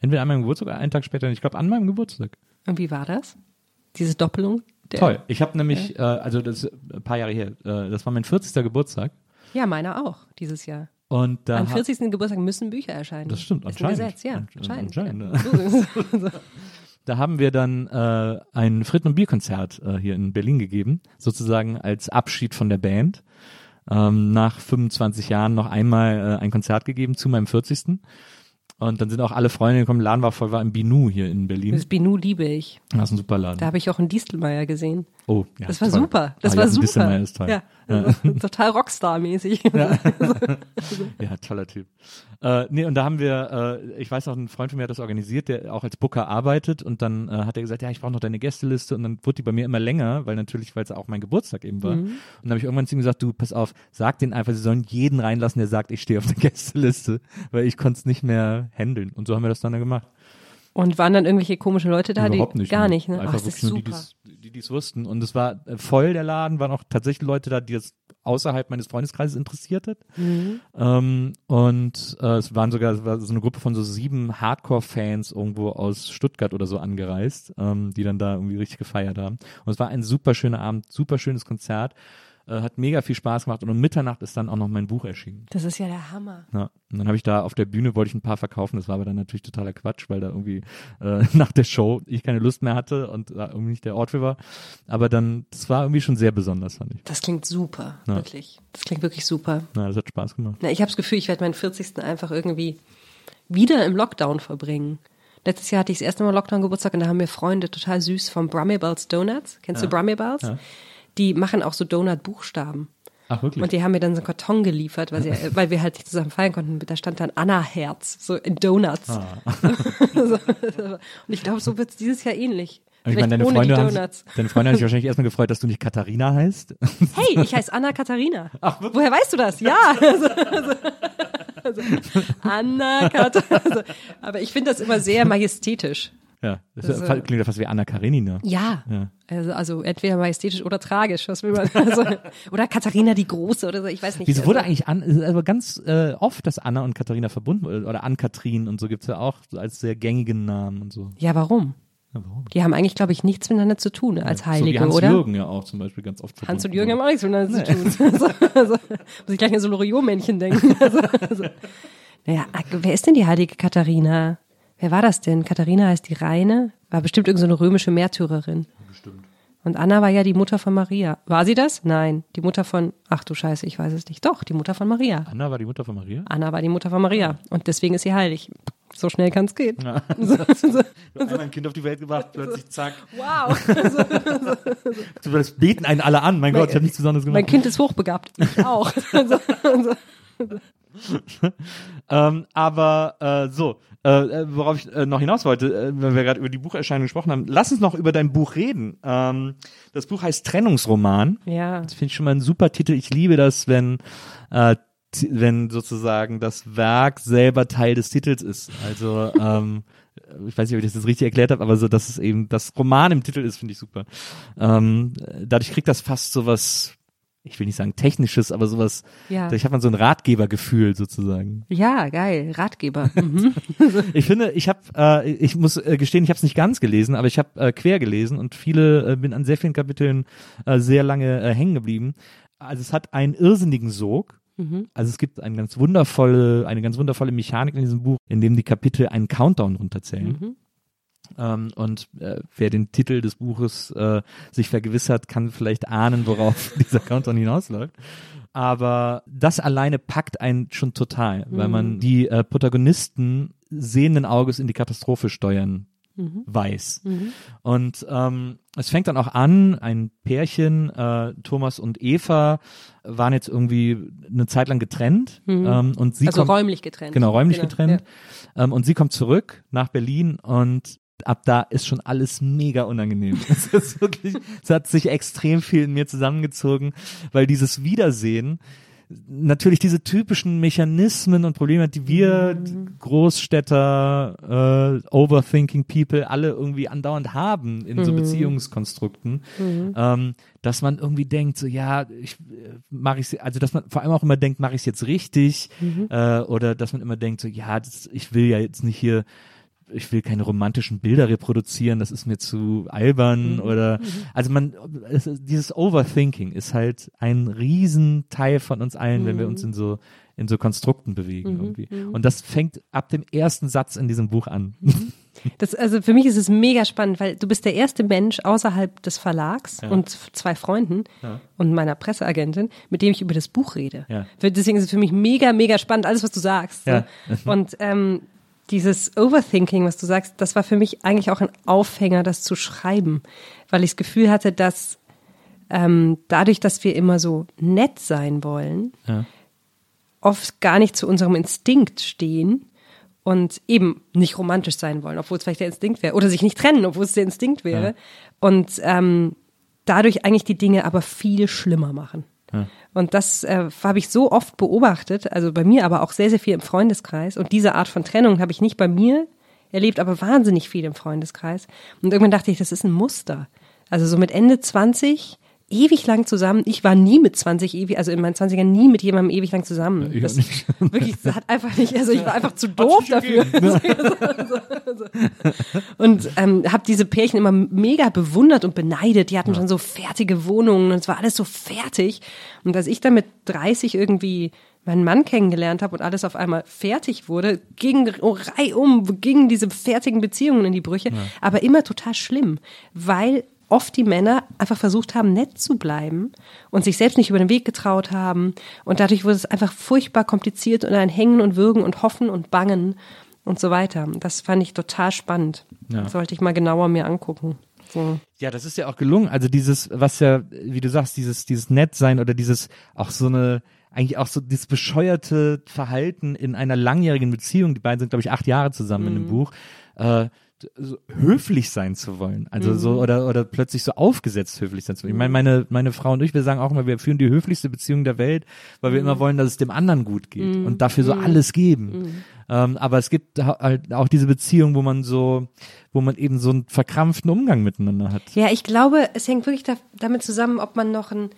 Entweder an meinem Geburtstag oder einen Tag später. Ich glaube, an meinem Geburtstag. Und wie war das? Diese Doppelung? Der- Toll. Ich habe nämlich, äh, also das ist ein paar Jahre her, äh, das war mein 40. Geburtstag. Ja, meiner auch dieses Jahr. Und da Am ha- 40. Geburtstag müssen Bücher erscheinen. Das stimmt, ist ein anscheinend. Gesetz, ja. An- Anscheinend. anscheinend, ja. Da haben wir dann äh, ein Fritten- und Bierkonzert äh, hier in Berlin gegeben, sozusagen als Abschied von der Band. Ähm, nach 25 Jahren noch einmal äh, ein Konzert gegeben zu meinem 40. Und dann sind auch alle Freunde gekommen, Laden war voll, war im Binu hier in Berlin. Das Binu liebe ich. Das ist ein super Laden. Da habe ich auch einen Distelmeier gesehen. Oh, ja, Das war toll. super. Das Ah, war ja, super. Ist toll. Ja, also total Rockstar-mäßig. Ja, toller Typ. Äh, nee, und da haben wir, äh, ich weiß auch, ein Freund von mir hat das organisiert, der auch als Booker arbeitet und dann äh, hat er gesagt, ja, ich brauche noch deine Gästeliste und dann wurde die bei mir immer länger, weil natürlich, weil es auch mein Geburtstag eben war. Und dann habe ich irgendwann zu ihm gesagt, du, pass auf, sag denen einfach, sie sollen jeden reinlassen, der sagt, ich stehe auf der Gästeliste, weil ich konnte es nicht mehr handeln. Und so haben wir das dann gemacht. Und waren dann irgendwelche komischen Leute da? Überhaupt die, nicht. Gar nicht, ne? Ach, Einfach das wirklich ist super. die, die es wussten. Und es war äh, voll, der Laden, waren auch tatsächlich Leute da, die das außerhalb meines Freundeskreises interessiert hat. Mhm. Ähm, und äh, es waren sogar es war so eine Gruppe von so sieben Hardcore-Fans irgendwo aus Stuttgart oder so angereist, ähm, die dann da irgendwie richtig gefeiert haben. Und es war ein super schöner Abend, super schönes Konzert. Äh, hat mega viel Spaß gemacht und um Mitternacht ist dann auch noch mein Buch erschienen. Das ist ja der Hammer. Ja, und dann habe ich da auf der Bühne, wollte ich ein paar verkaufen, das war aber dann natürlich totaler Quatsch, weil da irgendwie äh, nach der Show ich keine Lust mehr hatte und da irgendwie nicht der Ort für war. Aber dann, das war irgendwie schon sehr besonders, fand ich. Das klingt super, Ja. wirklich. Das klingt wirklich super. Ja, das hat Spaß gemacht. Na, ich habe das Gefühl, ich werde meinen 40. einfach irgendwie wieder im Lockdown verbringen. Letztes Jahr hatte ich das erste Mal Lockdown-Geburtstag und da haben mir Freunde total süß vom Brummy Bells Donuts. Kennst du Brummy Bells? Die machen auch so Donut-Buchstaben. Ach, wirklich? Und die haben mir dann so einen Karton geliefert, weil, sie, weil wir halt nicht zusammen feiern konnten. Da stand dann Anna-Herz, so in Donuts. Ah. so, und ich glaube, so wird es dieses Jahr ähnlich. ich Vielleicht meine, deine Freunde, haben, deine Freunde haben sich wahrscheinlich erstmal gefreut, dass du nicht Katharina heißt. Hey, ich heiße Anna Katharina. Ach, Woher weißt du das? Ja. Also, also, also, Anna Katharina. Aber ich finde das immer sehr majestätisch. Ja, das Also- klingt ja fast wie Anna Karenina. Ja. Ja. Also, also entweder majestätisch oder tragisch. Was will man? Also, oder Katharina die Große oder so. Ich weiß nicht. Wieso wurde also, eigentlich an, aber ganz äh, oft, dass Anna und Katharina verbunden wurde, oder Ann-Kathrin und so gibt's ja auch so als sehr gängigen Namen und so. Ja, warum? Ja, warum? Die haben eigentlich, glaube ich, nichts miteinander zu tun als so wie Heilige, Hans oder? Jürgen ja auch zum Beispiel ganz oft. Hans und Jürgen haben auch nichts miteinander zu tun. Also, also, muss ich gleich an so Loriot-Männchen denken. Also, also. Naja, wer ist denn die heilige Katharina? Wer war das denn? Katharina heißt die Reine, war bestimmt irgendeine so eine römische Märtyrerin. Bestimmt. Und Anna war ja die Mutter von Maria. War sie das? Nein, die Mutter von, ach du Scheiße, ich weiß es nicht. Doch, die Mutter von Maria. Anna war die Mutter von Maria? Anna war die Mutter von Maria. Und deswegen ist sie heilig. So schnell kann es gehen. Du hast ein Kind auf die Welt gebracht, plötzlich zack. Wow. Das beten einen alle an. Mein Gott, ich habe nichts Besonderes gemacht. Mein Kind ist hochbegabt. Ich auch. Ähm, aber äh, so, äh, worauf ich äh, noch hinaus wollte, äh, wenn wir gerade über die Bucherscheinung gesprochen haben, lass uns noch über dein Buch reden. Ähm, das Buch heißt Trennungsroman. Ja. Das finde ich schon mal ein super Titel. Ich liebe das, wenn äh, wenn sozusagen das Werk selber Teil des Titels ist. Also ähm, ich weiß nicht, ob ich das jetzt richtig erklärt habe, aber so, dass es eben das Roman im Titel ist, finde ich super. Ähm, dadurch kriegt das fast sowas, ich will nicht sagen technisches, aber sowas, Ja. ich habe man so ein Ratgebergefühl sozusagen. Ja, geil. Ratgeber. Mhm. Ich finde, ich habe, äh, ich muss äh, gestehen, ich habe es nicht ganz gelesen, aber ich habe äh, quer gelesen und viele, äh, bin an sehr vielen Kapiteln äh, sehr lange äh, hängen geblieben. Also es hat einen irrsinnigen Sog. Also es gibt eine ganz wundervolle, eine ganz wundervolle Mechanik in diesem Buch, in dem die Kapitel einen Countdown runterzählen. Ähm, und äh, wer den Titel des Buches äh, sich vergewissert, kann vielleicht ahnen, worauf dieser Countdown hinausläuft. Aber das alleine packt einen schon total, weil man die äh, Protagonisten sehenden Auges in die Katastrophe steuern weiß. Und ähm, es fängt dann auch an, ein Pärchen, äh, Thomas und Eva, waren jetzt irgendwie eine Zeit lang getrennt. Ähm, und sie Also kommt, räumlich getrennt. Genau, räumlich Genau, getrennt. Ähm, und sie kommt zurück nach Berlin und ab da ist schon alles mega unangenehm. Es ist wirklich, es hat sich extrem viel in mir zusammengezogen, weil dieses Wiedersehen natürlich diese typischen Mechanismen und Probleme, die wir Großstädter, äh, Overthinking People alle irgendwie andauernd haben in so Beziehungskonstrukten, ähm, dass man irgendwie denkt, so ja, ich mache ich also dass man vor allem auch immer denkt, mache ich es jetzt richtig äh, oder dass man immer denkt, so ja, das, ich will ja jetzt nicht hier ich will keine romantischen Bilder reproduzieren, das ist mir zu albern oder also man es, dieses Overthinking ist halt ein Riesenteil von uns allen, wenn wir uns in so in so Konstrukten bewegen irgendwie. Und das fängt ab dem ersten Satz in diesem Buch an. Das, also für mich ist es mega spannend, weil du bist der erste Mensch außerhalb des Verlags und zwei Freunden und meiner Presseagentin, mit dem ich über das Buch rede. Ja. Deswegen ist es für mich mega, mega spannend, alles, was du sagst. so. Ja. Und ähm, dieses Overthinking, was du sagst, das war für mich eigentlich auch ein Aufhänger, das zu schreiben, weil ich das Gefühl hatte, dass ähm, dadurch, dass wir immer so nett sein wollen, Ja. oft gar nicht zu unserem Instinkt stehen und eben nicht romantisch sein wollen, obwohl es vielleicht der Instinkt wäre, oder sich nicht trennen, obwohl es der Instinkt wäre. Und ähm, dadurch eigentlich die Dinge aber viel schlimmer machen. Und das äh, habe ich so oft beobachtet, also bei mir, aber auch sehr, sehr viel im Freundeskreis. Und diese Art von Trennung habe ich nicht bei mir erlebt, aber wahnsinnig viel im Freundeskreis. Und irgendwann dachte ich, das ist ein Muster. Also so mit Ende 20 ewig lang zusammen. Ich war nie mit 20 ewig, also in meinen 20ern nie mit jemandem ewig lang zusammen. ich auch das, nicht. Wirklich, das hat einfach nicht, also ich war einfach zu doof dafür. und ähm, habe diese Pärchen immer mega bewundert und beneidet. Die hatten schon so fertige Wohnungen und es war alles so fertig. Und als ich dann mit 30 irgendwie meinen Mann kennengelernt habe und alles auf einmal fertig wurde, ging reihum, gingen diese fertigen Beziehungen in die Brüche, aber immer total schlimm, weil oft die Männer einfach versucht haben, nett zu bleiben und sich selbst nicht über den Weg getraut haben. Und dadurch wurde es einfach furchtbar kompliziert und ein Hängen und Würgen und Hoffen und Bangen und so weiter. Das fand ich total spannend. Ja. Das sollte ich mal genauer mir angucken. So. Ja, das ist ja auch gelungen. Also dieses, was ja, wie du sagst, dieses, dieses Nettsein oder dieses auch so eine, eigentlich auch so dieses bescheuerte Verhalten in einer langjährigen Beziehung. Die beiden sind, glaube ich, acht Jahre zusammen in dem Buch. Äh, so höflich sein zu wollen. Also so, oder, oder plötzlich so aufgesetzt höflich sein zu wollen. Ich meine, meine, meine Frau und ich, wir sagen auch immer, wir führen die höflichste Beziehung der Welt, weil wir immer wollen, dass es dem anderen gut geht und dafür so alles geben. Ähm, aber es gibt ha- halt auch diese Beziehung, wo man so, wo man eben so einen verkrampften Umgang miteinander hat. Ja, ich glaube, es hängt wirklich da, damit zusammen, ob man noch ein,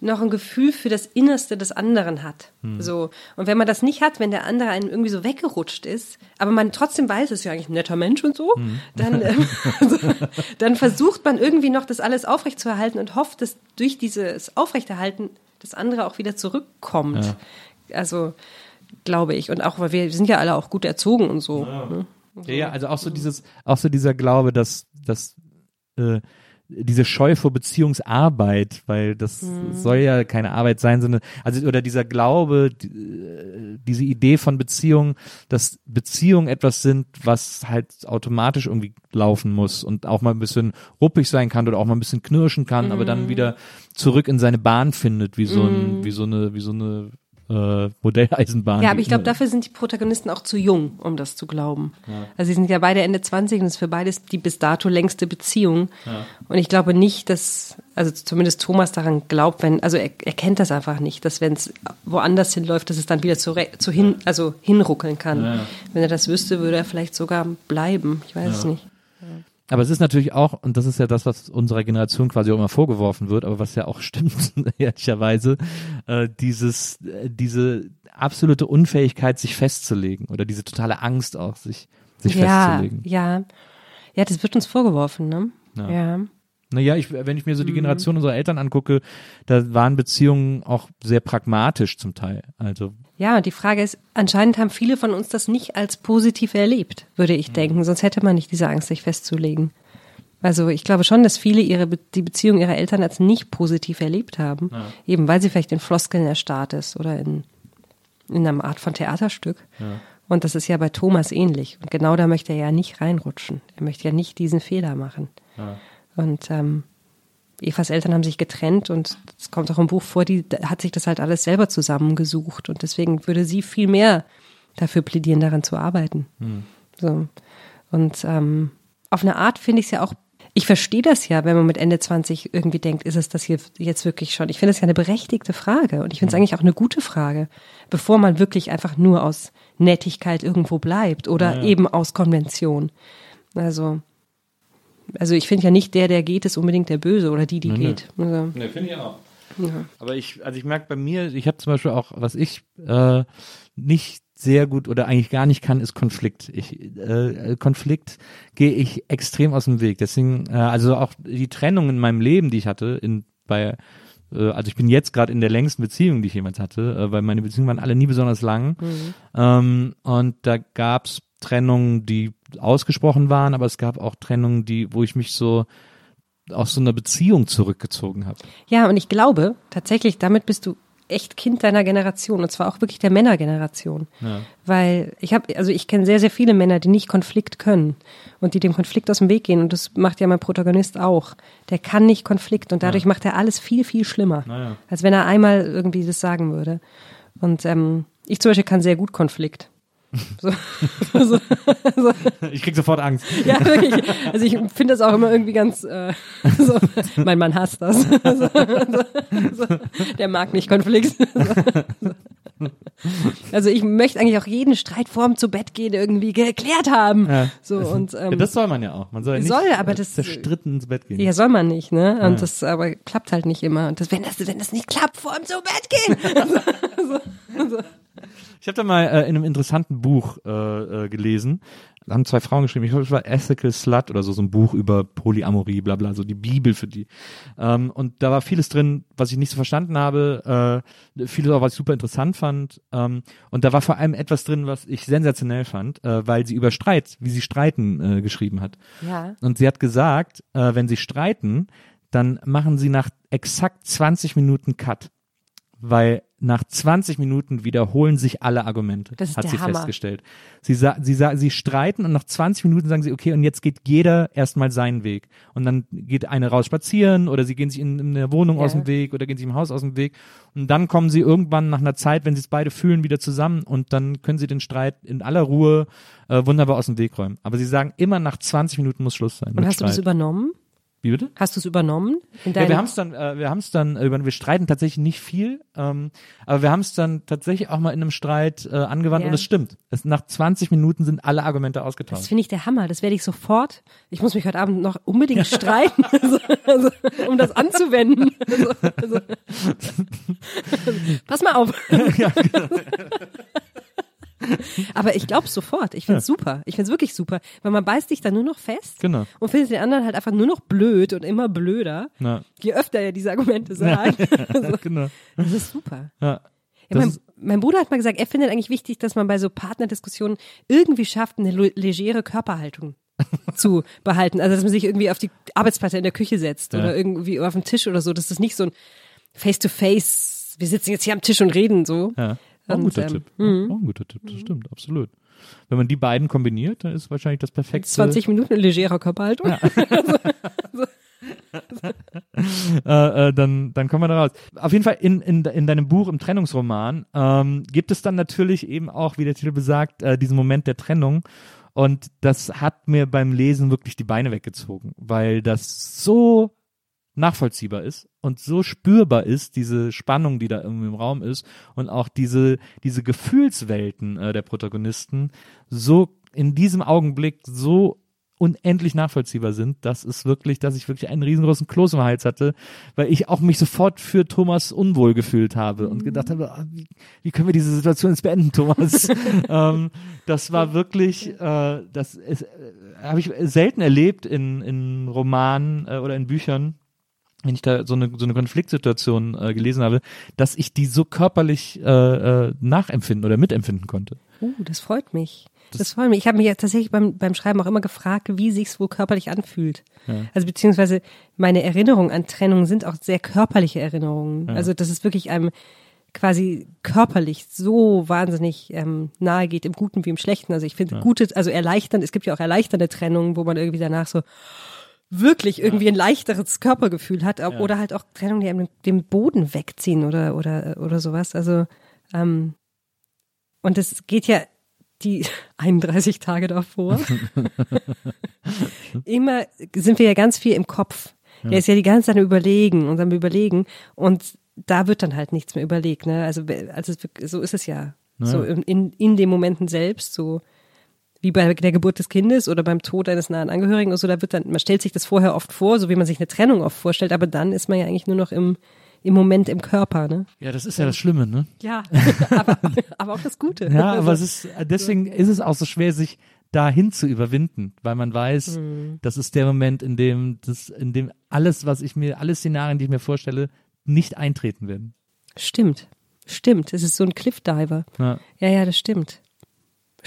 noch ein Gefühl für das Innerste des anderen hat. So. Und wenn man das nicht hat, wenn der andere einem irgendwie so weggerutscht ist, aber man trotzdem weiß, es ist ja eigentlich ein netter Mensch und so, dann, ähm, also, dann versucht man irgendwie noch das alles aufrechtzuerhalten und hofft, dass durch dieses Aufrechterhalten das andere auch wieder zurückkommt. Also, glaube ich. Und auch, weil wir sind ja alle auch gut erzogen und so. Ne? Ja, ja, also auch so dieses, auch so dieser Glaube, dass, dass äh, diese Scheu vor Beziehungsarbeit, weil das soll ja keine Arbeit sein, sondern also oder dieser Glaube, die, äh, diese Idee von Beziehung, dass Beziehungen etwas sind, was halt automatisch irgendwie laufen muss und auch mal ein bisschen ruppig sein kann oder auch mal ein bisschen knirschen kann, aber dann wieder zurück in seine Bahn findet, wie so ein, wie so eine, wie so eine äh, Modelleisenbahn. Ja, aber ich glaube, immer- dafür sind die Protagonisten auch zu jung, um das zu glauben. Also sie sind ja beide Ende 20 und es ist für beides die bis dato längste Beziehung. Und ich glaube nicht, dass, also zumindest Thomas daran glaubt, wenn, also er, er kennt das einfach nicht, dass wenn es woanders hinläuft, dass es dann wieder zu, zu hin, also hinruckeln kann. Wenn er das wüsste, würde er vielleicht sogar bleiben. Ich weiß es nicht. Aber es ist natürlich auch, und das ist ja das, was unserer Generation quasi auch immer vorgeworfen wird, aber was ja auch stimmt, ehrlicherweise, äh, dieses, äh, diese absolute Unfähigkeit, sich festzulegen oder diese totale Angst auch, sich, sich ja, festzulegen. ja. Ja, das wird uns vorgeworfen, ne? Ja. ja. Naja, ich, wenn ich mir so Mhm. die Generation unserer Eltern angucke, da waren Beziehungen auch sehr pragmatisch zum Teil. Also, Ja, und die Frage ist, anscheinend haben viele von uns das nicht als positiv erlebt, würde ich denken. Sonst hätte man nicht diese Angst, sich festzulegen. Also ich glaube schon, dass viele ihre Be die Beziehung ihrer Eltern als nicht positiv erlebt haben. Eben weil sie vielleicht in Floskeln erstarrt ist oder in, in einer Art von Theaterstück. Und das ist ja bei Thomas ähnlich. Und genau da möchte er ja nicht reinrutschen. Er möchte ja nicht diesen Fehler machen. Ja. Und ähm, Evas Eltern haben sich getrennt und es kommt auch im Buch vor, die hat sich das halt alles selber zusammengesucht. Und deswegen würde sie viel mehr dafür plädieren, daran zu arbeiten. Mhm. So. Und ähm, auf eine Art finde ich es ja auch ich verstehe das ja, wenn man mit Ende 20 irgendwie denkt, ist es das hier jetzt wirklich schon? Ich finde es ja eine berechtigte Frage und ich finde es eigentlich auch eine gute Frage, bevor man wirklich einfach nur aus Nettigkeit irgendwo bleibt oder ja, ja. eben aus Konvention. Also, also ich finde ja nicht der, der geht, ist unbedingt der Böse oder die, die nee, geht. Nee, also. nee finde ich auch. Ja. Aber ich, also ich merke bei mir, ich habe zum Beispiel auch, was ich äh, nicht sehr gut oder eigentlich gar nicht kann, ist Konflikt. Ich, äh, Konflikt gehe ich extrem aus dem Weg. Deswegen, äh, also auch die Trennung in meinem Leben, die ich hatte, in bei äh, also ich bin jetzt gerade in der längsten Beziehung, die ich jemals hatte, äh, weil meine Beziehungen waren alle nie besonders lang. Mhm. Ähm, und da gab's Trennungen, die ausgesprochen waren, aber es gab auch Trennungen, die, wo ich mich so aus so einer Beziehung zurückgezogen habe. Ja, und ich glaube, tatsächlich, damit bist du echt Kind deiner Generation und zwar auch wirklich der Männergeneration. Ja. Weil ich habe, also ich kenne sehr, sehr viele Männer, die nicht Konflikt können und die dem Konflikt aus dem Weg gehen und das macht ja mein Protagonist auch. Der kann nicht Konflikt und dadurch ja. macht er alles viel, viel schlimmer, ja. als wenn er einmal irgendwie das sagen würde. Und ähm, ich zum Beispiel kann sehr gut Konflikt. So, so, so. Ich krieg sofort Angst. Ja, wirklich. Also ich finde das auch immer irgendwie ganz. Äh, so. Mein Mann hasst das. Der mag nicht Konflikt. Also ich möchte eigentlich auch jeden Streit vorm zu Bett gehen irgendwie geklärt haben. Ja. So und ähm, ja, das soll man ja auch. Man soll ja nicht soll, aber das, zerstritten ins Bett gehen. Ja, soll man nicht, ne? Und ja. das aber klappt halt nicht immer. Und das, wenn das wenn das nicht klappt, vorm zu Bett gehen. so, so. Ich habe da mal äh, in einem interessanten Buch äh, äh, gelesen. Da haben zwei Frauen geschrieben, ich glaube, es war Ethical Slut oder so, so ein Buch über Polyamorie, bla bla, so die Bibel für die. Ähm, und da war vieles drin, was ich nicht so verstanden habe, äh, vieles auch, was ich super interessant fand. Ähm, und da war vor allem etwas drin, was ich sensationell fand, äh, weil sie über Streit, wie sie streiten, äh, geschrieben hat. Ja. Und sie hat gesagt, äh, wenn sie streiten, dann machen sie nach exakt 20 Minuten Cut weil nach 20 Minuten wiederholen sich alle Argumente, hat sie Hammer. festgestellt. Sie, sa sie, sa sie streiten und nach 20 Minuten sagen sie, okay, und jetzt geht jeder erstmal seinen Weg. Und dann geht eine raus spazieren oder sie gehen sich in, in der Wohnung ja. aus dem Weg oder gehen sich im Haus aus dem Weg. Und dann kommen sie irgendwann nach einer Zeit, wenn sie es beide fühlen, wieder zusammen und dann können sie den Streit in aller Ruhe äh, wunderbar aus dem Weg räumen. Aber sie sagen immer nach 20 Minuten muss Schluss sein. Und hast Streit. du das übernommen? Wie bitte? Hast du es übernommen? ja, wir haben es dann, äh, wir haben es dann, äh, wir streiten tatsächlich nicht viel, ähm, aber wir haben es dann tatsächlich auch mal in einem Streit äh, angewandt ja. und es stimmt. Es, nach 20 Minuten sind alle Argumente ausgetauscht. Das finde ich der Hammer. Das werde ich sofort. Ich muss mich heute Abend noch unbedingt streiten, also, also, um das anzuwenden. Also, also. Pass mal auf. ja, genau. Aber ich glaube sofort. Ich finde es ja. super. Ich finde es wirklich super. Weil man beißt sich dann nur noch fest genau. und findet den anderen halt einfach nur noch blöd und immer blöder. Ja. Je öfter er diese Argumente sagt. Ja. also, genau. Das ist super. Ja. Ja, mein, mein, Bruder hat mal gesagt, er findet eigentlich wichtig, dass man bei so Partnerdiskussionen irgendwie schafft, eine legere Körperhaltung zu behalten. Also, dass man sich irgendwie auf die Arbeitsplatte in der Küche setzt ja. oder irgendwie auf den Tisch oder so. Das ist nicht so ein Face-to-Face, wir sitzen jetzt hier am Tisch und reden so. Ja. Auch ein guter ähm, Tipp. Mhm. Auch ein guter Tipp, das stimmt, absolut. Wenn man die beiden kombiniert, dann ist wahrscheinlich das perfekte. 20 Minuten legerer Körperhaltung. Ja. äh, äh, dann, dann kommen wir da raus. Auf jeden Fall in, in, in deinem Buch, im Trennungsroman, ähm, gibt es dann natürlich eben auch, wie der Titel besagt, äh, diesen Moment der Trennung. Und das hat mir beim Lesen wirklich die Beine weggezogen, weil das so nachvollziehbar ist und so spürbar ist, diese Spannung, die da irgendwie im Raum ist und auch diese, diese Gefühlswelten äh, der Protagonisten so in diesem Augenblick so unendlich nachvollziehbar sind, das ist wirklich, dass ich wirklich einen riesengroßen Kloß im Hals hatte, weil ich auch mich sofort für Thomas unwohl gefühlt habe und gedacht habe, ah, wie, wie können wir diese Situation jetzt beenden, Thomas? ähm, das war wirklich, äh, das äh, habe ich selten erlebt in, in Romanen äh, oder in Büchern, wenn ich da so eine, so eine Konfliktsituation äh, gelesen habe, dass ich die so körperlich äh, äh, nachempfinden oder mitempfinden konnte. Uh, das freut mich. Das, das freut mich. Ich habe mich ja tatsächlich beim, beim Schreiben auch immer gefragt, wie sich's wohl körperlich anfühlt. Ja. Also beziehungsweise meine Erinnerungen an Trennung sind auch sehr körperliche Erinnerungen. Ja. Also das ist wirklich einem quasi körperlich so wahnsinnig ähm, nahe geht, im Guten wie im Schlechten. Also ich finde gute, also erleichtern, es gibt ja auch erleichternde Trennungen, wo man irgendwie danach so wirklich irgendwie ein leichteres Körpergefühl hat Ja. oder halt auch Trennungen, die einem den Boden wegziehen oder oder oder sowas. Also ähm, und es geht ja die 31 Tage davor. Immer sind wir ja ganz viel im Kopf. Der ist ja die ganze Zeit am Überlegen und am Überlegen und da wird dann halt nichts mehr überlegt. Ne? Also, also so ist es ja. So in, in, in den Momenten selbst, so wie bei der Geburt des Kindes oder beim Tod eines nahen Angehörigen oder so, da wird dann, man stellt sich das vorher oft vor, so wie man sich eine Trennung oft vorstellt, aber dann ist man ja eigentlich nur noch im, im Moment im Körper, ne? Ja, das ist ja das Schlimme, ne? Ja, aber, aber auch das Gute. Ja, aber es ist, deswegen ist es auch so schwer, sich dahin zu überwinden, weil man weiß, Mhm. das ist der Moment, in dem das, in dem alles, was ich mir, alle Szenarien, die ich mir vorstelle, nicht eintreten werden. Stimmt. Stimmt. Es ist so ein Cliffdiver. Ja. Ja, ja, das stimmt.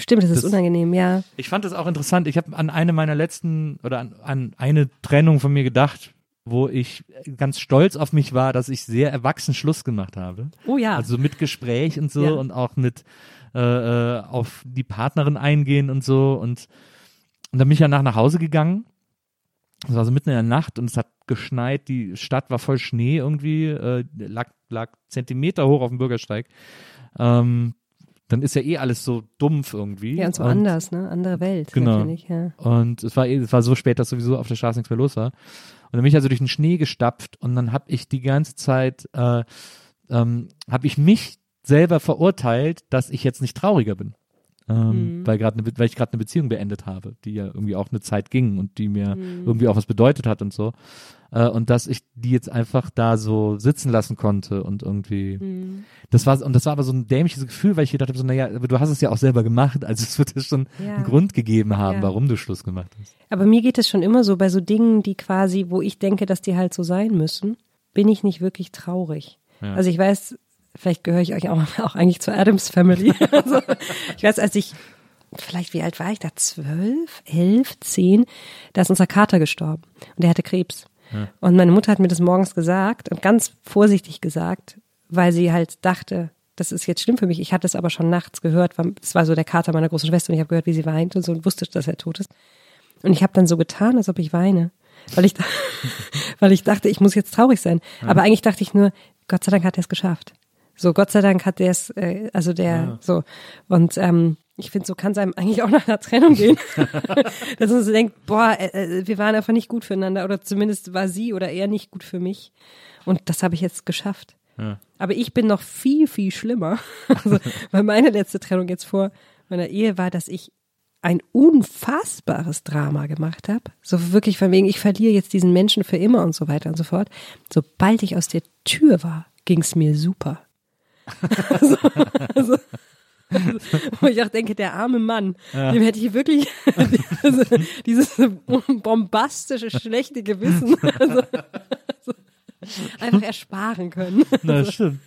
Stimmt, das ist Das- unangenehm, ja. Ich fand das auch interessant. Ich habe an eine meiner letzten oder an, an eine Trennung von mir gedacht, wo ich ganz stolz auf mich war, dass ich sehr erwachsen Schluss gemacht habe. Oh ja. Also mit Gespräch und so Ja. und auch mit äh, äh, auf die Partnerin eingehen und so und und dann bin ich danach nach Hause gegangen. Es war so mitten in der Nacht und es hat geschneit, die Stadt war voll Schnee irgendwie, äh, lag, lag Zentimeter hoch auf dem Bürgersteig. Ähm, dann ist ja eh alles so dumpf irgendwie. ja, und so anders, ne? Andere Welt, Genau. ja. Und es war, eh- es war so spät, dass sowieso auf der Straße nichts mehr los war. Und dann bin ich also durch den Schnee gestapft und dann habe ich die ganze Zeit, äh, ähm, habe ich mich selber verurteilt, dass ich jetzt nicht trauriger bin. Ähm, weil, grad ne, weil ich gerade eine Beziehung beendet habe, die ja irgendwie auch eine Zeit ging und die mir irgendwie auch was bedeutet hat und so. Äh, und dass ich die jetzt einfach da so sitzen lassen konnte und irgendwie das war und das war aber so ein dämliches Gefühl, weil ich gedacht habe, so, naja, aber du hast es ja auch selber gemacht, also es wird ja schon Ja. einen Grund gegeben haben, Ja. warum du Schluss gemacht hast. Aber mir geht es schon immer so bei so Dingen, die quasi, wo ich denke, dass die halt so sein müssen, bin ich nicht wirklich traurig. Ja. Also ich weiß, vielleicht gehöre ich euch auch, auch eigentlich zur Adams Family. also, ich weiß, als ich, vielleicht wie alt war ich da? Zwölf, elf, zehn? Da ist unser Kater gestorben und der hatte Krebs. Und meine Mutter hat mir das morgens gesagt und ganz vorsichtig gesagt, weil sie halt dachte, das ist jetzt schlimm für mich. Ich hatte es aber schon nachts gehört. weil Es war so der Kater meiner großen Schwester und ich habe gehört, wie sie weint und so und wusste, dass er tot ist. Und ich habe dann so getan, als ob ich weine, weil ich, weil ich dachte, ich muss jetzt traurig sein. Aber eigentlich dachte ich nur, Gott sei Dank hat er es geschafft. So, Gott sei Dank hat der es, äh, also der, so. Und ähm, ich finde, so kann es einem eigentlich auch nach einer Trennung gehen. Dass man so denkt, boah, äh, äh, wir waren einfach nicht gut füreinander oder zumindest war sie oder er nicht gut für mich. Und das habe ich jetzt geschafft. Aber ich bin noch viel, viel schlimmer. Also, weil meine letzte Trennung jetzt vor meiner Ehe war, dass ich ein unfassbares Drama gemacht habe. So wirklich von wegen, ich verliere jetzt diesen Menschen für immer und so weiter und so fort. Sobald ich aus der Tür war, ging es mir super. Also, also, wo ich auch denke, der arme Mann, dem hätte ich wirklich also, dieses bombastische, schlechte Gewissen also, also, einfach ersparen können. Na, das stimmt.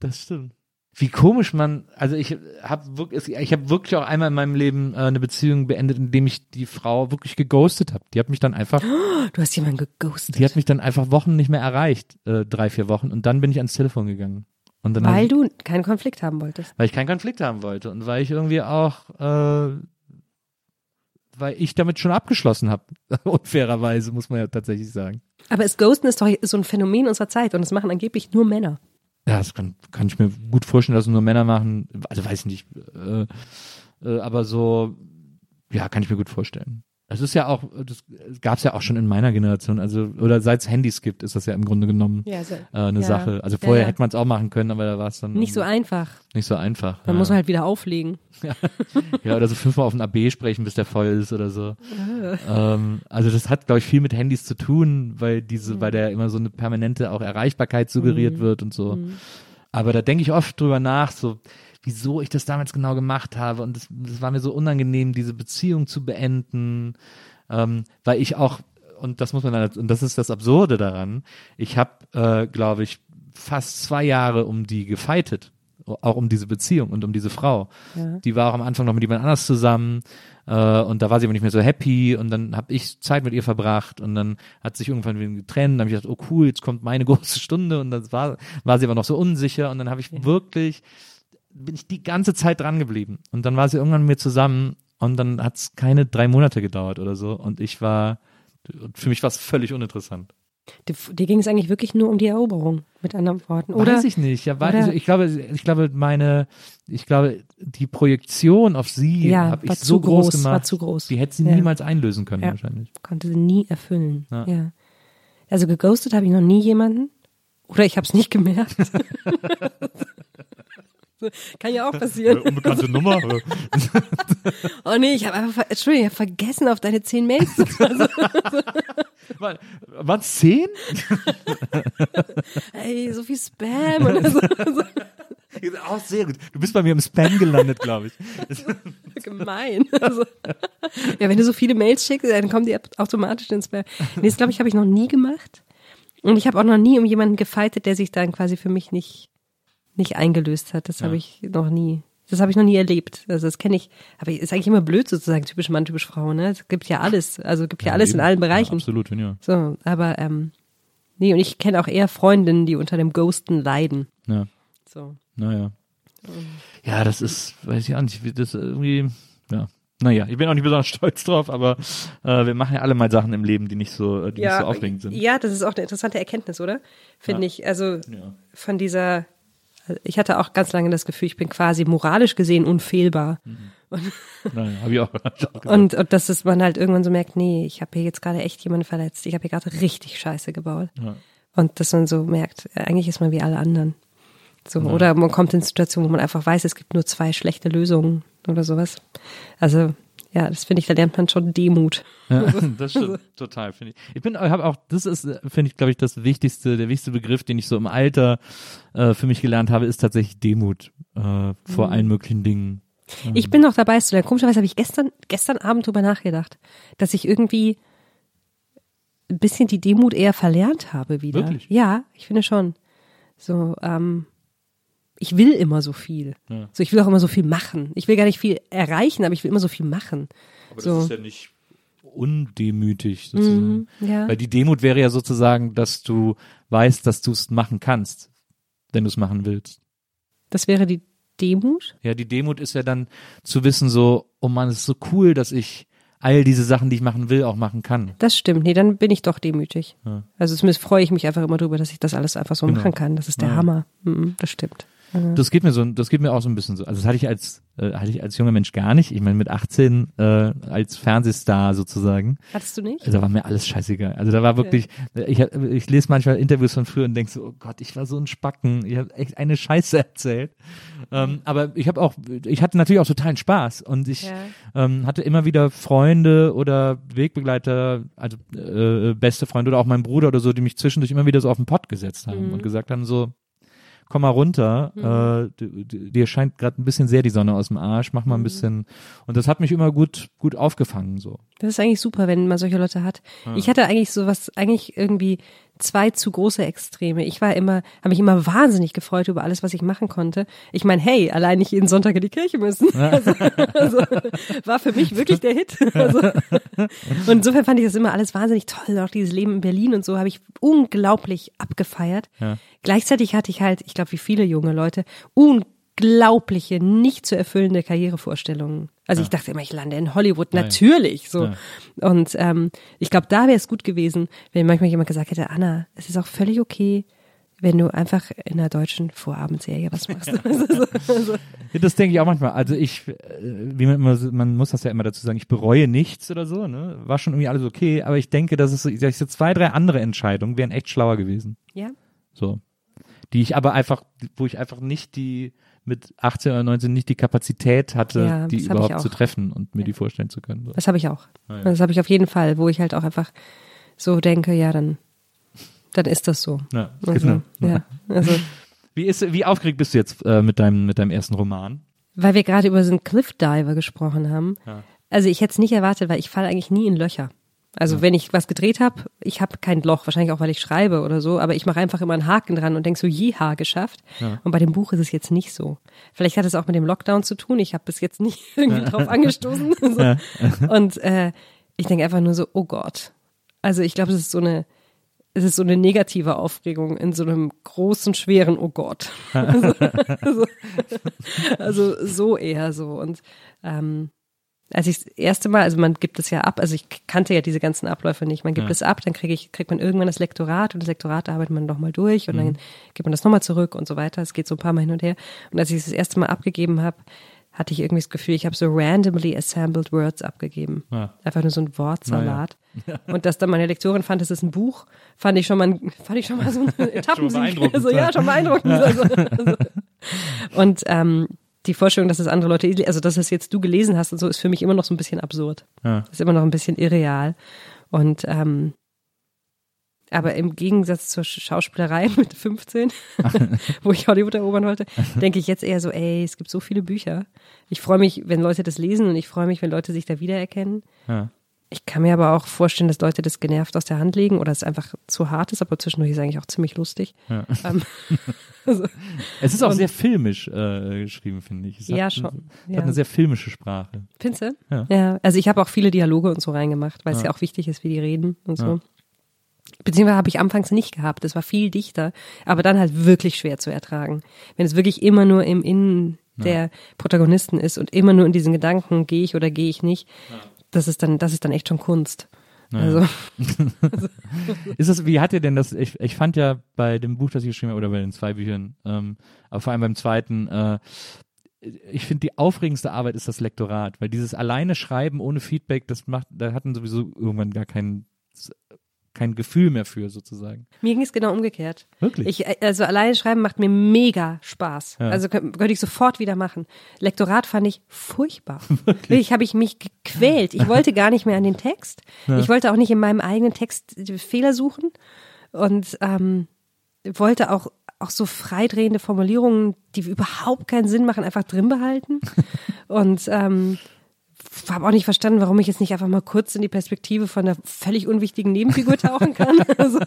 Das stimmt. Wie komisch man, also ich habe wirklich, ich habe wirklich auch einmal in meinem Leben äh, eine Beziehung beendet, indem ich die Frau wirklich geghostet habe. Die hat mich dann einfach, Du hast jemanden geghostet. die hat mich dann einfach Wochen nicht mehr erreicht, äh, drei, vier Wochen. Und dann bin ich ans Telefon gegangen. Weil ich, du keinen Konflikt haben wolltest. weil ich keinen Konflikt haben wollte und weil ich irgendwie auch, äh, weil ich damit schon abgeschlossen habe. Unfairerweise, muss man ja tatsächlich sagen. Aber das Ghosten ist doch so ein Phänomen unserer Zeit und das machen angeblich nur Männer. Ja, das kann, kann ich mir gut vorstellen, dass es nur Männer machen. Also weiß nicht. Äh, äh, aber so, ja, kann ich mir gut vorstellen. Es ist ja auch, das gab es ja auch schon in meiner Generation, also, oder seit es Handys gibt, ist das ja im Grunde genommen Ja, so- äh, eine ja. Sache. Also vorher ja. hätte man es auch machen können, aber da war es dann Nicht so einfach. nicht so einfach. Man ja. muss halt wieder auflegen. ja, oder so fünfmal auf ein AB sprechen, bis der voll ist oder so. ähm, also das hat, glaube ich, viel mit Handys zu tun, weil diese, weil da immer so eine permanente auch Erreichbarkeit suggeriert wird und so. Aber da denke ich oft drüber nach, so wieso ich das damals genau gemacht habe und das, das war mir so unangenehm, diese Beziehung zu beenden, ähm, weil ich auch und das muss man dann, und das ist das Absurde daran. Ich habe, äh, glaube ich, fast zwei Jahre um die gefeitet auch um diese Beziehung und um diese Frau. Die war auch am Anfang noch mit jemand anders zusammen äh, und da war sie aber nicht mehr so happy und dann habe ich Zeit mit ihr verbracht und dann hat sich irgendwann wieder getrennt. Dann habe ich gedacht, oh cool, jetzt kommt meine große Stunde und dann war, war sie aber noch so unsicher und dann habe ich wirklich, bin ich die ganze Zeit dran geblieben und dann war sie irgendwann mit mir zusammen und dann hat es keine drei Monate gedauert oder so und ich war, für mich war es völlig uninteressant. Dir, dir ging es eigentlich wirklich nur um die Eroberung, mit anderen Worten, oder? Weiß ich nicht. Ja, war, also ich glaube, ich glaube, meine, ich glaube, die Projektion auf sie Ja, habe ich so groß, groß, gemacht. war zu groß. Die hätte sie Ja. niemals einlösen können Ja. wahrscheinlich. Konnte sie nie erfüllen. Ja. Ja. Also geghostet habe ich noch nie jemanden. Oder ich habe es nicht gemerkt. Kann ja auch passieren. Unbekannte Nummer. Oh nee, ich habe einfach, Entschuldigung, ich habe vergessen, auf deine zehn Mails zu antworten. Waren es zehn? Ey, so viel Spam und so, Auch sehr gut. Du bist bei mir im Spam gelandet, glaube ich. gemein. Also, ja, wenn du so viele Mails schickst, dann kommen die automatisch ins Spam. Nee, das glaube ich, habe ich noch nie gemacht. Und ich habe auch noch nie um jemanden gefightet, der sich dann quasi für mich nicht, nicht eingelöst hat. Das habe ich noch nie. Das habe ich noch nie erlebt. Also das kenne ich, aber ist eigentlich immer blöd sozusagen, typisch Mann, typisch Frau, ne? Es gibt ja alles, also es gibt ja, alles in eben. allen Bereichen. Ja, absolut, ja. So, aber ähm, nee, und ich kenne auch eher Freundinnen, die unter dem Ghosten leiden. ja. So. Naja. Ja, das ist, weiß ich auch nicht, wie das irgendwie, ja. Naja, ich bin auch nicht besonders stolz drauf, aber äh, wir machen ja alle mal Sachen im Leben, die nicht so, die nicht so aufregend sind. Ja, das ist auch eine interessante Erkenntnis, oder? Finde Ja. ich. Also Ja. von dieser, ich hatte auch ganz lange das Gefühl, ich bin quasi moralisch gesehen unfehlbar. Ich auch. Hab ich auch. Und, und dass es man halt irgendwann so merkt, nee, ich habe hier jetzt gerade echt jemanden verletzt. Ich habe hier gerade richtig Scheiße gebaut. Ja. Und dass man so merkt, äh, eigentlich ist man wie alle anderen. So, Oder man kommt in Situationen, wo man einfach weiß, es gibt nur zwei schlechte Lösungen oder sowas. Also, ja, das finde ich, da lernt man schon Demut. Ja, das stimmt total, finde ich. Ich bin, habe auch, das ist, finde ich, glaube ich, das wichtigste, der wichtigste Begriff, den ich so im Alter äh, für mich gelernt habe, ist tatsächlich Demut äh, Mhm. vor allen möglichen Dingen. Ich bin noch dabei, lernen. Komischerweise habe ich gestern, gestern Abend drüber nachgedacht, dass ich irgendwie ein bisschen die Demut eher verlernt habe wieder. Wirklich? Ja, ich finde schon. So, ähm, ich will immer so viel. Ja. So, ich will auch immer so viel machen. Ich will gar nicht viel erreichen, aber ich will immer so viel machen. Aber so. das ist ja nicht undemütig sozusagen. Mhm, ja. Weil die Demut wäre ja sozusagen, dass du weißt, dass du es machen kannst, wenn du es machen willst. Das wäre die Demut. Ja, die Demut ist ja dann zu wissen so, oh Mann, es ist so cool, dass ich all diese Sachen, die ich machen will, auch machen kann. Das stimmt. Nee, dann bin ich doch demütig. Ja. Also zumindest freue ich mich einfach immer drüber, dass ich das alles einfach so Genau. machen kann. Das ist der Ja. Hammer. Mhm, das stimmt. Das geht mir so, das geht mir auch so ein bisschen so. Also das hatte ich als, äh, hatte ich als junger Mensch gar nicht. Ich meine, mit 18 äh, als Fernsehstar sozusagen. Hattest du nicht? Also da war mir alles scheißegal. Also da war wirklich, ich, ich lese manchmal Interviews von früher und denke so, oh Gott, ich war so ein Spacken. Ich habe echt eine Scheiße erzählt. Ähm, aber ich habe auch, ich hatte natürlich auch totalen Spaß und ich Ja. ähm, hatte immer wieder Freunde oder Wegbegleiter, also äh, beste Freunde oder auch mein Bruder oder so, die mich zwischendurch immer wieder so auf den Pott gesetzt haben und gesagt haben so, komm mal runter, äh, du- du- dir scheint gerade ein bisschen sehr die Sonne aus dem Arsch, mach mal ein bisschen. Und das hat mich immer gut, gut aufgefangen so. Das ist eigentlich super, wenn man solche Leute hat. Ich hatte eigentlich sowas, eigentlich irgendwie zwei zu große Extreme. Ich war immer, habe mich immer wahnsinnig gefreut über alles, was ich machen konnte. Ich meine, hey, allein nicht jeden Sonntag in die Kirche müssen. Also, also, war für mich wirklich der Hit. Also, und insofern fand ich das immer alles wahnsinnig toll. Auch dieses Leben in Berlin und so habe ich unglaublich abgefeiert. Gleichzeitig hatte ich halt, ich glaube, wie viele junge Leute, unglaubliche, nicht zu erfüllende Karrierevorstellungen. Also ich dachte immer, ich lande in Hollywood, natürlich. So. Und ähm, ich glaube, da wäre es gut gewesen, wenn manchmal jemand gesagt hätte, Anna, es ist auch völlig okay, wenn du einfach in einer deutschen Vorabendserie was machst. Ja, Das denke ich auch manchmal. Also ich, äh, wie man immer, man muss das ja immer dazu sagen, ich bereue nichts oder so, ne? War schon irgendwie alles okay, aber ich denke, dass es so, so zwei, drei andere Entscheidungen wären echt schlauer gewesen. ja. So. Die ich aber einfach, wo ich einfach nicht die, mit 18 oder 19 nicht die Kapazität hatte, Ja, die überhaupt zu treffen und mir die vorstellen zu können. So. Das habe ich auch. ja. Das habe ich auf jeden Fall, wo ich halt auch einfach so denke, ja, dann, dann ist das so. Ja, Also, genau. ja, also, Wie ist, wie aufgeregt bist du jetzt äh, mit deinem, mit deinem ersten Roman? weil wir gerade über so einen Cliff Diver gesprochen haben. Ja. Also ich hätte es nicht erwartet, weil ich falle eigentlich nie in Löcher. Also wenn ich was gedreht habe, ich habe kein Loch, wahrscheinlich auch, weil ich schreibe oder so, aber ich mache einfach immer einen Haken dran und denk so, jeha, geschafft. Und bei dem Buch ist es jetzt nicht so. Vielleicht hat es auch mit dem Lockdown zu tun. Ich habe bis jetzt nicht irgendwie drauf angestoßen. so. Und äh, ich denke einfach nur so, oh Gott. Also ich glaube, es ist so eine, es ist so eine negative Aufregung in so einem großen, schweren Oh Gott. also, also, also so eher so. Und ähm, als ich das erste Mal, also man gibt es ja ab, also ich kannte ja diese ganzen Abläufe nicht. Man gibt Ja. es ab, dann kriege ich, kriegt man irgendwann das Lektorat und das Lektorat arbeitet man nochmal durch und Mhm. dann gibt man das nochmal zurück und so weiter. Es geht so ein paar Mal hin und her. Und als ich es das erste Mal abgegeben habe, hatte ich irgendwie das Gefühl, ich habe so randomly assembled Words abgegeben. Ja. Einfach nur so ein Wortsalat. Und dass dann meine Lektorin fand, es ist ein Buch, fand ich schon mal, fand ich schon mal so einen Etappensieg. beeindruckend, Also, ja, ja. schon beeindruckend. Also, also. Und ähm, die Vorstellung, dass es andere Leute, also dass es jetzt du gelesen hast und so, ist für mich immer noch so ein bisschen absurd. Ja. Ist immer noch ein bisschen irreal. Und ähm, aber im Gegensatz zur Schauspielerei mit 15, wo ich Hollywood erobern wollte, denke ich jetzt eher so, ey, es gibt so viele Bücher. Ich freue mich, wenn Leute das lesen und ich freue mich, wenn Leute sich da wiedererkennen. Ja. Ich kann mir aber auch vorstellen, dass Leute das genervt aus der Hand legen oder es einfach zu hart ist, aber zwischendurch ist es eigentlich auch ziemlich lustig. Ähm, also, Es ist auch sehr filmisch äh, geschrieben, finde ich. Es Ja, hat, schon. Es Ja. hat eine sehr filmische Sprache. Findest du? Ja. ja. Also ich habe auch viele Dialoge und so reingemacht, weil es ja auch wichtig ist, wie die reden und so. Beziehungsweise habe ich anfangs nicht gehabt. Das war viel dichter, aber dann halt wirklich schwer zu ertragen. Wenn es wirklich immer nur im Innen der Protagonisten ist und immer nur in diesen Gedanken, gehe ich oder gehe ich nicht, das ist dann, das ist dann echt schon Kunst. Also, Ist das, wie hat ihr denn das, ich, ich fand ja bei dem Buch, das ich geschrieben habe, oder bei den zwei Büchern, ähm, aber vor allem beim zweiten, äh, ich finde die aufregendste Arbeit ist das Lektorat, weil dieses alleine Schreiben ohne Feedback, das macht, da hatten sowieso irgendwann gar kein, kein Gefühl mehr für, sozusagen. mir ging es genau umgekehrt. Wirklich? Ich, also alleine schreiben macht mir mega Spaß. Ja. Also kö- könnte ich sofort wieder machen. Lektorat fand ich furchtbar. Wirklich habe ich mich gequält. Ich wollte gar nicht mehr an den Text. Ich wollte auch nicht in meinem eigenen Text Fehler suchen und ähm, wollte auch auch so freidrehende Formulierungen, die überhaupt keinen Sinn machen, einfach drin behalten. Und ähm, habe auch nicht verstanden, warum ich jetzt nicht einfach mal kurz in die Perspektive von einer völlig unwichtigen Nebenfigur tauchen kann. Also,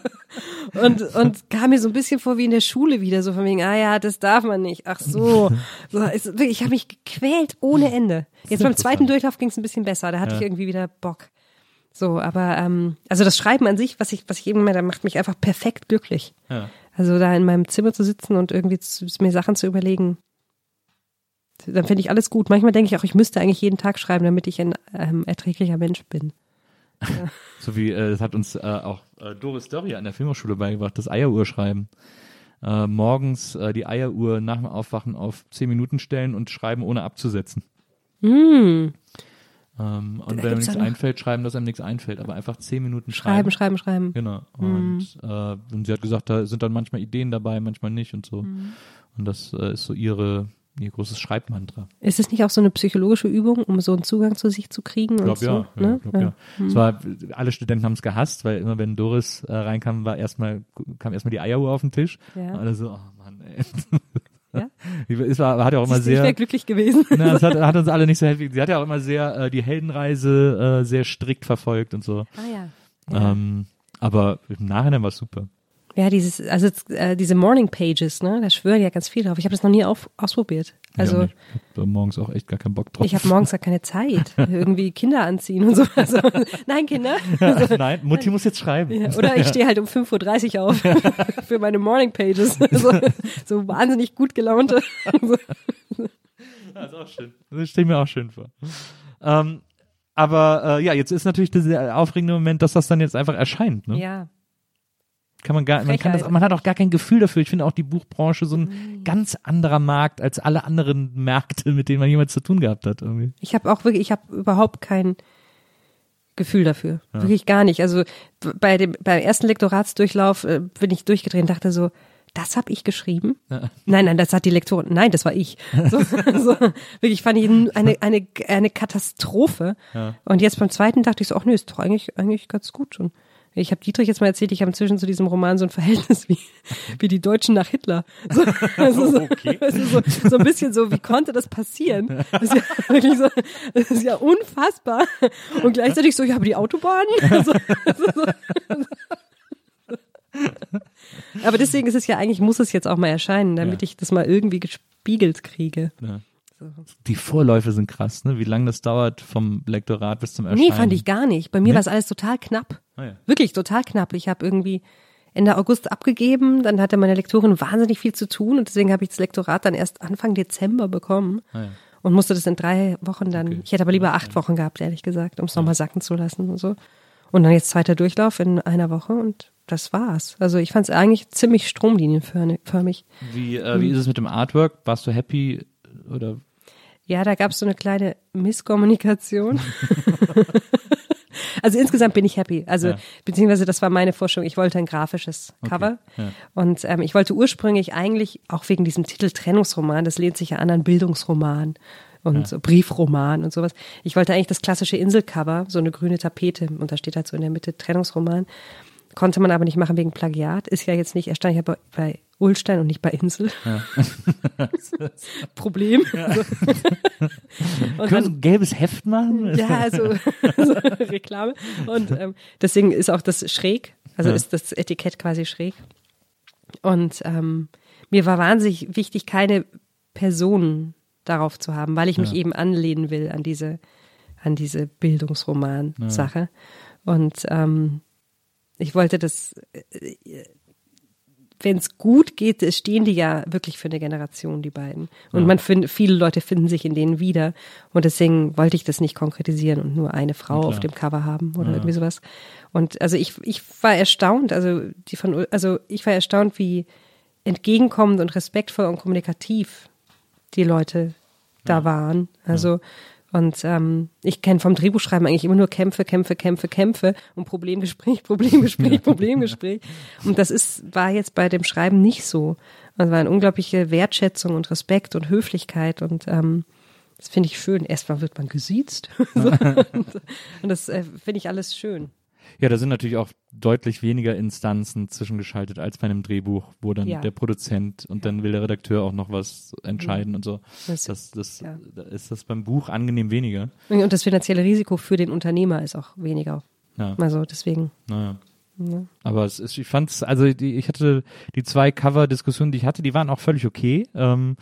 und, und kam mir so ein bisschen vor wie in der Schule wieder, so von wegen, ah ja, das darf man nicht. Ach so. so wirklich, ich habe mich gequält ohne Ende. Jetzt beim zweiten Durchlauf ging es ein bisschen besser, da hatte ich irgendwie wieder Bock. So, aber ähm, also das Schreiben an sich, was ich, was ich eben meine, macht mich einfach perfekt glücklich. Ja. Also da in meinem Zimmer zu sitzen und irgendwie zu, mir Sachen zu überlegen, dann finde ich alles gut. Manchmal denke ich auch, ich müsste eigentlich jeden Tag schreiben, damit ich ein ähm, erträglicher Mensch bin. So wie, äh, das hat uns äh, auch äh, Doris Dörrier an der Filmhochschule beigebracht, das Eieruhr schreiben. Äh, morgens äh, die Eieruhr nach dem Aufwachen auf zehn Minuten stellen und schreiben, ohne abzusetzen. Ähm, und Da wenn einem nichts ja einfällt, schreiben, dass einem nichts einfällt, aber einfach zehn Minuten schreiben. Schreiben, schreiben, schreiben. Genau. Und, äh, und sie hat gesagt, da sind dann manchmal Ideen dabei, manchmal nicht und so. Und das äh, ist so ihre, ihr großes Schreibmantra. Ist es nicht auch so eine psychologische Übung, um so einen Zugang zu sich zu kriegen? Ich glaube ja. so, ja, ne? glaub, ja. Es war, alle Studenten haben es gehasst, weil immer wenn Doris äh, reinkam, war erstmal, kam erstmal die Eieruhr auf den Tisch. Ja. Und alle so, oh Mann, ey. Ja? Es war, hat ja auch immer sehr, wäre glücklich gewesen. na, es hat, hat uns alle nicht so happy. Sie hat ja auch immer sehr äh, die Heldenreise äh, sehr strikt verfolgt und so. Ah ja. Ja, Ähm, aber im Nachhinein war es super. Ja dieses, also äh, diese Morning Pages, ne, da schwören ja ganz viele drauf. Ich habe das noch nie auf, ausprobiert. Also ich habe morgens auch echt gar keinen Bock drauf. ich habe morgens gar keine Zeit. Irgendwie Kinder anziehen und so. Also, nein, Kinder. Nein, Mutti muss jetzt schreiben. Ja, oder ich stehe halt um 5.30 Uhr auf für meine Morning Pages. So, so wahnsinnig gut gelaunte. Das ist auch schön. Das stelle ich mir auch schön vor. Ähm, aber äh, ja, jetzt ist natürlich dieser aufregende Moment, dass das dann jetzt einfach erscheint. Ne? Ja. Kann man gar, man kann das, man hat auch gar kein Gefühl dafür. Ich finde auch die Buchbranche so ein ganz anderer Markt als alle anderen Märkte, mit denen man jemals zu tun gehabt hat. Irgendwie. Ich habe auch wirklich, ich habe überhaupt kein Gefühl dafür. Wirklich gar nicht. Also bei dem beim ersten Lektoratsdurchlauf äh, bin ich durchgedreht und dachte so, das habe ich geschrieben? Nein, nein, das hat die Lektorin. Nein, das war ich. So, so, wirklich fand ich eine eine eine Katastrophe. Und jetzt beim zweiten dachte ich so, ach nee, ist doch eigentlich eigentlich ganz gut schon. Ich habe Dietrich jetzt mal erzählt, ich habe inzwischen zu diesem Roman so ein Verhältnis wie, wie die Deutschen nach Hitler. So, also so, Okay. so, so ein bisschen so, wie konnte das passieren? Das ist ja wirklich so, das ist ja unfassbar. Und gleichzeitig so, ja, aber die Autobahnen. Also, also so, aber deswegen ist es ja eigentlich, muss es jetzt auch mal erscheinen, damit Ja. ich das mal irgendwie gespiegelt kriege. Die Vorläufe sind krass, ne? Wie lange das dauert vom Lektorat bis zum Erscheinen. Nee, fand ich gar nicht. Bei mir war es alles total knapp. Ah, ja. Wirklich total knapp. Ich habe irgendwie Ende August abgegeben, dann hatte meine Lektorin wahnsinnig viel zu tun und deswegen habe ich das Lektorat dann erst Anfang Dezember bekommen Ah, ja. und musste das in drei Wochen dann. Okay. Ich hätte aber lieber acht Wochen gehabt, ehrlich gesagt, um es nochmal sacken zu lassen und so. Und dann jetzt zweiter Durchlauf in einer Woche und das war's. Also ich fand es eigentlich ziemlich stromlinienförmig. Wie, äh, wie ist es mit dem Artwork? Warst du happy oder? Ja, da gab es so eine kleine Misskommunikation. also insgesamt bin ich happy. Also Ja. beziehungsweise das war meine Forschung. Ich wollte ein grafisches Cover ja. und ähm, ich wollte ursprünglich eigentlich auch wegen diesem Titel Trennungsroman. Das lehnt sich ja an an Bildungsroman und so Briefroman und sowas. Ich wollte eigentlich das klassische Inselcover, so eine grüne Tapete und da steht halt so in der Mitte Trennungsroman. Konnte man aber nicht machen wegen Plagiat. Ist ja jetzt nicht, er stand ja bei, bei Ulstein und nicht bei Insel. Problem. Und Können wir so ein gelbes Heft machen? ja, also, also Reklame. Und ähm, deswegen ist auch das schräg, also Ja. ist das Etikett quasi schräg. Und ähm, mir war wahnsinnig wichtig, keine Personen darauf zu haben, weil ich mich eben anlehnen will an diese, an diese Bildungsroman-Sache. Und ähm, ich wollte das, wenn es gut geht, stehen die ja wirklich für eine Generation, die beiden. Und man find, viele Leute finden sich in denen wieder. Und deswegen wollte ich das nicht konkretisieren und nur eine Frau auf dem Cover haben oder irgendwie sowas. Und also ich, ich war erstaunt, also die von, also ich war erstaunt, wie entgegenkommend und respektvoll und kommunikativ die Leute da waren. Also und ähm, ich kenne vom Drehbuchschreiben eigentlich immer nur Kämpfe, Kämpfe, Kämpfe, Kämpfe und Problemgespräch, Problemgespräch, Problemgespräch. Und das ist war jetzt bei dem Schreiben nicht so. Es war eine unglaubliche Wertschätzung und Respekt und Höflichkeit und ähm, das finde ich schön. Erstmal wird man gesiezt. Und das äh, finde ich alles schön. Ja, da sind natürlich auch deutlich weniger Instanzen zwischengeschaltet als bei einem Drehbuch, wo dann Ja. der Produzent und dann will der Redakteur auch noch was entscheiden und so. Das- Das, das, ja. da ist das beim Buch angenehm weniger. Und das finanzielle Risiko für den Unternehmer ist auch weniger. Ja, Also deswegen. naja. Ja. Aber es ist, ich fand's, also die, ich hatte die zwei Cover-Diskussionen, die ich hatte, die waren auch völlig okay. Ähm,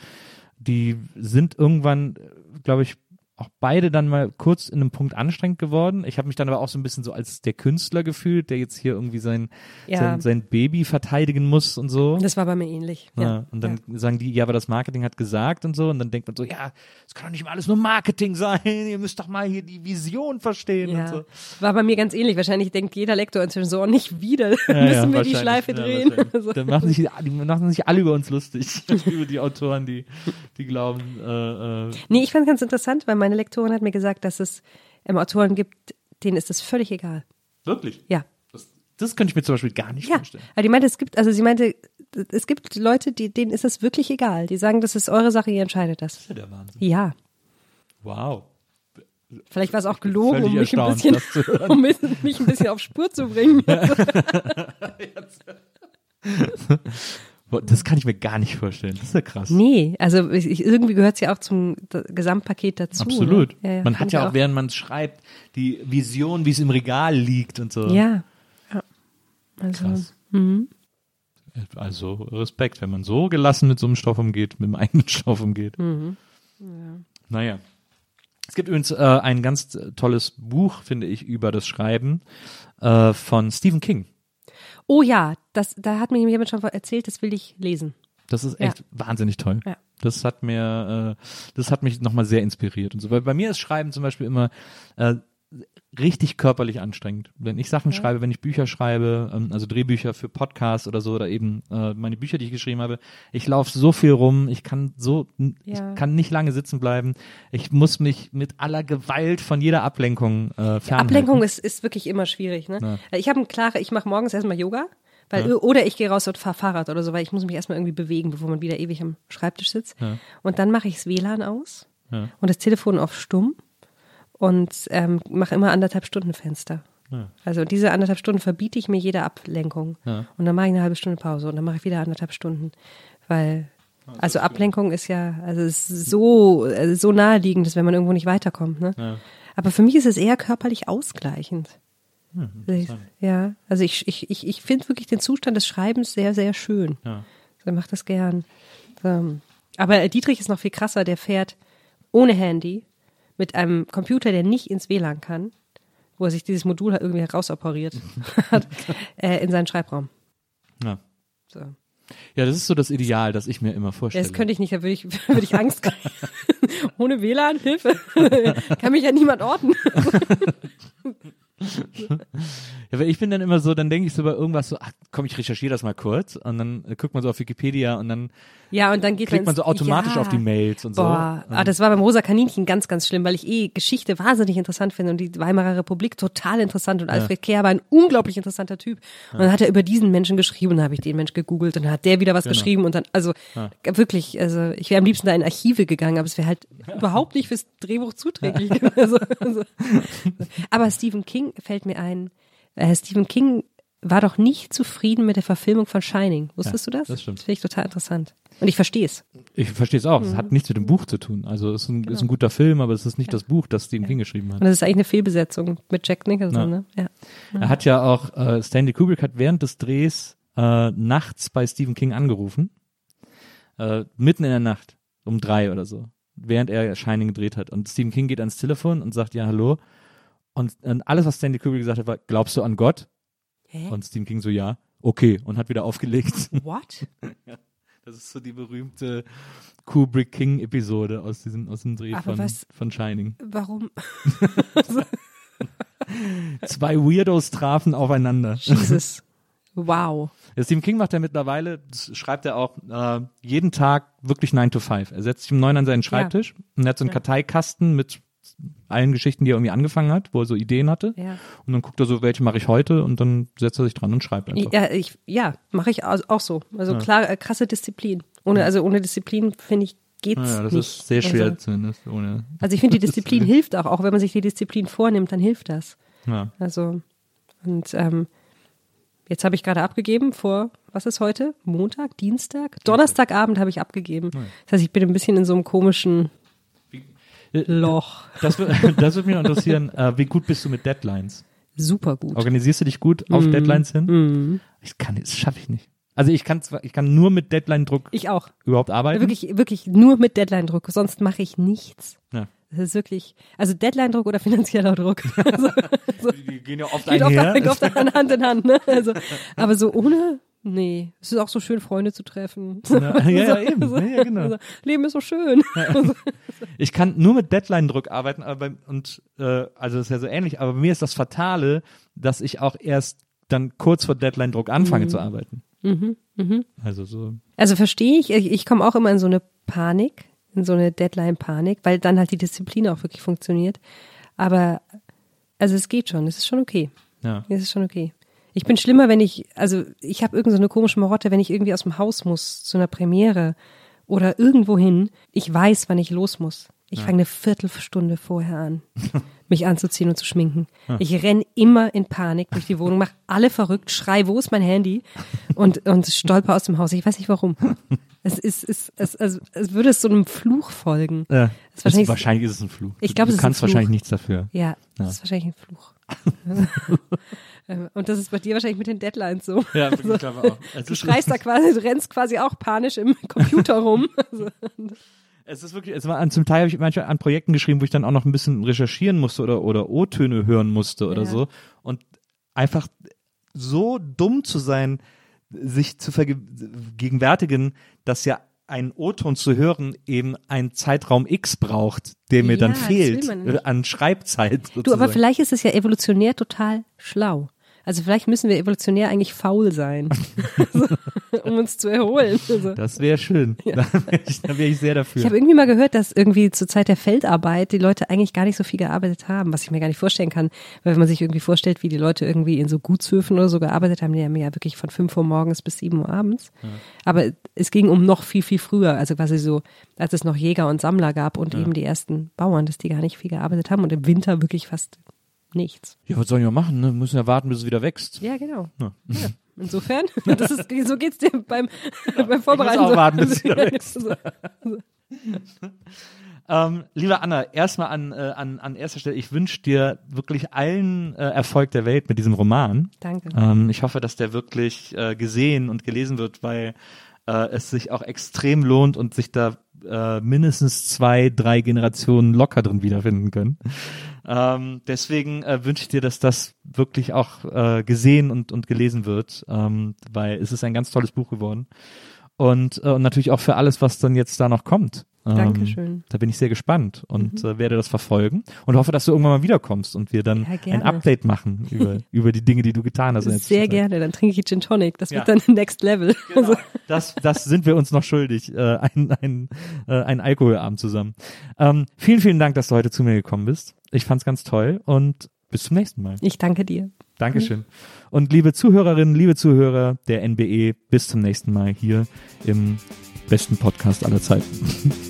die sind irgendwann, glaube ich, auch beide dann mal kurz in einem Punkt anstrengend geworden. Ich habe mich dann aber auch so ein bisschen so als der Künstler gefühlt, der jetzt hier irgendwie sein, Ja. sein, sein Baby verteidigen muss und so. Das war bei mir ähnlich. Ja, Ja. und dann sagen die, ja, aber das Marketing hat gesagt und so. Und dann denkt man so, ja, es kann doch nicht immer alles nur Marketing sein. Ihr müsst doch mal hier die Vision verstehen Ja, und so. war bei mir ganz ähnlich. Wahrscheinlich denkt jeder Lektor inzwischen so, oh, nicht wieder, müssen wir die. Schleife drehen. So. Dann machen sich, die machen sich alle über uns lustig. über die Autoren, die, die glauben, äh, äh, Nee, ich fand ganz interessant, weil meine Lektorin hat mir gesagt, dass es ähm, Autoren gibt, denen ist es völlig egal. wirklich. Ja. Das, das könnte ich mir zum Beispiel gar nicht Ja, vorstellen. aber die meinte, es gibt, also sie meinte, es gibt Leute, die, denen ist das wirklich egal. Die sagen, das ist eure Sache, ihr entscheidet das. Ja, der Wahnsinn. Ja, Wow. vielleicht war es auch gelogen, um mich, ein bisschen, das um mich ein bisschen auf Spur zu bringen. Das kann ich mir gar nicht vorstellen. Das ist ja krass. Nee, also ich, irgendwie gehört es ja auch zum Gesamtpaket dazu. Absolut. Ne? Ja, ja, man hat ja auch, während man es schreibt, die Vision, wie es im Regal liegt und so. Ja. ja. Also, Krass. Also Respekt, wenn man so gelassen mit so einem Stoff umgeht, mit dem eigenen Stoff umgeht. Mhm. Naja. Es gibt übrigens äh, ein ganz tolles Buch, finde ich, über das Schreiben äh, von Stephen King. Oh ja, das, da hat mir jemand schon erzählt, das will ich lesen. Das ist Ja. echt wahnsinnig toll. Ja. Das hat mir, äh, das hat mich nochmal sehr inspiriert und so. Weil bei mir ist Schreiben zum Beispiel immer äh, richtig körperlich anstrengend. Wenn ich Sachen schreibe, wenn ich Bücher schreibe, ähm, also Drehbücher für Podcasts oder so, oder eben äh, meine Bücher, die ich geschrieben habe, ich laufe so viel rum, ich kann so, Ja. ich kann nicht lange sitzen bleiben. Ich muss mich mit aller Gewalt von jeder Ablenkung äh, fernhalten. Ablenkung ist, ist wirklich immer schwierig. Ne? Ja. Ich habe ein klare, ich mache morgens erstmal Yoga, weil oder ich gehe raus und fahre Fahrrad oder so, weil ich muss mich erstmal irgendwie bewegen, bevor man wieder ewig am Schreibtisch sitzt. Und dann mache ich das WLAN aus Ja. und das Telefon auf stumm und ähm, mache immer anderthalb Stunden Fenster. Also diese anderthalb Stunden verbiete ich mir jede Ablenkung. Und dann mache ich eine halbe Stunde Pause und dann mache ich wieder anderthalb Stunden. Weil, also Ablenkung ist ja, also ist so, also so naheliegend, dass wenn man irgendwo nicht weiterkommt. Ne? Aber für mich ist es eher körperlich ausgleichend. Also ich- Ja, also ich, ich, ich, ich finde wirklich den Zustand des Schreibens sehr, sehr schön. Ja. Er macht das gern. So. Aber Dietrich ist noch viel krasser, der fährt ohne Handy mit einem Computer, der nicht ins WLAN kann, wo er sich dieses Modul halt irgendwie herausoperiert hat, äh, in seinen Schreibraum. Ja. So. ja, das ist so das Ideal, das ich mir immer vorstelle. Das könnte ich nicht, da würde ich, würde ich Angst kriegen. Ohne WLAN, Hilfe. kann mich ja niemand orten. Ja, weil ich bin dann immer so, dann denke ich so bei irgendwas so, ach komm, ich recherchiere das mal kurz und dann äh, guckt man so auf Wikipedia und dann Ja, und dann geht klickt man ins- so automatisch ja. auf die Mails und so. Boah, ah, das war beim Rosa Kaninchen ganz, ganz schlimm, weil ich eh Geschichte wahnsinnig interessant finde und die Weimarer Republik total interessant und Alfred Kehr war ein unglaublich interessanter Typ. Und dann hat er über diesen Menschen geschrieben und dann habe ich den Mensch gegoogelt und dann hat der wieder was geschrieben und dann, also wirklich, also ich wäre am liebsten da in Archive gegangen, aber es wäre halt überhaupt nicht fürs Drehbuch zuträglich. also, also. Aber Stephen King fällt mir ein, äh, Stephen King war doch nicht zufrieden mit der Verfilmung von Shining. Wusstest du das? das stimmt. Das finde ich total interessant. Und ich verstehe es. Ich verstehe es auch. Es Mhm. hat nichts mit dem Buch zu tun. Also es ist ein, Genau. ist ein guter Film, aber es ist nicht das Buch, das Stephen King geschrieben hat. Und das ist eigentlich eine Fehlbesetzung mit Jack Nicholson, Ja. ne? Ja. Er hat ja auch, äh, Stanley Kubrick hat während des Drehs äh, nachts bei Stephen King angerufen. Äh, mitten in der Nacht, um drei oder so, während er Shining gedreht hat. Und Stephen King geht ans Telefon und sagt, ja, hallo. Und, und alles, was Stanley Kubrick gesagt hat, war, glaubst du an Gott? Hä? Und Stephen King so, ja, okay. Und hat wieder aufgelegt. What? Das ist so die berühmte Kubrick-King-Episode aus diesem, aus dem Dreh von, was- von Shining. Warum? Zwei Weirdos trafen aufeinander. Jesus. Wow. Ja, Stephen King macht ja mittlerweile, das schreibt er auch, äh, jeden Tag wirklich 9 to 5. Er setzt sich um 9 an seinen Schreibtisch und er hat so einen Karteikasten mit allen Geschichten, die er irgendwie angefangen hat, wo er so Ideen hatte. Ja. Und dann guckt er so, welche mache ich heute und dann setzt er sich dran und schreibt einfach. Ja, ich, ja, mache ich au- auch so. Also klar, äh, krasse Disziplin. Ohne, also ohne Disziplin, finde ich, geht's Ja, das nicht. ist sehr schwer Also, zumindest. Ohne, also ich finde, die Disziplin hilft auch. Auch wenn man sich die Disziplin vornimmt, dann hilft das. ja. Also, und ähm, jetzt habe ich gerade abgegeben vor, was ist heute? Montag, Dienstag? Donnerstagabend habe ich abgegeben. Das heißt, ich bin ein bisschen in so einem komischen Loch. Das, wird- das würde mich noch interessieren, äh, wie gut bist du mit Deadlines? Super gut. Organisierst du dich gut auf Mhm. Deadlines hin? Ich kann, das schaffe ich nicht. Also ich kann zwar, ich kann nur mit Deadline-Druck Ich auch. überhaupt arbeiten. Wirklich, wirklich nur mit Deadline-Druck. Sonst mache ich nichts. Ja. Das ist wirklich, also Deadline-Druck oder finanzieller Druck. Also, Die gehen ja oft geht oft, einher. geht oft Hand in Hand. Ne? Also, aber so ohne, nee. Es ist auch so schön, Freunde zu treffen. Ja, ja, eben. Ja, ja, genau. Leben ist so schön. Ich kann nur mit Deadline-Druck arbeiten, aber bei, und äh, also das ist ja so ähnlich, aber bei mir ist das Fatale, dass ich auch erst dann kurz vor Deadline-Druck anfange zu arbeiten. Also so. Also verstehe ich, ich, ich komme auch immer in so eine Panik, in so eine Deadline-Panik, weil dann halt die Disziplin auch wirklich funktioniert. Aber also es geht schon, es ist schon okay. Ja. Es ist schon okay. Ich bin schlimmer, wenn ich, also ich habe irgend so eine komische Marotte, wenn ich irgendwie aus dem Haus muss zu einer Premiere oder irgendwo hin. Ich weiß, wann ich los muss. Ich fange eine Viertelstunde vorher an, mich anzuziehen und zu schminken. Ich renn immer in Panik durch die Wohnung, mache alle verrückt, schrei, wo ist mein Handy? Und, und stolper aus dem Haus. Ich weiß nicht warum. Es ist, es, es, es, es würde es so einem Fluch folgen. Ja. Ist Es, wahrscheinlich- wahrscheinlich ist es ein Fluch. Ich Du- glaube, du es ist ein kannst wahrscheinlich nichts dafür. Ja, das ist wahrscheinlich ein Fluch. Und das ist bei dir wahrscheinlich mit den Deadlines so. Ja, ich glaube auch. Es Du ist- schreist da quasi, du rennst quasi auch panisch im Computer rum. Also, Es ist wirklich, es war an, zum Teil habe ich manchmal an Projekten geschrieben, wo ich dann auch noch ein bisschen recherchieren musste oder, oder O-Töne hören musste oder Ja. so. Und einfach so dumm zu sein, sich zu vergegenwärtigen, dass ja ein O-Ton zu hören eben einen Zeitraum X braucht, der mir Ja, dann fehlt an Schreibzeit. Sozusagen. du, aber vielleicht ist es ja evolutionär total schlau. Also vielleicht müssen wir evolutionär eigentlich faul sein, um uns zu erholen. Also. das wäre schön. Da wäre ich, wär ich sehr dafür. Ich habe irgendwie mal gehört, dass irgendwie zur Zeit der Feldarbeit die Leute eigentlich gar nicht so viel gearbeitet haben, was ich mir gar nicht vorstellen kann. Weil wenn man sich irgendwie vorstellt, wie die Leute irgendwie in so Gutshöfen oder so gearbeitet haben, die haben ja wirklich von fünf Uhr morgens bis sieben Uhr abends. Aber es ging um noch viel, viel früher, also quasi so, als es noch Jäger und Sammler gab und eben die ersten Bauern, dass die gar nicht viel gearbeitet haben und im Winter wirklich fast nichts. Ja, was sollen wir machen? Ne? Wir müssen ja warten, bis es wieder wächst. Ja, genau. Ja. Ja. Insofern, das ist, so geht's dir beim, beim Vorbereiten. auch so. warten, bis es wieder Ja, wächst. so. Ähm, liebe Anna, erstmal an, äh, an, an erster Stelle, ich wünsche dir wirklich allen äh, Erfolg der Welt mit diesem Roman. Danke. Ähm, ich hoffe, dass der wirklich äh, gesehen und gelesen wird, weil äh, es sich auch extrem lohnt und sich da äh, mindestens zwei, drei Generationen locker drin wiederfinden können. Ähm, deswegen äh, wünsche ich dir, dass das wirklich auch äh, gesehen und, und gelesen wird, ähm, weil es ist ein ganz tolles Buch geworden. Und, äh, und natürlich auch für alles, was dann jetzt da noch kommt. Ähm, Dankeschön. Da bin ich sehr gespannt und äh, werde das verfolgen und hoffe, dass du irgendwann mal wiederkommst und wir dann Ja, ein. Update machen über, über die Dinge, die du getan hast. Sehr gerne, dann trinke ich Gin Tonic. Das Ja. wird dann Next Level. Also, Das, das sind wir uns noch schuldig, äh, ein, ein, äh, ein Alkoholabend zusammen. Ähm, vielen, vielen Dank, dass du heute zu mir gekommen bist. Ich fand's ganz toll und bis zum nächsten Mal. ich danke dir. Dankeschön. Und liebe Zuhörerinnen, liebe Zuhörer der NBE, bis zum nächsten Mal hier im besten Podcast aller Zeiten.